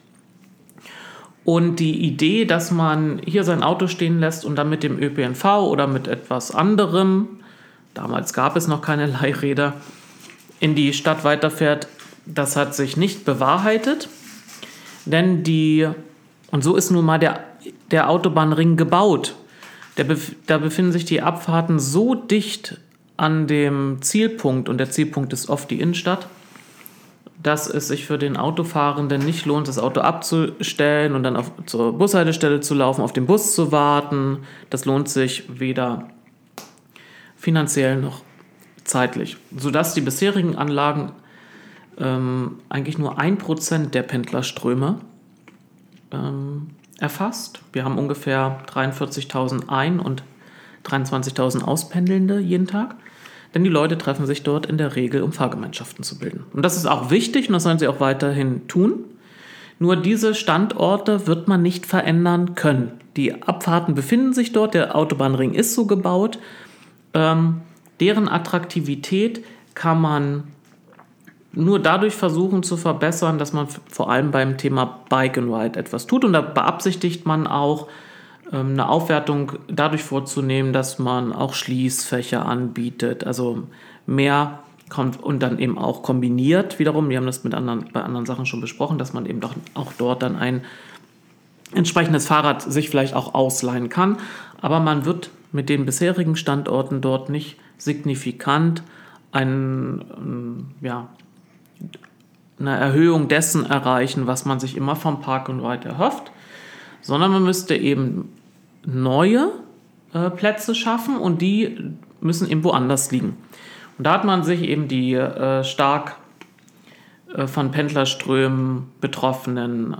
Und die Idee, dass man hier sein Auto stehen lässt und dann mit dem ÖPNV oder mit etwas anderem, damals gab es noch keine Leihräder, in die Stadt weiterfährt, das hat sich nicht bewahrheitet. Denn die, und so ist nun mal der, der Autobahnring gebaut. Der, da befinden sich die Abfahrten so dicht an dem Zielpunkt, und der Zielpunkt ist oft die Innenstadt, dass es sich für den Autofahrenden nicht lohnt, das Auto abzustellen und dann auf, zur Bushaltestelle zu laufen, auf den Bus zu warten. Das lohnt sich weder finanziell noch zeitlich, sodass die bisherigen Anlagen ähm, eigentlich nur ein Prozent der Pendlerströme ähm, erfasst. Wir haben ungefähr 43.000 Ein- und 23.000 Auspendelnde jeden Tag. Denn die Leute treffen sich dort in der Regel, um Fahrgemeinschaften zu bilden. Und das ist auch wichtig und das sollen sie auch weiterhin tun. Nur diese Standorte wird man nicht verändern können. Die Abfahrten befinden sich dort, der Autobahnring ist so gebaut. Ähm, deren Attraktivität kann man nur dadurch versuchen zu verbessern, dass man vor allem beim Thema Bike and Ride etwas tut. Und da beabsichtigt man auch, eine Aufwertung dadurch vorzunehmen, dass man auch Schließfächer anbietet, also mehr kommt und dann eben auch kombiniert wiederum. Wir haben das mit anderen, bei anderen Sachen schon besprochen, dass man eben doch auch dort dann ein entsprechendes Fahrrad sich vielleicht auch ausleihen kann. Aber man wird mit den bisherigen Standorten dort nicht signifikant ein, ja, eine Erhöhung dessen erreichen, was man sich immer vom Park und Ride erhofft, sondern man müsste eben neue äh, Plätze schaffen und die müssen eben woanders liegen. Und da hat man sich eben die äh, stark äh, von Pendlerströmen betroffenen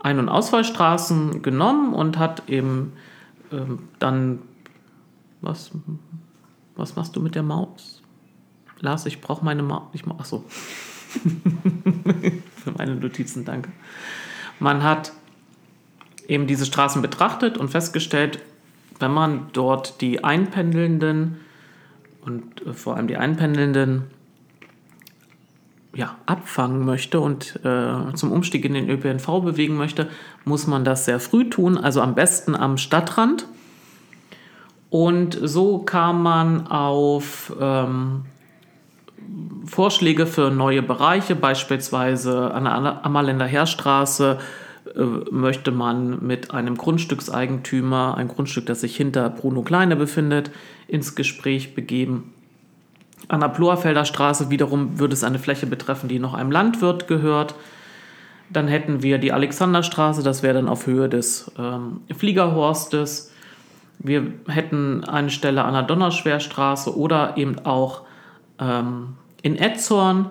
Ein- und Ausfallstraßen genommen und hat eben ähm, dann was was machst du mit der Maus? Lars, ich brauche meine Maus. Ich mach, achso. Für meine Notizen, danke. Man hat eben diese Straßen betrachtet und festgestellt, wenn man dort die Einpendelnden und äh, vor allem die Einpendelnden ja, abfangen möchte und äh, zum Umstieg in den ÖPNV bewegen möchte, muss man das sehr früh tun, also am besten am Stadtrand. Und so kam man auf ähm, Vorschläge für neue Bereiche, beispielsweise an der Ammerländer Heerstraße möchte man mit einem Grundstückseigentümer, ein Grundstück, das sich hinter Bruno Kleine befindet, ins Gespräch begeben. An der Ploerfelder Straße wiederum würde es eine Fläche betreffen, die noch einem Landwirt gehört. Dann hätten wir die Alexanderstraße, das wäre dann auf Höhe des ähm, Fliegerhorstes. Wir hätten eine Stelle an der Donnerschwerstraße oder eben auch ähm, in Etzhorn.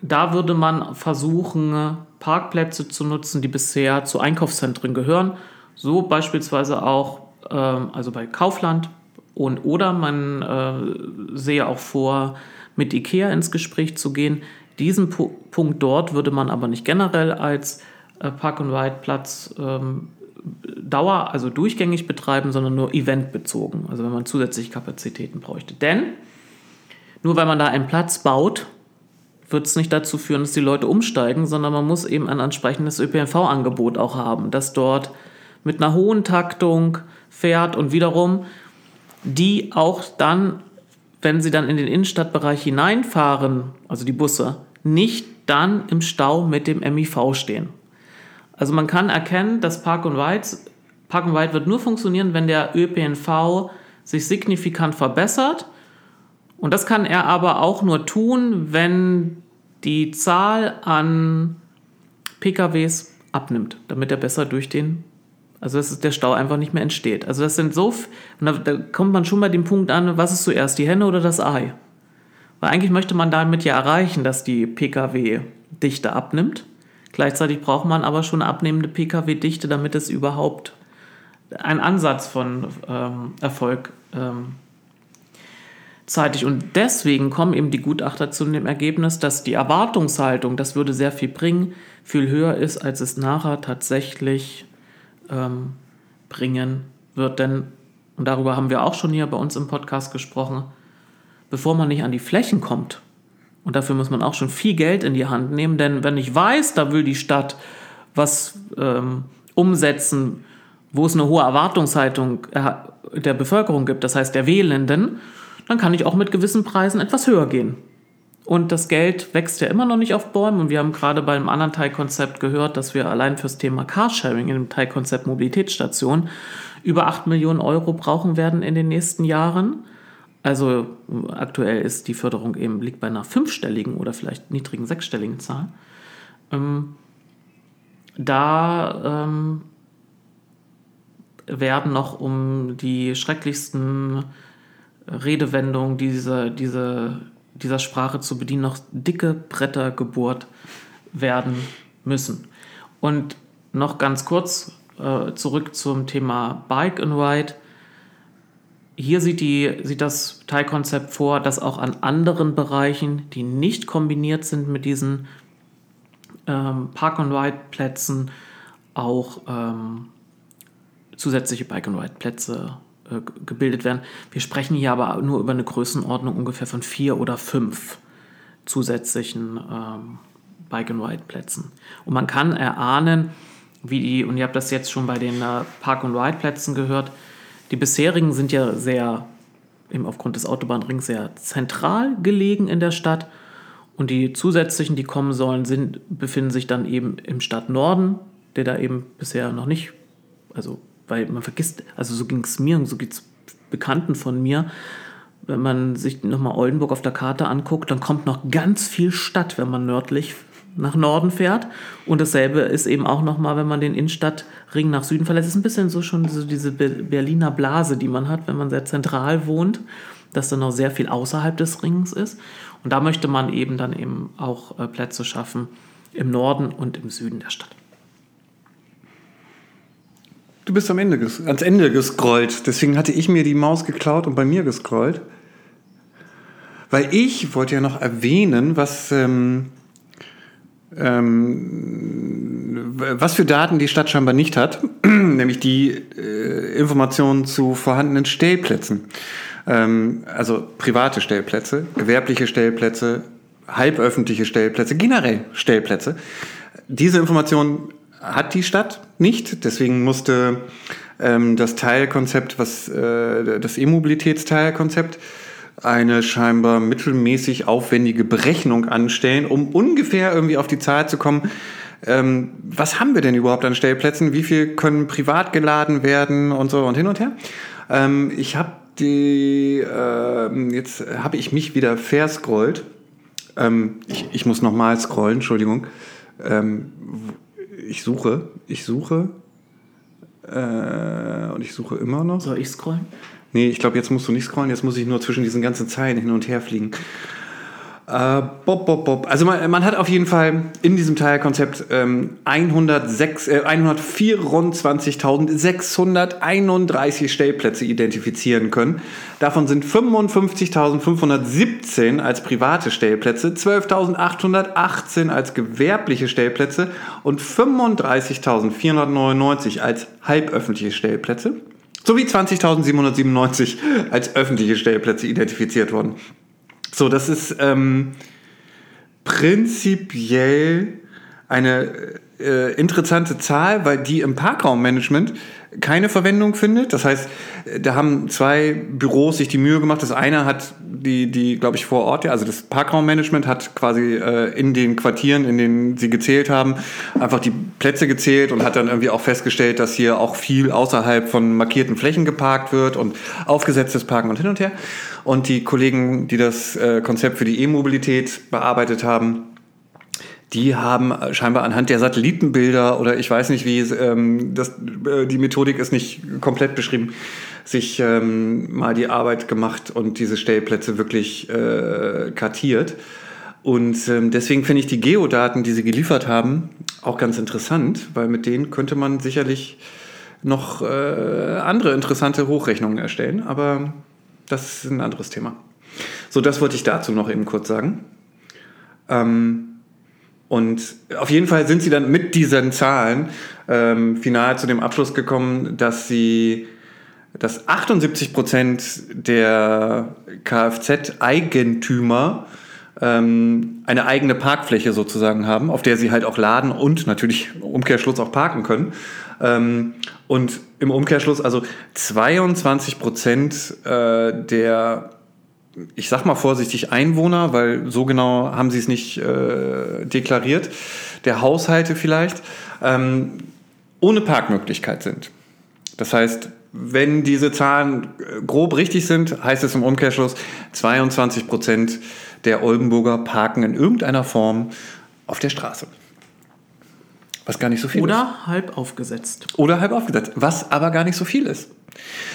Da würde man versuchen, Parkplätze zu nutzen, die bisher zu Einkaufszentren gehören. So beispielsweise auch, ähm, also bei Kaufland. Und, oder man äh, sehe auch vor, mit IKEA ins Gespräch zu gehen. Diesen P Punkt dort würde man aber nicht generell als äh, Park-and-Ride-Platz ähm, Dauer, also durchgängig betreiben, sondern nur eventbezogen. Also wenn man zusätzliche Kapazitäten bräuchte. Denn nur weil man da einen Platz baut, wird es nicht dazu führen, dass die Leute umsteigen, sondern man muss eben ein entsprechendes ÖPNV-Angebot auch haben, das dort mit einer hohen Taktung fährt und wiederum die auch dann, wenn sie dann in den Innenstadtbereich hineinfahren, also die Busse, nicht dann im Stau mit dem MIV stehen. Also man kann erkennen, dass Park und Ride, Park und Ride wird nur funktionieren, wenn der ÖPNV sich signifikant verbessert. Und das kann er aber auch nur tun, wenn die Zahl an PKWs abnimmt, damit er besser durch den, also dass der Stau einfach nicht mehr entsteht. Also das sind so, und da, da kommt man schon bei dem Punkt an, was ist zuerst, die Henne oder das Ei? Weil eigentlich möchte man damit ja erreichen, dass die Pkw-Dichte abnimmt. Gleichzeitig braucht man aber schon abnehmende Pkw-Dichte, damit es überhaupt einen Ansatz von ähm, Erfolg ähm, zeitig. Und deswegen kommen eben die Gutachter zu dem Ergebnis, dass die Erwartungshaltung, das würde sehr viel bringen, viel höher ist, als es nachher tatsächlich ähm, bringen wird. Denn, und darüber haben wir auch schon hier bei uns im Podcast gesprochen, bevor man nicht an die Flächen kommt, und dafür muss man auch schon viel Geld in die Hand nehmen, denn wenn ich weiß, da will die Stadt was ähm, umsetzen, wo es eine hohe Erwartungshaltung äh, der Bevölkerung gibt, das heißt der Wählenden, dann kann ich auch mit gewissen Preisen etwas höher gehen. Und das Geld wächst ja immer noch nicht auf Bäumen. Und wir haben gerade beim anderen Teilkonzept gehört, dass wir allein fürs Thema Carsharing in dem Teilkonzept Mobilitätsstation über 8 Millionen Euro brauchen werden in den nächsten Jahren. Also aktuell ist die Förderung eben liegt bei einer fünfstelligen oder vielleicht niedrigen sechsstelligen Zahl. Ähm, da ähm, werden noch um die schrecklichsten Redewendungen dieser, diese, dieser Sprache zu bedienen, noch dicke Bretter gebohrt werden müssen. Und noch ganz kurz äh, zurück zum Thema Bike and Ride hier sieht, die, sieht das Teilkonzept vor, dass auch an anderen Bereichen, die nicht kombiniert sind mit diesen ähm, Park-and-Ride-Plätzen, auch ähm, zusätzliche Bike-and-Ride-Plätze äh, gebildet werden. Wir sprechen hier aber nur über eine Größenordnung ungefähr von vier oder fünf zusätzlichen ähm, Bike-and-Ride-Plätzen. Und man kann erahnen, wie die, und ihr habt das jetzt schon bei den äh, Park-and-Ride-Plätzen gehört, die bisherigen sind ja sehr, eben aufgrund des Autobahnrings, sehr zentral gelegen in der Stadt. Und die zusätzlichen, die kommen sollen, sind, befinden sich dann eben im Stadtnorden, der da eben bisher noch nicht, also, weil man vergisst, also so ging es mir und so geht es Bekannten von mir, wenn man sich nochmal Oldenburg auf der Karte anguckt, dann kommt noch ganz viel Stadt, wenn man nördlich nach Norden fährt. Und dasselbe ist eben auch nochmal, wenn man den Innenstadtring nach Süden verlässt. Es ist ein bisschen so schon so diese Berliner Blase, die man hat, wenn man sehr zentral wohnt, dass dann noch sehr viel außerhalb des Rings ist. Und da möchte man eben dann eben auch äh, Plätze schaffen im Norden und im Süden der Stadt. Du bist am Ende ans Ende gescrollt. Deswegen hatte ich mir die Maus geklaut und bei mir gescrollt. Weil ich wollte ja noch erwähnen, was ähm, ähm, was für Daten die Stadt scheinbar nicht hat, nämlich die äh, Informationen zu vorhandenen Stellplätzen. Ähm, also private Stellplätze, gewerbliche Stellplätze, halböffentliche Stellplätze, generell Stellplätze. Diese Informationen hat die Stadt nicht, deswegen musste ähm, das Teilkonzept, was äh, das E-Mobilitätsteilkonzept, eine scheinbar mittelmäßig aufwendige Berechnung anstellen, um ungefähr irgendwie auf die Zahl zu kommen, ähm, was haben wir denn überhaupt an Stellplätzen, wie viel können privat geladen werden und so und hin und her. Ähm, ich habe die, äh, jetzt habe ich mich wieder verscrollt. Ähm, ich, ich muss nochmal scrollen, Entschuldigung. Ähm, ich suche, ich suche äh, und ich suche immer noch. Soll ich scrollen? Nee, ich glaube, jetzt musst du nicht scrollen, jetzt muss ich nur zwischen diesen ganzen Zeilen hin und her fliegen. Äh, bob, bob, bob. Also man, man, hat auf jeden Fall in diesem Teilkonzept ähm, 106, äh, 124.631 Stellplätze identifizieren können. Davon sind 55.517 als private Stellplätze, 12.818 als gewerbliche Stellplätze und 35.499 als halböffentliche Stellplätze sowie 20.797 als öffentliche Stellplätze identifiziert wurden. So, das ist, ähm, prinzipiell eine äh, interessante Zahl, weil die im Parkraummanagement keine Verwendung findet. Das heißt, da haben zwei Büros sich die Mühe gemacht. Das eine hat die, die glaube ich, vor Ort, ja, also das Parkraummanagement hat quasi äh, in den Quartieren, in denen sie gezählt haben, einfach die Plätze gezählt und hat dann irgendwie auch festgestellt, dass hier auch viel außerhalb von markierten Flächen geparkt wird und aufgesetztes Parken und hin und her. Und die Kollegen, die das äh, Konzept für die E-Mobilität bearbeitet haben, die haben scheinbar anhand der Satellitenbilder oder ich weiß nicht, wie ähm, das, äh, die Methodik ist nicht komplett beschrieben, sich ähm, mal die Arbeit gemacht und diese Stellplätze wirklich äh, kartiert. Und ähm, deswegen finde ich die Geodaten, die sie geliefert haben, auch ganz interessant, weil mit denen könnte man sicherlich noch äh, andere interessante Hochrechnungen erstellen. Aber das ist ein anderes Thema. So, das wollte ich dazu noch eben kurz sagen. Ähm, und auf jeden Fall sind sie dann mit diesen Zahlen ähm, final zu dem Abschluss gekommen, dass sie dass 78 Prozent der Kfz-Eigentümer ähm, eine eigene Parkfläche sozusagen haben, auf der sie halt auch laden und natürlich im Umkehrschluss auch parken können. Ähm, und im Umkehrschluss also 22 Prozent äh, der ich sag mal vorsichtig Einwohner, weil so genau haben sie es nicht äh, deklariert, der Haushalte vielleicht, ähm, ohne Parkmöglichkeit sind. Das heißt, wenn diese Zahlen äh, grob richtig sind, heißt es im Umkehrschluss, 22 Prozent der Oldenburger parken in irgendeiner Form auf der Straße. Was gar nicht so viel Oder ist. Oder halb aufgesetzt. Oder halb aufgesetzt, was aber gar nicht so viel ist.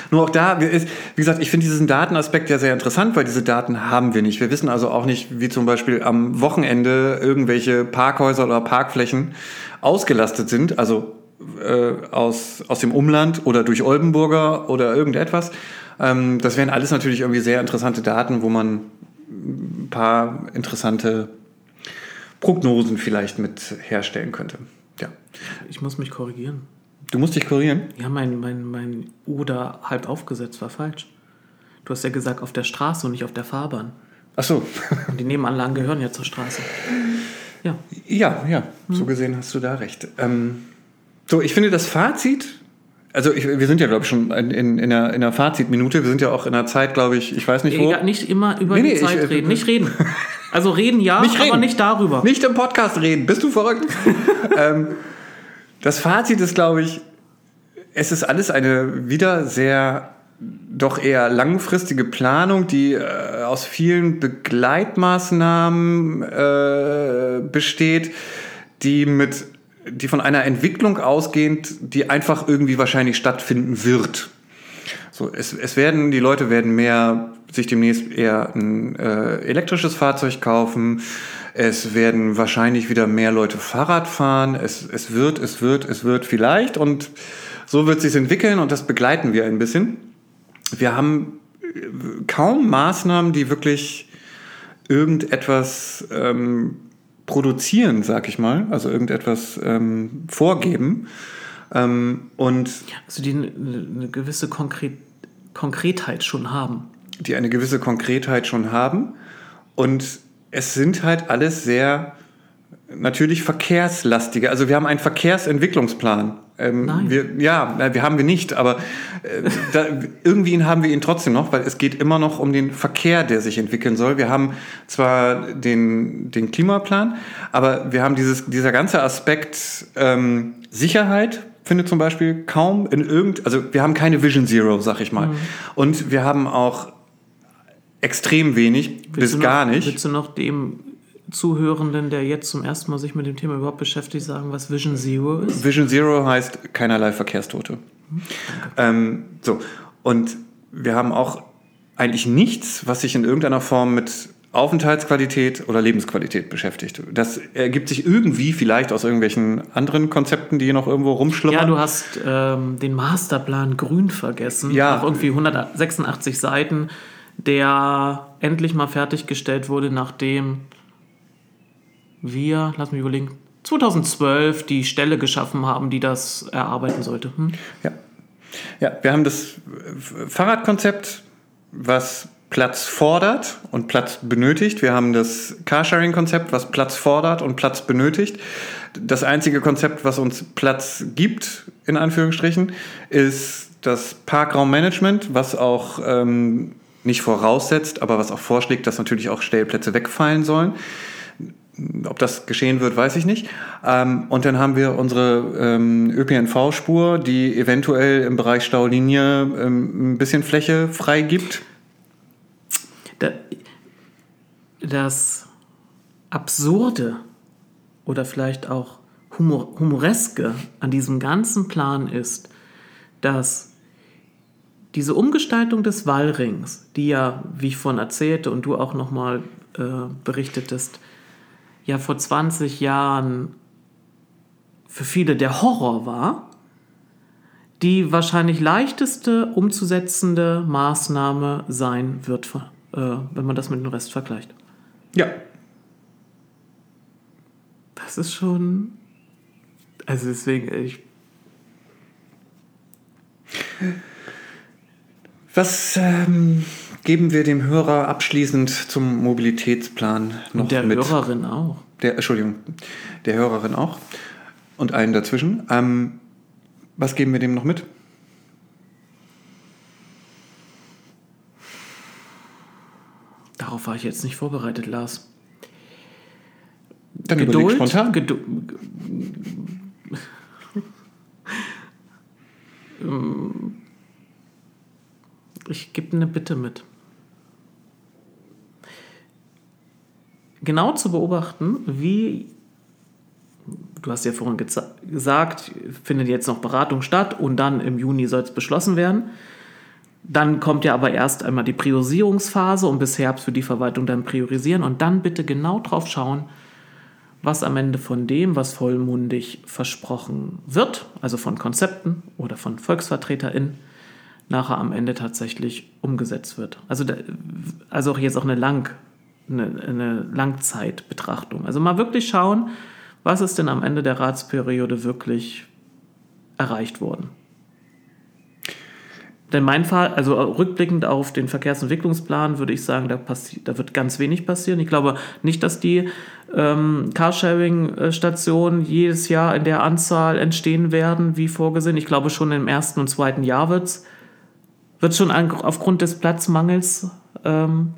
Nur auch da, ist, wie gesagt, ich finde diesen Datenaspekt ja sehr interessant, weil diese Daten haben wir nicht. Wir wissen also auch nicht, wie zum Beispiel am Wochenende irgendwelche Parkhäuser oder Parkflächen ausgelastet sind, also äh, aus, aus dem Umland oder durch Oldenburger oder irgendetwas. Ähm, das wären alles natürlich irgendwie sehr interessante Daten, wo man ein paar interessante Prognosen vielleicht mit herstellen könnte. Ich muss mich korrigieren. Du musst dich korrigieren? Ja, mein, mein, mein Oder halb aufgesetzt war falsch. Du hast ja gesagt, auf der Straße und nicht auf der Fahrbahn. Ach so. Und die Nebenanlagen gehören ja zur Straße. Ja. Ja, ja. Hm. So gesehen hast du da recht. Ähm, so, ich finde das Fazit also ich, wir sind ja, glaube ich, schon in, in, in, der, in der Fazitminute. Wir sind ja auch in der Zeit, glaube ich, ich weiß nicht wo. Egal, nicht immer über nee, die nee, Zeit ich, äh, reden. Nicht reden. Also reden ja, nicht reden. aber nicht darüber. Nicht im Podcast reden. Bist du verrückt? ähm, das Fazit ist, glaube ich, es ist alles eine wieder sehr doch eher langfristige Planung, die äh, aus vielen Begleitmaßnahmen äh, besteht, die mit die von einer Entwicklung ausgehend, die einfach irgendwie wahrscheinlich stattfinden wird. So, es, es werden, die Leute werden mehr sich demnächst eher ein äh, elektrisches Fahrzeug kaufen. Es werden wahrscheinlich wieder mehr Leute Fahrrad fahren. Es, es wird, es wird, es wird vielleicht und so wird sich entwickeln und das begleiten wir ein bisschen. Wir haben äh, kaum Maßnahmen, die wirklich irgendetwas ähm, produzieren, sag ich mal, also irgendetwas ähm, vorgeben. Ähm, und also die eine gewisse Konkret Konkretheit schon haben. Die eine gewisse Konkretheit schon haben. Und es sind halt alles sehr natürlich verkehrslastige. Also wir haben einen Verkehrsentwicklungsplan. Ähm, Nein. Wir, ja, wir haben wir nicht, aber äh, da, irgendwie haben wir ihn trotzdem noch, weil es geht immer noch um den Verkehr, der sich entwickeln soll. Wir haben zwar den, den Klimaplan, aber wir haben dieses, dieser ganze Aspekt ähm, Sicherheit findet zum Beispiel kaum in irgend, also wir haben keine Vision Zero, sag ich mal. Mhm. Und wir haben auch extrem wenig willst bis noch, gar nicht. Willst du noch dem Zuhörenden, der jetzt zum ersten Mal sich mit dem Thema überhaupt beschäftigt, sagen, was Vision Zero ist? Vision Zero heißt keinerlei Verkehrstote. Mhm. Ähm, so, und wir haben auch eigentlich nichts, was sich in irgendeiner Form mit Aufenthaltsqualität oder Lebensqualität beschäftigt. Das ergibt sich irgendwie vielleicht aus irgendwelchen anderen Konzepten, die hier noch irgendwo rumschlummern. Ja, du hast ähm, den Masterplan Grün vergessen. Ja. Auf irgendwie 186 Seiten, der endlich mal fertiggestellt wurde, nachdem wir, lass mich überlegen, 2012 die Stelle geschaffen haben, die das erarbeiten sollte. Hm? Ja. ja, wir haben das Fahrradkonzept, was Platz fordert und Platz benötigt. Wir haben das Carsharing-Konzept, was Platz fordert und Platz benötigt. Das einzige Konzept, was uns Platz gibt, in Anführungsstrichen, ist das Parkraummanagement, was auch ähm, nicht voraussetzt, aber was auch vorschlägt, dass natürlich auch Stellplätze wegfallen sollen. Ob das geschehen wird, weiß ich nicht. Ähm, und dann haben wir unsere ähm, ÖPNV-Spur, die eventuell im Bereich Staulinie ähm, ein bisschen Fläche freigibt. Das Absurde oder vielleicht auch Humor, Humoreske an diesem ganzen Plan ist, dass diese Umgestaltung des Wallrings, die ja, wie ich vorhin erzählte und du auch nochmal äh, berichtetest, ja vor 20 Jahren für viele der Horror war, die wahrscheinlich leichteste umzusetzende Maßnahme sein wird, äh, wenn man das mit dem Rest vergleicht. Ja. Das ist schon. Also deswegen, ich. Was ähm, geben wir dem Hörer abschließend zum Mobilitätsplan noch Und der mit? Hörerin auch. Der, Entschuldigung, der Hörerin auch und allen dazwischen. Ähm, was geben wir dem noch mit? Darauf war ich jetzt nicht vorbereitet, Lars. Dann überleg spontan. Gedu Ähm, ich gebe eine Bitte mit. Genau zu beobachten, wie, du hast ja vorhin gesagt, findet jetzt noch Beratung statt und dann im Juni soll es beschlossen werden. Dann kommt ja aber erst einmal die Priorisierungsphase und bis Herbst für die Verwaltung dann priorisieren und dann bitte genau drauf schauen, was am Ende von dem, was vollmundig versprochen wird, also von Konzepten oder von VolksvertreterInnen, nachher am Ende tatsächlich umgesetzt wird. Also, also auch jetzt auch eine, Lang, eine, eine Langzeitbetrachtung. Also mal wirklich schauen, was ist denn am Ende der Ratsperiode wirklich erreicht worden. Denn mein Fall, also rückblickend auf den Verkehrsentwicklungsplan, würde ich sagen, da, da wird ganz wenig passieren. Ich glaube nicht, dass die ähm, Carsharing-Stationen jedes Jahr in der Anzahl entstehen werden, wie vorgesehen. Ich glaube, schon im ersten und zweiten Jahr wird es wird schon an, aufgrund des Platzmangels ähm,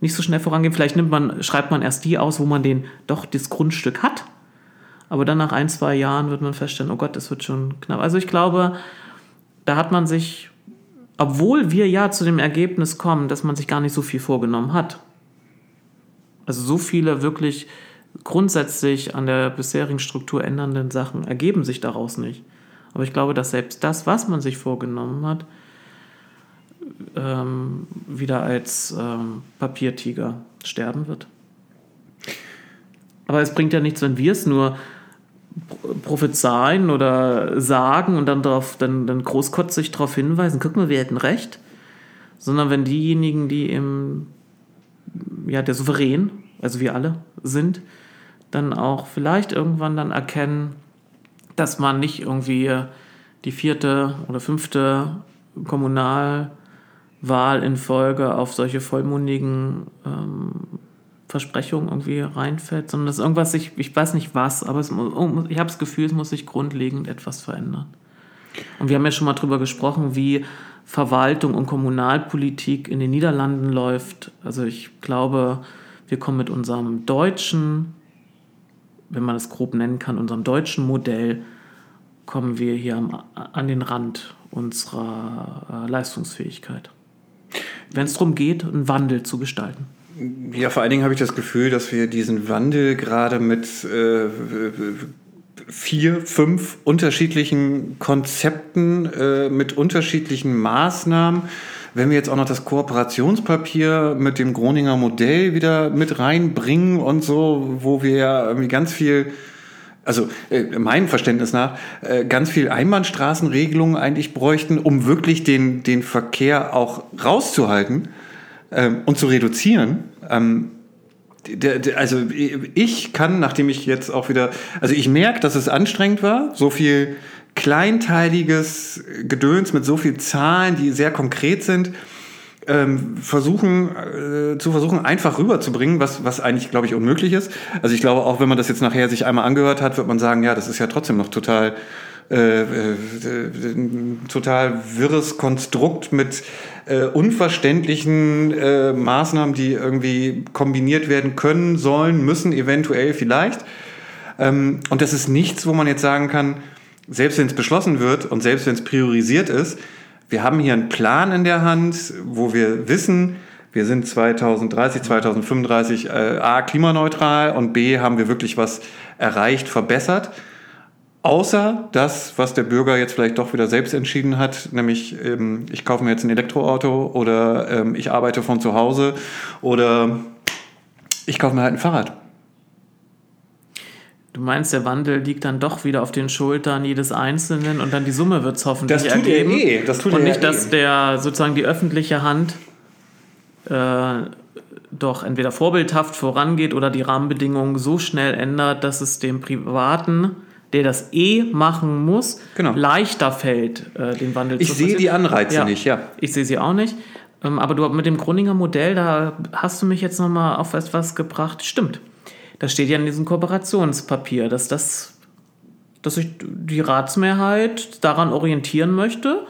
nicht so schnell vorangehen. Vielleicht nimmt man, schreibt man erst die aus, wo man den doch das Grundstück hat. Aber dann nach ein, zwei Jahren wird man feststellen, oh Gott, das wird schon knapp. Also ich glaube, da hat man sich, obwohl wir ja zu dem Ergebnis kommen, dass man sich gar nicht so viel vorgenommen hat. Also so viele wirklich grundsätzlich an der bisherigen Struktur ändernden Sachen ergeben sich daraus nicht. Aber ich glaube, dass selbst das, was man sich vorgenommen hat, ähm, wieder als ähm, Papiertiger sterben wird. Aber es bringt ja nichts, wenn wir es nur pro- prophezeien oder sagen und dann, drauf, dann, dann großkotzig darauf hinweisen, guck mal, wir hätten recht. Sondern wenn diejenigen, die im, ja, der Souverän, also wir alle sind, dann auch vielleicht irgendwann dann erkennen, dass man nicht irgendwie die vierte oder fünfte Kommunalwahl in Folge auf solche vollmundigen ähm, Versprechungen irgendwie reinfällt, sondern dass irgendwas sich, ich weiß nicht was, aber es, mu- ich habe das Gefühl, es muss sich grundlegend etwas verändern. Und wir haben ja schon mal drüber gesprochen, wie Verwaltung und Kommunalpolitik in den Niederlanden läuft. Also ich glaube, wir kommen mit unserem deutschen, wenn man es grob nennen kann, unserem deutschen Modell, kommen wir hier an den Rand unserer äh, Leistungsfähigkeit. Wenn es darum geht, einen Wandel zu gestalten. Ja, vor allen Dingen habe ich das Gefühl, dass wir diesen Wandel gerade mit äh, vier, fünf unterschiedlichen Konzepten, äh, mit unterschiedlichen Maßnahmen, wenn wir jetzt auch noch das Kooperationspapier mit dem Groninger Modell wieder mit reinbringen und so, wo wir ja irgendwie ganz viel also äh, meinem Verständnis nach, äh, ganz viel Einbahnstraßenregelungen eigentlich bräuchten, um wirklich den, den Verkehr auch rauszuhalten ähm, und zu reduzieren. Ähm, der, der, also ich kann, nachdem ich jetzt auch wieder, also ich merke, dass es anstrengend war, so viel kleinteiliges Gedöns mit so viel Zahlen, die sehr konkret sind. Ähm, versuchen, äh, zu versuchen, einfach rüberzubringen, was, was eigentlich, glaube ich, unmöglich ist. Also ich glaube, auch wenn man das jetzt nachher sich einmal angehört hat, wird man sagen, ja, das ist ja trotzdem noch total äh, äh, total wirres Konstrukt mit äh, unverständlichen äh, Maßnahmen, die irgendwie kombiniert werden können, sollen, müssen, eventuell vielleicht. Ähm, und das ist nichts, wo man jetzt sagen kann, selbst wenn es beschlossen wird und selbst wenn es priorisiert ist, wir haben hier einen Plan in der Hand, wo wir wissen, wir sind 2030, 2035 äh, A, klimaneutral und B, haben wir wirklich was erreicht, verbessert. Außer das, was der Bürger jetzt vielleicht doch wieder selbst entschieden hat, nämlich ähm, ich kaufe mir jetzt ein Elektroauto oder ähm, ich arbeite von zu Hause oder ich kaufe mir halt ein Fahrrad. Du meinst, der Wandel liegt dann doch wieder auf den Schultern jedes Einzelnen und dann die Summe wird es hoffentlich das tut ergeben. Er eh. Das tut und nicht, ja dass eh. der sozusagen die öffentliche Hand äh, doch entweder vorbildhaft vorangeht oder die Rahmenbedingungen so schnell ändert, dass es dem Privaten der das eh machen muss, Genau. leichter fällt, äh, den Wandel Ich zu sehe die Anreize nicht, ja. Ich sehe sie auch nicht. Ähm, aber du mit dem Groninger Modell, da hast du mich jetzt nochmal auf etwas gebracht. Stimmt. Das steht ja in diesem Kooperationspapier, dass das, dass sich die Ratsmehrheit daran orientieren möchte,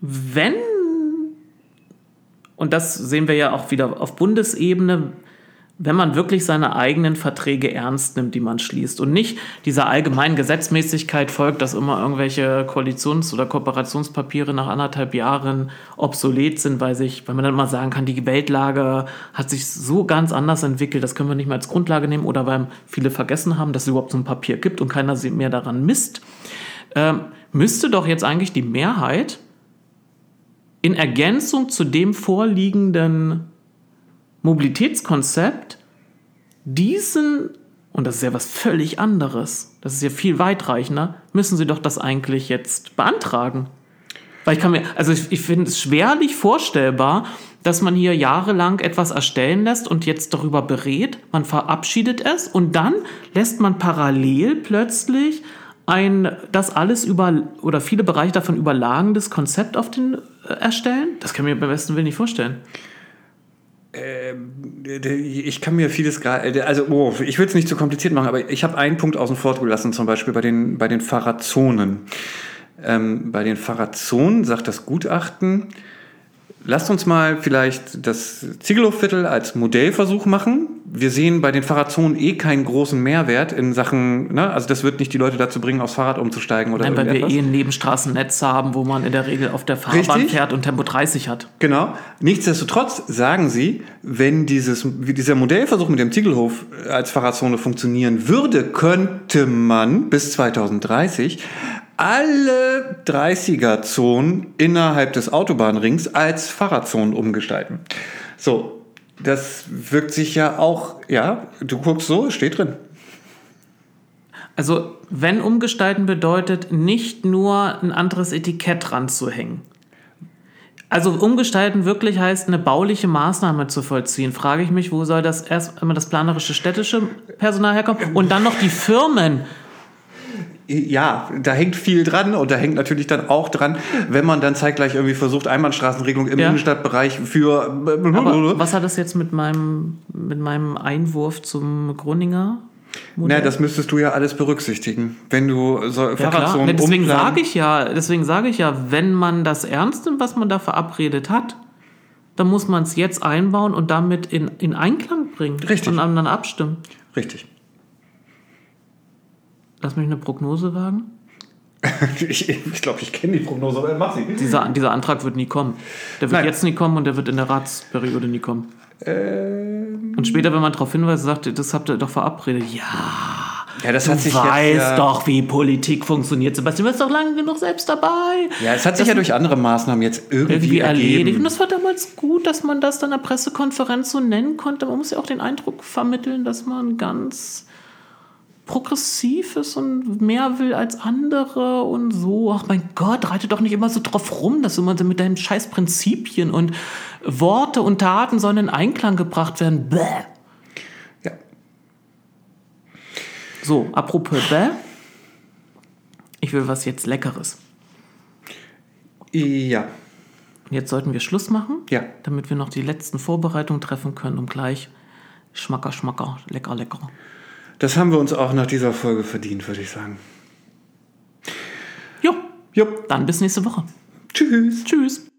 wenn, und das sehen wir ja auch wieder auf Bundesebene, wenn man wirklich seine eigenen Verträge ernst nimmt, die man schließt und nicht dieser allgemeinen Gesetzmäßigkeit folgt, dass immer irgendwelche Koalitions- oder Kooperationspapiere nach anderthalb Jahren obsolet sind, weil sich, weil man dann mal sagen kann, die Weltlage hat sich so ganz anders entwickelt, das können wir nicht mehr als Grundlage nehmen oder weil viele vergessen haben, dass es überhaupt so ein Papier gibt und keiner mehr daran misst, ähm, müsste doch jetzt eigentlich die Mehrheit in Ergänzung zu dem vorliegenden Mobilitätskonzept diesen, und das ist ja was völlig anderes, das ist ja viel weitreichender, müssen sie doch das eigentlich jetzt beantragen. Weil ich kann mir, also ich, ich finde es schwerlich vorstellbar, dass man hier jahrelang etwas erstellen lässt und jetzt darüber berät, man verabschiedet es und dann lässt man parallel plötzlich ein das alles über oder viele Bereiche davon überlagendes Konzept auf den äh, erstellen. Das kann ich mir beim besten Willen nicht vorstellen. Ich kann mir vieles gerade, also oh, ich will es nicht zu kompliziert machen, aber ich habe einen Punkt außen vor gelassen, zum Beispiel bei den, bei den Fahrradzonen. Ähm, bei den Fahrradzonen sagt das Gutachten, lasst uns mal vielleicht das Ziegelhofviertel als Modellversuch machen. Wir sehen bei den Fahrradzonen eh keinen großen Mehrwert in Sachen, ne? also das wird nicht die Leute dazu bringen, aufs Fahrrad umzusteigen oder Nein, weil wir eh ein Nebenstraßennetz haben, wo man in der Regel auf der Fahrbahn Richtig. fährt und Tempo 30 hat. Genau. Nichtsdestotrotz sagen sie, wenn dieses, dieser Modellversuch mit dem Ziegelhof als Fahrradzone funktionieren würde, könnte man bis 2030 alle 30er-Zonen innerhalb des Autobahnrings als Fahrradzonen umgestalten. So, das wirkt sich ja auch, ja, du guckst so, steht drin. Also, wenn umgestalten bedeutet, nicht nur ein anderes Etikett ranzuhängen. Also umgestalten wirklich heißt, eine bauliche Maßnahme zu vollziehen. Frage ich mich, wo soll das erst einmal das planerische städtische Personal herkommen und dann noch die Firmen. Ja, da hängt viel dran und da hängt natürlich dann auch dran, wenn man dann zeitgleich irgendwie versucht, Einbahnstraßenregelung im Ja. Innenstadtbereich für. Aber was hat das jetzt mit meinem, mit meinem Einwurf zum Groninger? Na, das müsstest du ja alles berücksichtigen, wenn du so Ja, klar. Ne, deswegen sage ich ja, deswegen sage ich ja, wenn man das ernst nimmt, was man da verabredet hat, dann muss man es jetzt einbauen und damit in, in Einklang bringen Richtig. und dann abstimmen. Richtig. Lass mich eine Prognose wagen. Ich glaube, ich, glaub, ich kenne die Prognose, aber mach sie. Dieser, dieser Antrag wird nie kommen. Der wird Nein. jetzt nie kommen und der wird in der Ratsperiode nie kommen. Ähm, Und später, wenn man darauf hinweist, sagt, ihr, das habt ihr doch verabredet. Ja, ja, das du hat sich weißt jetzt, ja, doch, wie Politik funktioniert. Sebastian, du bist doch lange genug selbst dabei. Ja, es hat sich ja durch andere Maßnahmen jetzt irgendwie, irgendwie erledigt. Und ergeben. das war damals gut, dass man das dann in der Pressekonferenz so nennen konnte. Man muss ja auch den Eindruck vermitteln, dass man ganz progressiv ist und mehr will als andere und so. Ach mein Gott, reite doch nicht immer so drauf rum, dass du immer so mit deinen scheiß Prinzipien und Worte und Taten sollen in Einklang gebracht werden. Bäh. Ja. So, apropos bäh. Ich will was jetzt Leckeres. ja. Und jetzt sollten wir Schluss machen, Ja. damit wir noch die letzten Vorbereitungen treffen können, um gleich Schmacker, Schmacker, lecker, lecker. Das haben wir uns auch nach dieser Folge verdient, würde ich sagen. Jo, Jupp. dann bis nächste Woche. Tschüss. Tschüss.